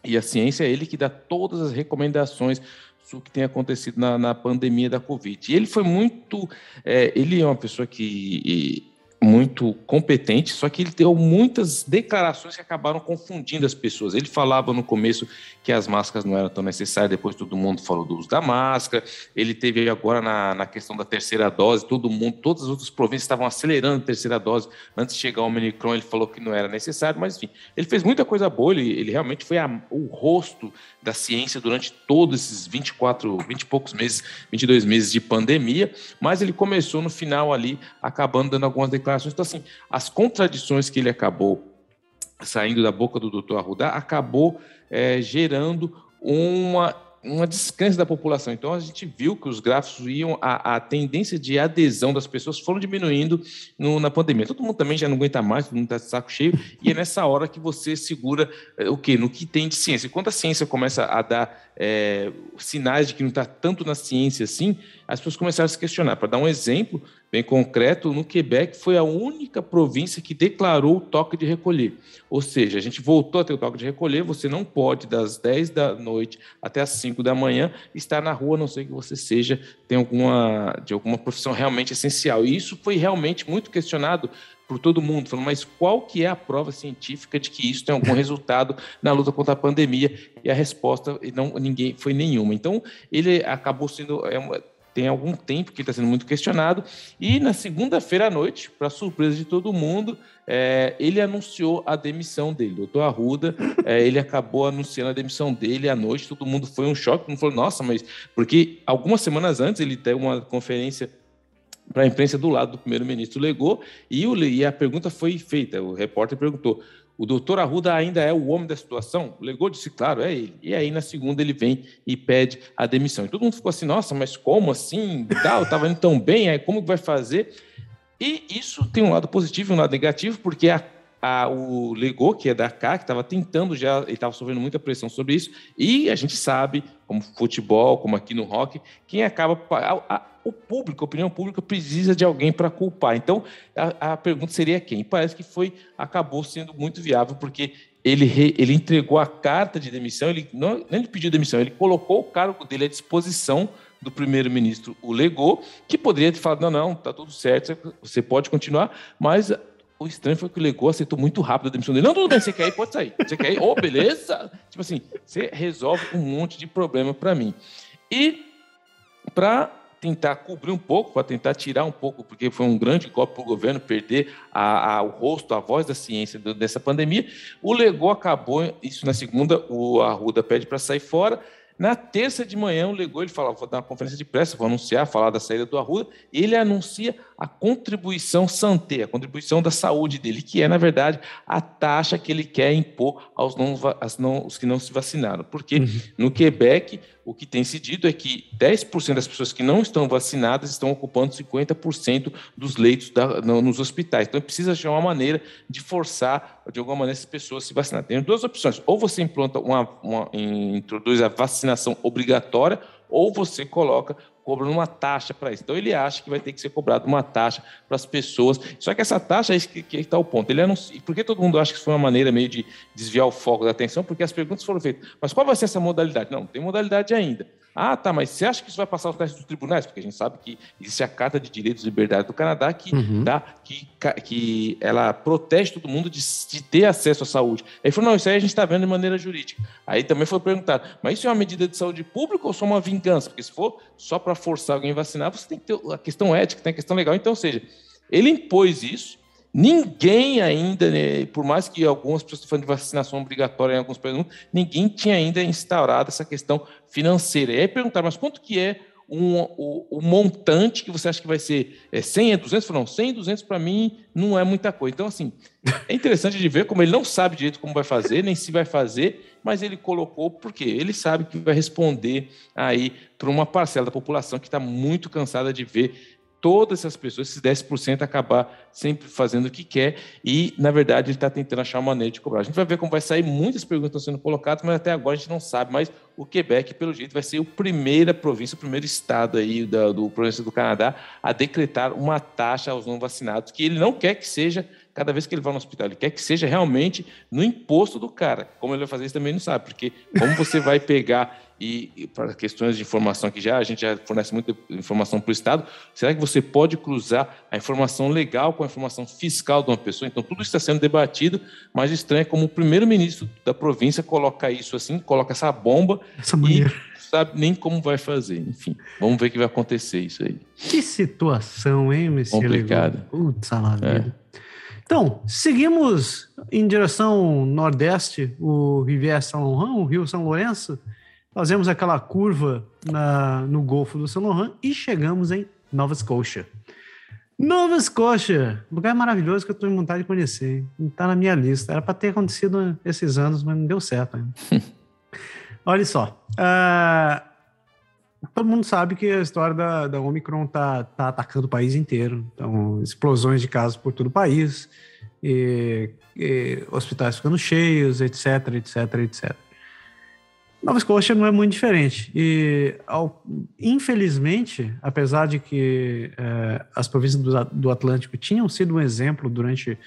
e a ciência é ele que dá todas as recomendações sobre o que tem acontecido na, na pandemia da Covid. E ele foi muito. É, ele é uma pessoa que muito competente, só que ele deu muitas declarações que acabaram confundindo as pessoas. Ele falava no começo que as máscaras não eram tão necessárias, depois todo mundo falou do uso da máscara. Ele teve agora na, na questão da terceira dose, todo mundo, todas as outras províncias estavam acelerando a terceira dose. Antes de chegar ao Omicron, ele falou que não era necessário, mas enfim, ele fez muita coisa boa, ele, ele realmente foi a, o rosto da ciência durante todos esses 24, 20 e poucos meses, 22 meses de pandemia, mas ele começou no final ali, acabando dando algumas declarações. Então, assim, as contradições que ele acabou saindo da boca do doutor Arruda acabou é, gerando uma, uma descrença da população. Então, a gente viu que os gráficos iam, a, a tendência de adesão das pessoas foram diminuindo no, na pandemia. Todo mundo também já não aguenta mais, todo mundo está de saco cheio, e é nessa hora que você segura é, o quê? No que tem de ciência. Quando a ciência começa a dar é, sinais de que não está tanto na ciência assim, as pessoas começaram a se questionar. Para dar um exemplo bem concreto, no Quebec foi a única província que declarou o toque de recolher. Ou seja, a gente voltou a ter o toque de recolher, você não pode, das 10 da noite até as 5 da manhã, estar na rua, a não ser que você seja, tem alguma, de alguma profissão realmente essencial. E isso foi realmente muito questionado por todo mundo, falando, mas qual que é a prova científica de que isso tem algum resultado na luta contra a pandemia? E a resposta não ninguém foi nenhuma. Então ele acabou sendo é uma, tem algum tempo que está sendo muito questionado. E na segunda-feira à noite, para surpresa de todo mundo, é, ele anunciou a demissão dele. Doutor Arruda, [laughs] é, ele acabou anunciando a demissão dele à noite. Todo mundo foi um choque. Mundo falou, nossa, mas. Porque algumas semanas antes ele deu uma conferência para a imprensa do lado do primeiro-ministro Legou e, o, e a pergunta foi feita. O repórter perguntou: o doutor Arruda ainda é o homem da situação? O Legou disse, claro, é ele. E aí, na segunda, ele vem e pede a demissão. E todo mundo ficou assim, nossa, mas como assim? Tal, estava indo tão bem, aí como vai fazer? E isso tem um lado positivo e um lado negativo, porque a, a, o Legou, que é da CA, que estava tentando já, ele estava sofrendo muita pressão sobre isso, e a gente sabe, como futebol, como aqui no rock, quem acaba... A, a, o público, a opinião pública precisa de alguém para culpar. Então, a, pergunta seria quem? Parece que foi acabou sendo muito viável, porque ele, re, ele entregou a carta de demissão, ele não ele pediu demissão, ele colocou o cargo dele à disposição do primeiro-ministro, o legou, que poderia ter falado, não, não, está tudo certo, você pode continuar, mas o estranho foi que o Legou aceitou muito rápido a demissão dele. Não, tudo bem, você quer ir, pode sair. Você quer ir? Ô, oh, beleza? Tipo assim, você resolve um monte de problema para mim. E para tentar cobrir um pouco, para tentar tirar um pouco, porque foi um grande golpe para o governo perder a, a, o rosto, a voz da ciência dessa pandemia. O Legou acabou, isso na segunda, o Arruda pede para sair fora. Na terça de manhã, o Legou ele fala, vou dar uma conferência de pressa, vou anunciar, falar da saída do Arruda, e ele anuncia a contribuição Santé, a contribuição da saúde dele, que é, na verdade, a taxa que ele quer impor aos, não, aos, não, os que não se vacinaram. Porque uhum. no Quebec, o que tem se dito é que 10% das pessoas que não estão vacinadas estão ocupando 50% dos leitos da, no, nos hospitais. Então, precisa achar uma maneira de forçar, de alguma maneira, essas pessoas a se vacinar. Tem duas opções. Ou você implanta uma, uma introduz a vacinação obrigatória, ou você coloca cobrando uma taxa para isso. Então ele acha que vai ter que ser cobrado uma taxa para as pessoas. Só que essa taxa é que está o ponto. Ele anuncia, por que todo mundo acha que foi uma maneira meio de desviar o foco da atenção? Porque as perguntas foram feitas. Mas qual vai ser essa modalidade? Não, não tem modalidade ainda. Ah, tá, mas você acha que isso vai passar os testes dos tribunais? Porque a gente sabe que existe a Carta de Direitos e Liberdade do Canadá que, uhum. dá, que, que ela protege todo mundo de, de ter acesso à saúde. Aí falou, não, isso aí a gente está vendo de maneira jurídica. Aí também foi perguntado, mas isso é uma medida de saúde pública ou só uma vingança? Porque se for só para forçar alguém a vacinar, você tem que ter a questão ética, tem a questão legal. Então, ou seja, ele impôs isso, Ninguém ainda, né, por mais que algumas pessoas falando de vacinação obrigatória em alguns países, ninguém tinha ainda instaurado essa questão financeira. E aí perguntaram, mas quanto que é um, o, montante que você acha que vai ser? É 100, é 200? Não, 100, 200 para mim não é muita coisa. Então, assim, é interessante de ver como ele não sabe direito como vai fazer, nem se vai fazer, mas ele colocou porque ele sabe que vai responder aí para uma parcela da população que está muito cansada de ver todas essas pessoas, esses 10%, acabar sempre fazendo o que quer e, na verdade, ele está tentando achar uma maneira de cobrar. A gente vai ver como vai sair, muitas perguntas estão sendo colocadas, mas até agora a gente não sabe, mas o Quebec, pelo jeito, vai ser a primeira província, o primeiro estado aí da, do província do Canadá a decretar uma taxa aos não vacinados, que ele não quer que seja cada vez que ele vai no hospital, ele quer que seja realmente no imposto do cara. Como ele vai fazer isso também não sabe, porque como você vai pegar e, e para questões de informação que já a gente já fornece muita informação para o Estado, será que você pode cruzar a informação legal com a informação fiscal de uma pessoa? Então tudo isso está sendo debatido, mas estranho é como o primeiro-ministro da província coloca isso assim, coloca essa bomba Essa e sabe nem como vai fazer. Enfim, vamos ver o que vai acontecer isso aí. Que situação, hein, Messias? Complicado. Putz, a vida. Então, seguimos em direção nordeste, o Rivière São Laurent, o Rio São Lourenço. Fazemos aquela curva na, no Golfo do São Laurent e chegamos em Nova Scotia. Nova Scotia, lugar maravilhoso que eu estou em vontade de conhecer. Está na minha lista. Era para ter acontecido esses anos, mas não deu certo ainda. [laughs] Olha só. ah, todo mundo sabe que a história da, da Omicron tá, tá atacando o país inteiro. Então, explosões de casos por todo o país, e, e hospitais ficando cheios, etc, etc, etc. Nova Escócia não é muito diferente. E, ao- infelizmente, apesar de que eh, as províncias do, do Atlântico tinham sido um exemplo durante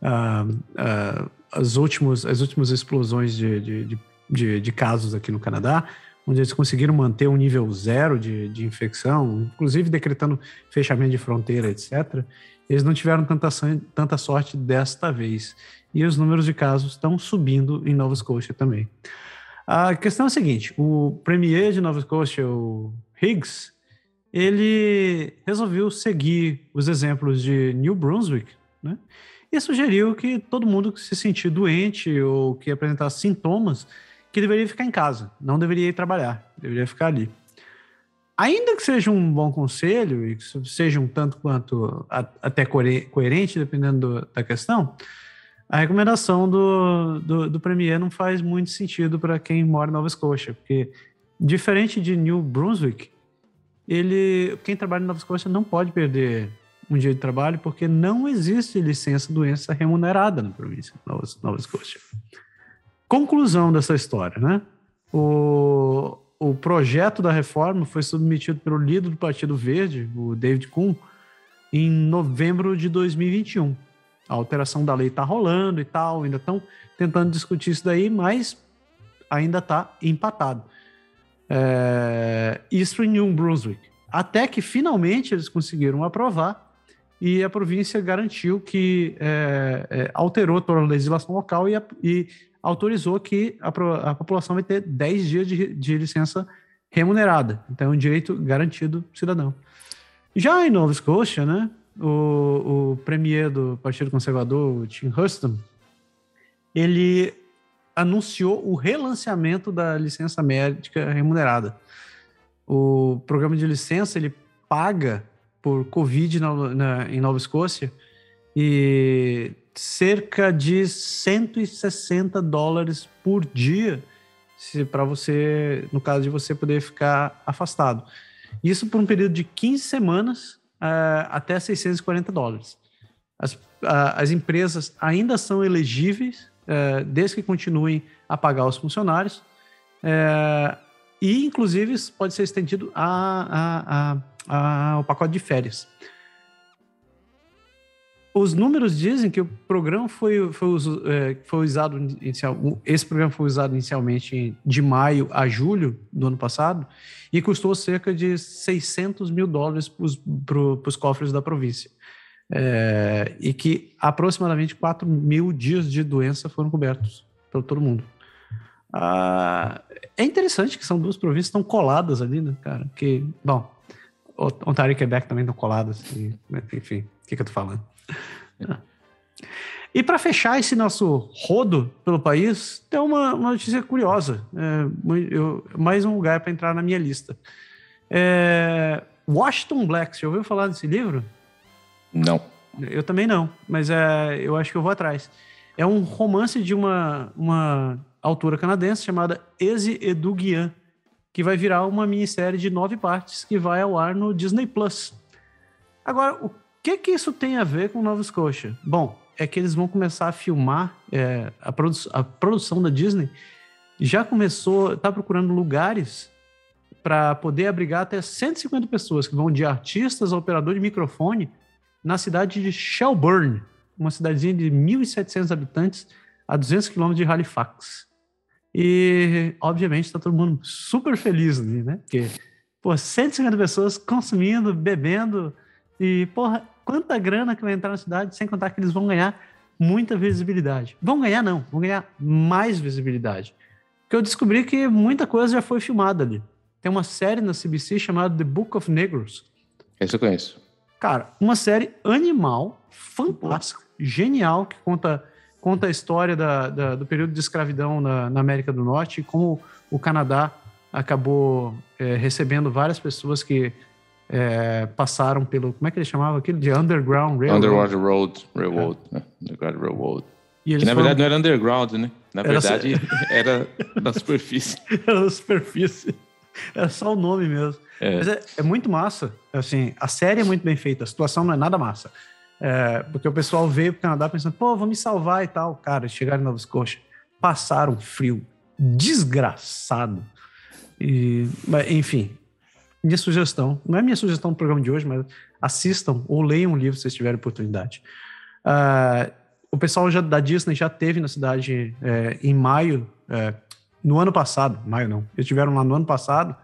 ah, ah, as, últimos, as últimas explosões de, de, de- de casos aqui no Canadá, onde eles conseguiram manter um nível zero de, de infecção, inclusive decretando fechamento de fronteira, etc., eles não tiveram tanta, tanta sorte desta vez. E os números de casos estão subindo em Nova Scotia também. A questão é a seguinte: o premier de Nova Scotia, o Higgs, ele resolveu seguir os exemplos de New Brunswick, né? E sugeriu que todo mundo que se sentir doente ou que apresentasse sintomas, que deveria ficar em casa, não deveria ir trabalhar, deveria ficar ali. Ainda que seja um bom conselho e que seja um tanto quanto a- até coere- coerente, dependendo do- da questão, a recomendação do, do, do Premier não faz muito sentido para quem mora em Nova Escócia, porque, diferente de New Brunswick, ele, quem trabalha em Nova Escócia não pode perder um dia de trabalho, porque não existe licença doença remunerada na província de Nova, Nova Escócia. Conclusão dessa história, né? O, o projeto da reforma foi submetido pelo líder do Partido Verde, o David Kuhn, em novembro de 2021. A alteração da lei está rolando e tal, ainda estão tentando discutir isso daí, mas ainda está empatado. É, isso em New Brunswick. Até que finalmente eles conseguiram aprovar e a província garantiu que é, é, alterou toda a legislação local e, a- e autorizou que a, a população vai ter 10 dias de, de licença remunerada. Então, é um direito garantido cidadão. Já em Nova Scotia, né, o, o premier do Partido Conservador, Tim Huston, ele anunciou o relanceamento da licença médica remunerada. O programa de licença ele paga por Covid na- na- em Nova Escócia e cerca de 160 dólares por dia para você, no caso de você poder ficar afastado. Isso por um período de 15 semanas ah, até 640 dólares. As, ah, as empresas ainda são elegíveis eh, desde que continuem a pagar os funcionários eh, e, inclusive, isso pode ser estendido a, a- a- ao pacote de férias. Os números dizem que o programa foi, foi, eh, foi usado inicial, o- esse programa foi usado inicialmente de maio a julho do ano passado e custou cerca de 600 mil dólares para os cofres da província. Eh, e que aproximadamente 4 mil dias de doença foram cobertos por todo mundo. Ah, é interessante que são duas províncias estão coladas ali, né, cara? Que, bom, O- Ontário e Quebec também estão coladas. e, enfim, o que, que eu tô falando? Ah. E para fechar esse nosso rodo pelo país, tem uma, uma notícia curiosa. É, eu- mais um lugar para entrar na minha lista. É, Washington Black, você já ouviu falar desse livro? Não. Eu também não, mas é, eu acho que eu vou atrás. É um romance de uma, uma autora canadense chamada Eze Eduguian, que vai virar uma minissérie de nove partes que vai ao ar no Disney Plus. Agora, o que que isso tem a ver com Nova Scotia? Bom, é que eles vão começar a filmar é, a, produ- a produção da Disney. Já começou, está procurando lugares para poder abrigar até 150 pessoas que vão de artistas a operador de microfone na cidade de Shelburne, uma cidadezinha de 1.700 habitantes a 200 quilômetros de Halifax. E, obviamente, está todo mundo super feliz ali, né? Porque, pô, 150 pessoas consumindo, bebendo, e, porra, quanta grana que vai entrar na cidade, sem contar que eles vão ganhar muita visibilidade. Vão ganhar, não, vão ganhar mais visibilidade. Porque eu descobri que muita coisa já foi filmada ali. Tem uma série na CBC chamada The Book of Negros. Esse eu conheço. Cara, uma série animal, fantástica, genial, que conta, conta a história da, da do período de escravidão na, na, América do Norte e como o Canadá acabou é, recebendo várias pessoas que é, passaram pelo. Como é que ele chamava aquilo? De Underground Railroad. Underwater Road, Railroad, é. né? Underground Railroad. que na foram... verdade não era underground, né? Na verdade [laughs] era, [laughs] era da superfície. era da superfície. Era só o nome mesmo. É. Mas é, é, muito massa. Assim, a série é muito bem feita, a situação não é nada massa. É, porque o pessoal veio para o Canadá pensando, pô, vou me salvar e tal. Cara, chegaram em Nova Scotia, passaram frio desgraçado. E, enfim, minha sugestão, não é minha sugestão no programa de hoje, mas assistam ou leiam um livro se vocês tiverem oportunidade. Uh, o pessoal já, da Disney já teve na cidade é, em maio, é, no ano passado, maio não, eles estiveram lá no ano passado,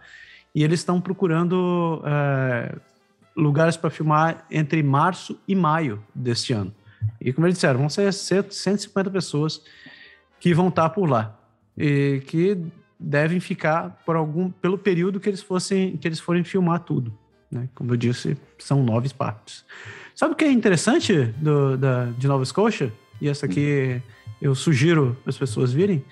e eles estão procurando é, lugares para filmar entre março e maio deste ano. E como eles disseram, vão ser 150 pessoas que vão estar por lá. E que devem ficar por algum pelo período que eles fossem que eles forem filmar tudo. Né? Como eu disse, são nove partes. Sabe o que é interessante do, da, de Nova Scotia? E essa aqui eu sugiro as pessoas virem.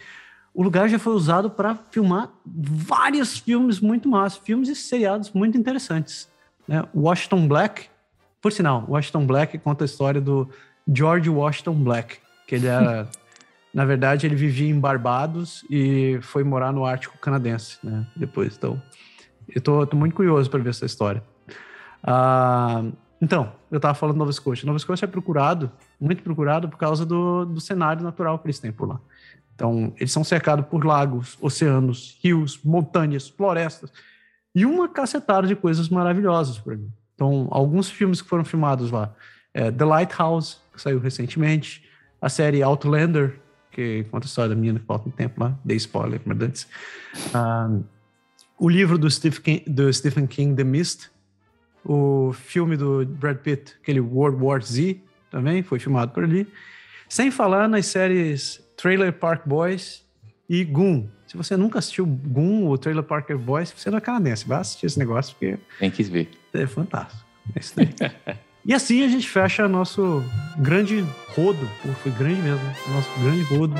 O lugar já foi usado para filmar vários filmes muito massa, filmes e seriados muito interessantes. Né? Washington Black, por sinal, Washington Black conta a história do George Washington Black, que ele era [laughs] Na verdade, ele vivia em Barbados e foi morar no Ártico canadense, né? Depois, então, eu tô, tô muito curioso para ver essa história. Ah, então, eu estava falando Nova Escócia. Nova Escócia é procurado, muito procurado, por causa do, do cenário natural que eles têm por lá. Então, eles são cercados por lagos, oceanos, rios, montanhas, florestas e uma cacetada de coisas maravilhosas por ali. Então, alguns filmes que foram filmados lá, é The Lighthouse, que saiu recentemente, a série Outlander, que conta a história da menina que falta um tempo lá, dei spoiler, mas antes. Um, o livro do Stephen, King, do Stephen King, The Mist, o filme do Brad Pitt, aquele World War Z, também foi filmado por ali. Sem falar nas séries Trailer Park Boys e Goon. Se você nunca assistiu Goon ou Trailer Park Boys, você não é canadense, vai assistir esse negócio porque... Tem que ver. É fantástico. É isso E assim a gente fecha nosso grande rodo, foi grande mesmo, nosso grande rodo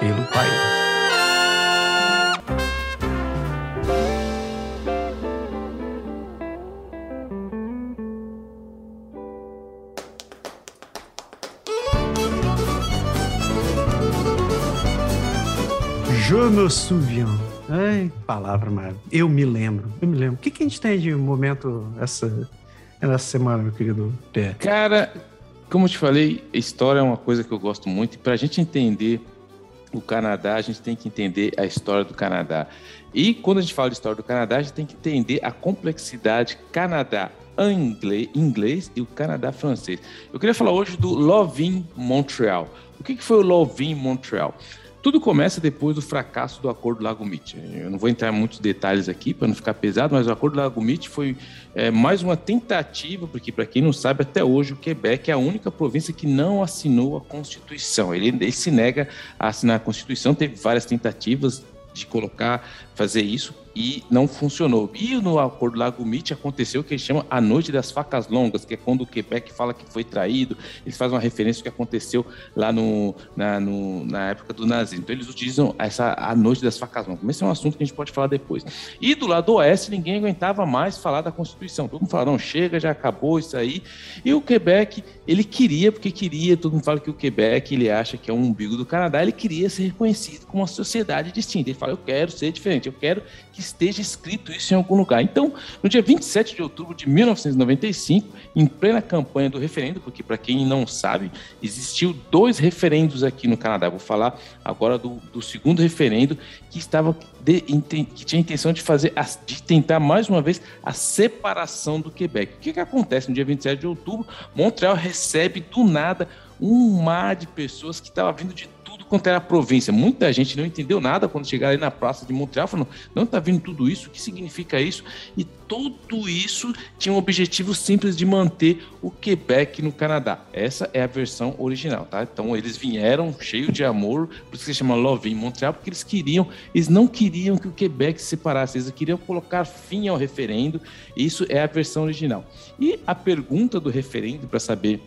pelo país. Souviens. Ai, palavra, mas eu me lembro. Eu me lembro. O que, que a gente tem de momento essa nessa semana, meu querido Pé? Cara, como eu te falei, história é uma coisa que eu gosto muito. E para a gente entender o Canadá, a gente tem que entender a história do Canadá. E quando a gente fala de história do Canadá, a gente tem que entender a complexidade Canadá inglês, inglês e o Canadá francês. Eu queria falar hoje do Lovin Montreal. O que foi o Lovin Montreal? Tudo começa depois do fracasso do Acordo Lago Mead. Eu não vou entrar em muitos detalhes aqui para não ficar pesado, mas o Acordo Lago Mead foi é, mais uma tentativa, porque para quem não sabe, até hoje o Quebec é a única província que não assinou a Constituição. Ele, ele se nega a assinar a Constituição, teve várias tentativas de colocar, fazer isso, e não funcionou. E no acordo Lago Mead aconteceu o que eles chamam a Noite das Facas Longas, que é quando o Quebec fala que foi traído, eles fazem uma referência ao que aconteceu lá no, na, no, na época do nazismo. Então eles utilizam essa a Noite das Facas Longas. Mas esse é um assunto que a gente pode falar depois. E do lado oeste, ninguém aguentava mais falar da Constituição. Todo mundo fala, não, chega, já acabou isso aí. E o Quebec, ele queria, porque queria, todo mundo fala que o Quebec, ele acha que é um umbigo do Canadá, ele queria ser reconhecido como uma sociedade distinta. Ele fala, eu quero ser diferente, eu quero que esteja escrito isso em algum lugar. Então, no dia 27 de outubro de 1995, em plena campanha do referendo, porque para quem não sabe, existiu dois referendos aqui no Canadá. Vou falar agora do, do segundo referendo que estava de, que tinha a intenção de fazer de tentar mais uma vez a separação do Quebec. O que, que acontece no dia 27 de outubro? Montreal recebe do nada um mar de pessoas que estava vindo de quanto era província. Muita gente não entendeu nada quando chegaram na praça de Montreal, falando, não está vindo tudo isso, o que significa isso? E tudo isso tinha um objetivo simples de manter o Quebec no Canadá. Essa é a versão original, tá? Então eles vieram cheio de amor, por isso que se chama Love em Montreal, porque eles queriam, eles não queriam que o Quebec se separasse, eles queriam colocar fim ao referendo. Isso é a versão original. E a pergunta do referendo para saber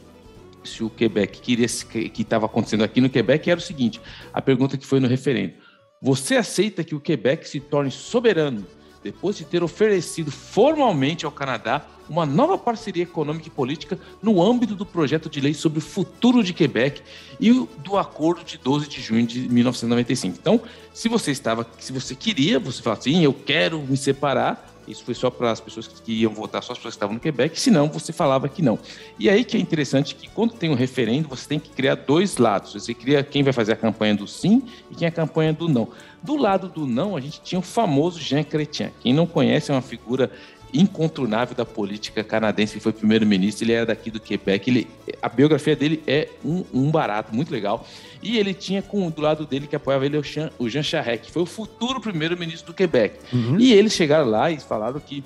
se o Quebec queria que estava acontecendo aqui no Quebec era o seguinte: a pergunta que foi no referendo. Você aceita que o Quebec se torne soberano depois de ter oferecido formalmente ao Canadá uma nova parceria econômica e política no âmbito do projeto de lei sobre o futuro de Quebec e do acordo de 12 de junho de 1995. Então, se você estava, se você queria, você fala assim, eu quero me separar, isso foi só para as pessoas que iam votar, só as pessoas que estavam no Quebec, senão você falava que não. E aí que é interessante que quando tem um referendo, você tem que criar dois lados. Você cria quem vai fazer a campanha do sim e quem é a campanha do não. Do lado do não, a gente tinha o famoso Jean Chrétien. Quem não conhece é uma figura incontornável da política canadense, que foi primeiro-ministro, ele era daqui do Quebec, ele, a biografia dele é um, um, barato, muito legal, e ele tinha com, do lado dele que apoiava ele o Jean, o Jean Charest, que foi o futuro primeiro-ministro do Quebec, uhum. e eles chegaram lá e falaram que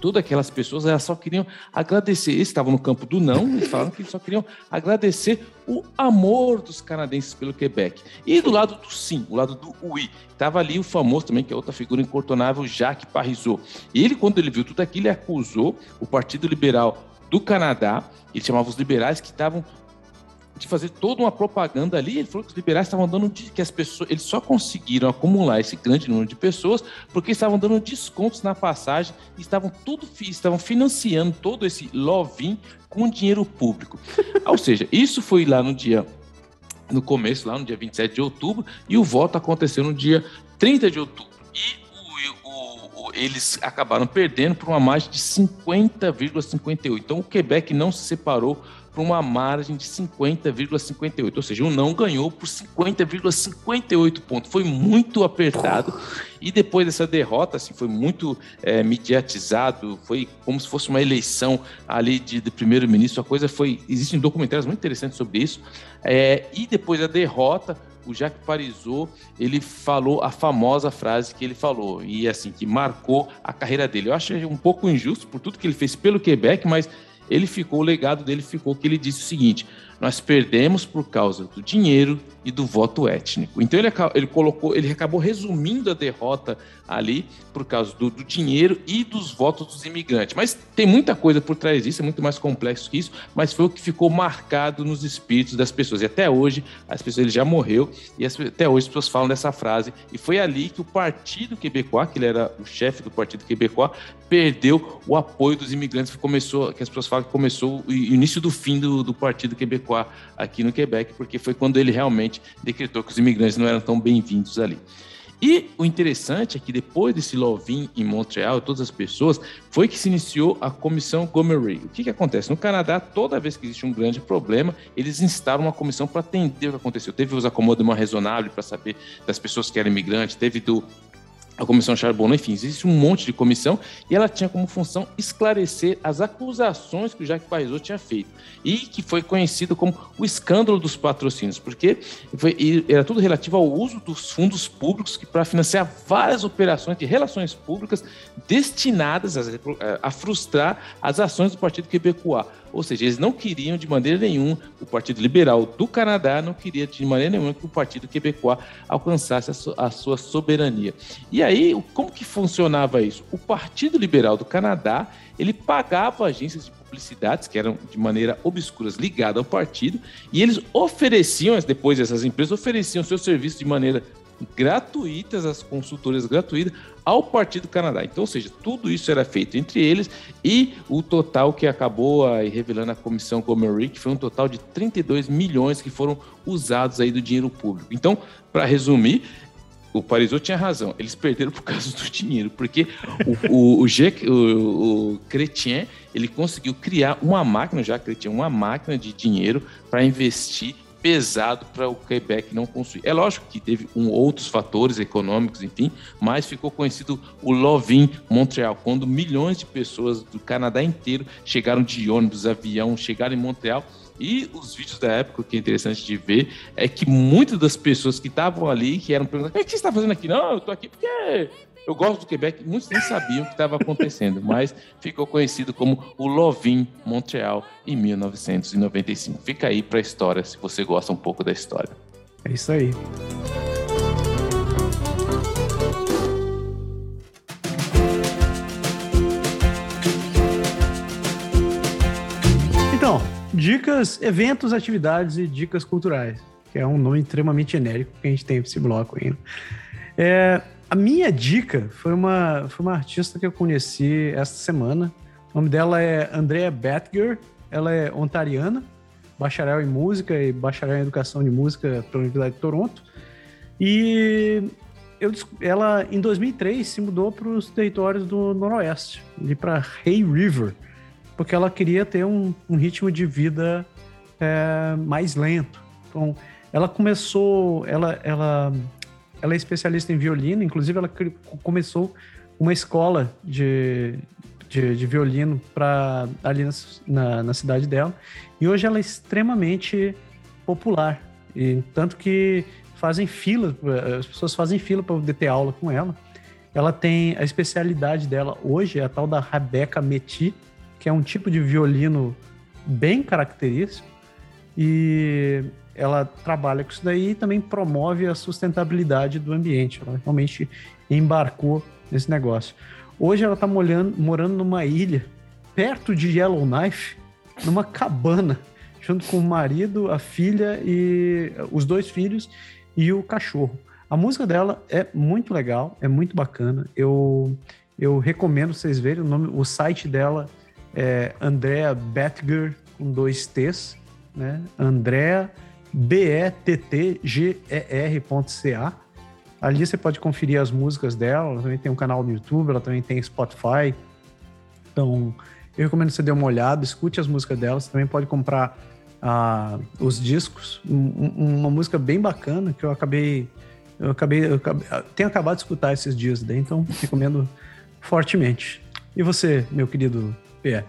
todas aquelas pessoas elas só queriam agradecer. Eles estavam no campo do não, e falaram que eles só queriam agradecer o amor dos canadenses pelo Quebec. E do lado do sim, o lado do oui, estava ali o famoso também, que é outra figura incortonável, Jacques Parizeau. E ele, quando ele viu tudo aquilo, ele acusou o Partido Liberal do Canadá, ele chamava os liberais que estavam de fazer toda uma propaganda ali. Ele falou que os liberais estavam dando que as pessoas, eles só conseguiram acumular esse grande número de pessoas porque estavam dando descontos na passagem estavam tudo estavam financiando todo esse lovin com dinheiro público. [laughs] Ou seja, isso foi lá no dia no começo, lá no dia 27 de outubro, e o voto aconteceu no dia 30 de outubro. E eles acabaram perdendo por uma margem de 50,58. Então o Quebec não se separou por uma margem de 50,58, ou seja, o não ganhou por 50,58 pontos. Foi muito apertado e depois dessa derrota, assim, foi muito é, mediatizado, foi como se fosse uma eleição ali de, de primeiro-ministro. A coisa foi, existem documentários muito interessantes sobre isso. É, e depois da derrota, o Jacques Parizeau, ele falou a famosa frase que ele falou, e assim, que marcou a carreira dele. Eu acho um pouco injusto por tudo que ele fez pelo Quebec, mas ele ficou, o legado dele ficou que ele disse o seguinte: nós perdemos por causa do dinheiro e do voto étnico. Então ele, ele colocou, ele acabou resumindo a derrota ali por causa do, do, dinheiro e dos votos dos imigrantes. Mas tem muita coisa por trás disso, é muito mais complexo que isso, mas foi o que ficou marcado nos espíritos das pessoas. E até hoje, as pessoas, ele já morreu, e as, até hoje as pessoas falam dessa frase. E foi ali que o Partido Quebecois, que ele era o chefe do Partido Quebecois, perdeu o apoio dos imigrantes, que começou, que as pessoas falam que começou o início do fim do, do Partido Quebecois aqui no Quebec, porque foi quando ele realmente decretou que os imigrantes não eram tão bem-vindos ali. E o interessante é que depois desse Lovin em Montreal, todas as pessoas, foi que se iniciou a comissão Gomery. O que, que acontece? No Canadá, toda vez que existe um grande problema, eles instalam uma comissão para atender o que aconteceu. Teve os acomodos uma razonável para saber das pessoas que eram imigrantes, teve do a comissão Charbonneau, enfim, existe um monte de comissão e ela tinha como função esclarecer as acusações que o Jacques Parizeau tinha feito e que foi conhecido como o escândalo dos patrocínios, porque foi, era tudo relativo ao uso dos fundos públicos para financiar várias operações de relações públicas destinadas a, a frustrar as ações do Partido Quebecois ou seja, eles não queriam de maneira nenhuma, o Partido Liberal do Canadá não queria de maneira nenhuma que o Partido Quebecois alcançasse a, su a sua soberania. E aí, como que funcionava isso? O Partido Liberal do Canadá, ele pagava agências de publicidades que eram de maneira obscura ligadas ao partido e eles ofereciam, depois essas empresas ofereciam seus serviços de maneira gratuitas, as consultorias gratuitas, ao Partido do Canadá. Então, ou seja, tudo isso era feito entre eles e o total que acabou aí, revelando a comissão Gomery, foi um total de 32 milhões que foram usados aí do dinheiro público. Então, para resumir, o Parisot tinha razão, eles perderam por causa do dinheiro, porque o, o, o, G, o, o Chrétien, ele conseguiu criar uma máquina, já Chrétien, uma máquina de dinheiro para investir pesado para o Quebec não construir. É lógico que teve um, outros fatores econômicos, enfim, mas ficou conhecido o Lovin Montreal, quando milhões de pessoas do Canadá inteiro chegaram de ônibus, avião, chegaram em Montreal E os vídeos da época, que é interessante de ver, é que muitas das pessoas que estavam ali, que eram perguntando, o que você está fazendo aqui? Não, eu estou aqui porque eu gosto do Quebec, muitos nem sabiam o que estava acontecendo, mas ficou conhecido como o Lovin Montreal em 1995. Fica aí para a história, se você gosta um pouco da história. É isso aí. Então, dicas, eventos, atividades e dicas culturais, que é um nome extremamente genérico que a gente tem esse bloco ainda. É, a minha dica foi uma, foi uma artista que eu conheci esta semana. O nome dela é Andrea Batger, ela é ontariana, bacharel em música e bacharel em educação de música pela Universidade de Toronto. E eu, ela, em 2003, se mudou para os territórios do Noroeste, ali para Hay River, porque ela queria ter um, um ritmo de vida é, mais lento. Então, ela começou, ela, ela, ela é especialista em violino, inclusive ela começou uma escola de, de, de violino para ali na, na, na, cidade dela. E hoje ela é extremamente popular. E, tanto que fazem fila, as pessoas fazem fila para poder ter aula com ela. Ela tem a especialidade dela hoje, é a tal da Rebecca Meti, que é um tipo de violino bem característico. E ela trabalha com isso daí e também promove a sustentabilidade do ambiente. Ela realmente embarcou nesse negócio. Hoje ela está morando numa ilha perto de Yellowknife, numa cabana, junto com o marido, a filha e os dois filhos e o cachorro. A música dela é muito legal, é muito bacana. Eu, eu recomendo vocês verem o nome, o site dela é Andrea Betger com dois T's, né? Andrea B-E-T-T-G-E-R.ca. Ali você pode conferir as músicas dela, ela também tem um canal no YouTube, ela também tem Spotify. Então, eu recomendo você dar uma olhada, escute as músicas dela. Você também pode comprar uh, os discos. Um, uma música bem bacana que eu acabei. Eu acabei, eu acabei, tenho acabado de escutar esses dias daí, então recomendo fortemente. E você, meu querido Pierre?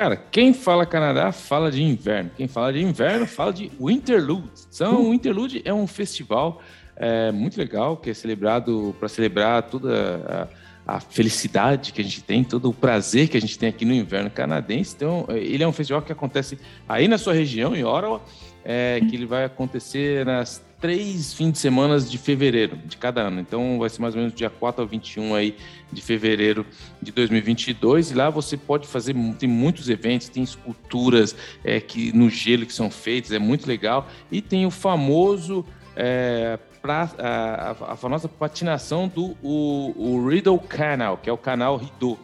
Cara, quem fala Canadá fala de inverno. Quem fala de inverno fala de Winterlude. Então, o Winterlude é um festival é, muito legal que é celebrado para celebrar toda a, a, felicidade que a gente tem, todo o prazer que a gente tem aqui no inverno canadense. Então, ele é um festival que acontece aí na sua região, em Ottawa, é, que ele vai acontecer nas três fins de semana de fevereiro de cada ano. Então vai ser mais ou menos dia 4 ao 21 aí de fevereiro de 2022 e lá você pode fazer tem muitos eventos, tem esculturas é, que no gelo que são feitas, é muito legal e tem o famoso é, pra, a, a, a famosa patinação do o, o Rideau Canal, que é o canal Rideau.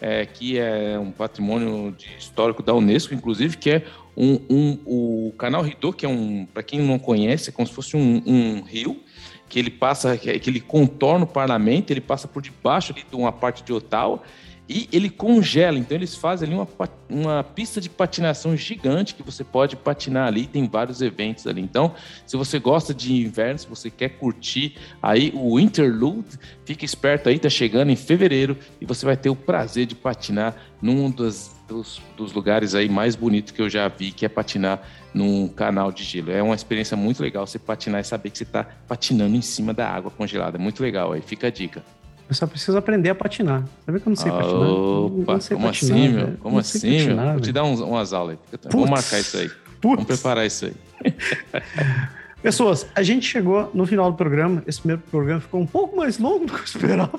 É, que é um patrimônio histórico da Unesco, inclusive, que é um, um, o canal Rideau, que é um, para quem não conhece, é como se fosse um, um rio que ele passa, que ele contorna o parlamento, ele passa por debaixo de uma parte de Ottawa e ele congela. Então eles fazem ali uma, uma pista de patinação gigante que você pode patinar ali. Tem vários eventos ali. Então, se você gosta de inverno, se você quer curtir aí o Interlude, fique esperto aí, tá chegando em fevereiro e você vai ter o prazer de patinar num dos, dos, dos lugares aí mais bonitos que eu já vi, que é patinar num canal de gelo. É uma experiência muito legal você patinar e saber que você está patinando em cima da água congelada. Muito legal aí, fica a dica. Eu só preciso aprender a patinar. Sabe que eu não sei patinar? Opa, não sei como patinar, assim, meu? Como assim, patinar, meu? Vou te dar uns, umas aulas aí. Vamos marcar isso aí. Putz. Vamos preparar isso aí. [laughs] Pessoas, a gente chegou no final do programa. Esse primeiro programa ficou um pouco mais longo do que eu esperava.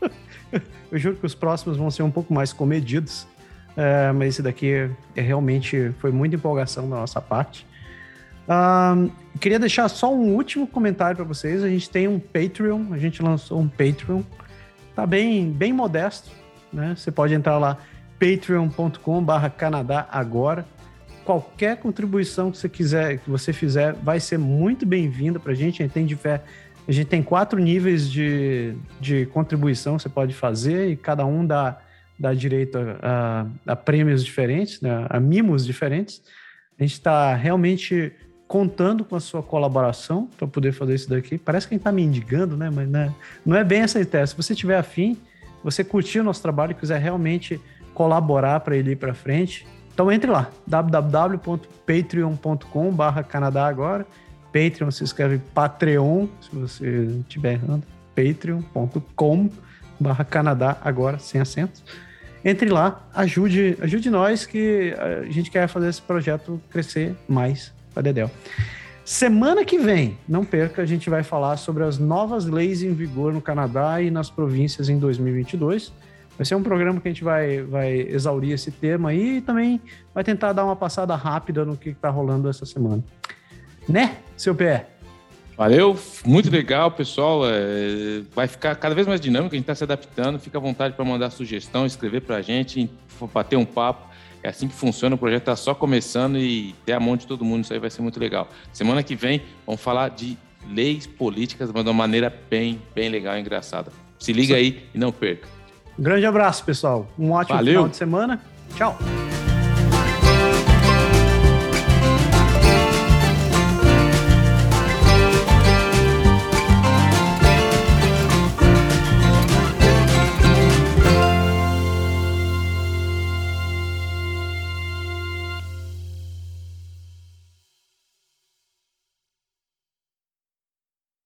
[laughs] Eu juro que os próximos vão ser um pouco mais comedidos. É, mas esse daqui é, realmente foi muita empolgação da nossa parte. Uh, queria deixar só um último comentário para vocês. A gente tem um Patreon, a gente lançou um Patreon tá bem, bem modesto, né? Você pode entrar lá, patreon.com/barra Canadá agora. Qualquer contribuição que você quiser, que você fizer, vai ser muito bem-vinda para a gente. A gente tem de fé, a gente tem quatro níveis de, de contribuição que você pode fazer e cada um dá, dá direito a, a, a prêmios diferentes, né? a mimos diferentes. A gente está realmente contando com a sua colaboração para poder fazer isso daqui. Parece que a gente está mendigando, né? Mas né? não é bem essa ideia. Se você tiver afim, você curtir o nosso trabalho e quiser realmente colaborar para ele ir para frente, Então entre lá, www.patreon.com Canadá agora. Patreon se escreve Patreon, se você estiver errando. patreon.com barra Canadá agora, sem acentos. Entre lá, ajude, ajude nós que a gente quer fazer esse projeto crescer mais para Dedel. Semana que vem, não perca, a gente vai falar sobre as novas leis em vigor no Canadá e nas províncias em 2022. Vai ser um programa que a gente vai, vai exaurir esse tema aí e também vai tentar dar uma passada rápida no que está rolando essa semana. Né, seu pé? Valeu, muito legal, pessoal. É, vai ficar cada vez mais dinâmico, a gente está se adaptando. Fica à vontade para mandar sugestão, escrever para a gente, bater um papo. É assim que funciona, o projeto está só começando e ter a mão de todo mundo, isso aí vai ser muito legal. Semana que vem vamos falar de leis políticas, mas de uma maneira bem, bem legal e engraçada. Se liga aí e não perca. Um grande abraço, pessoal. Um ótimo Valeu. final de semana. Tchau.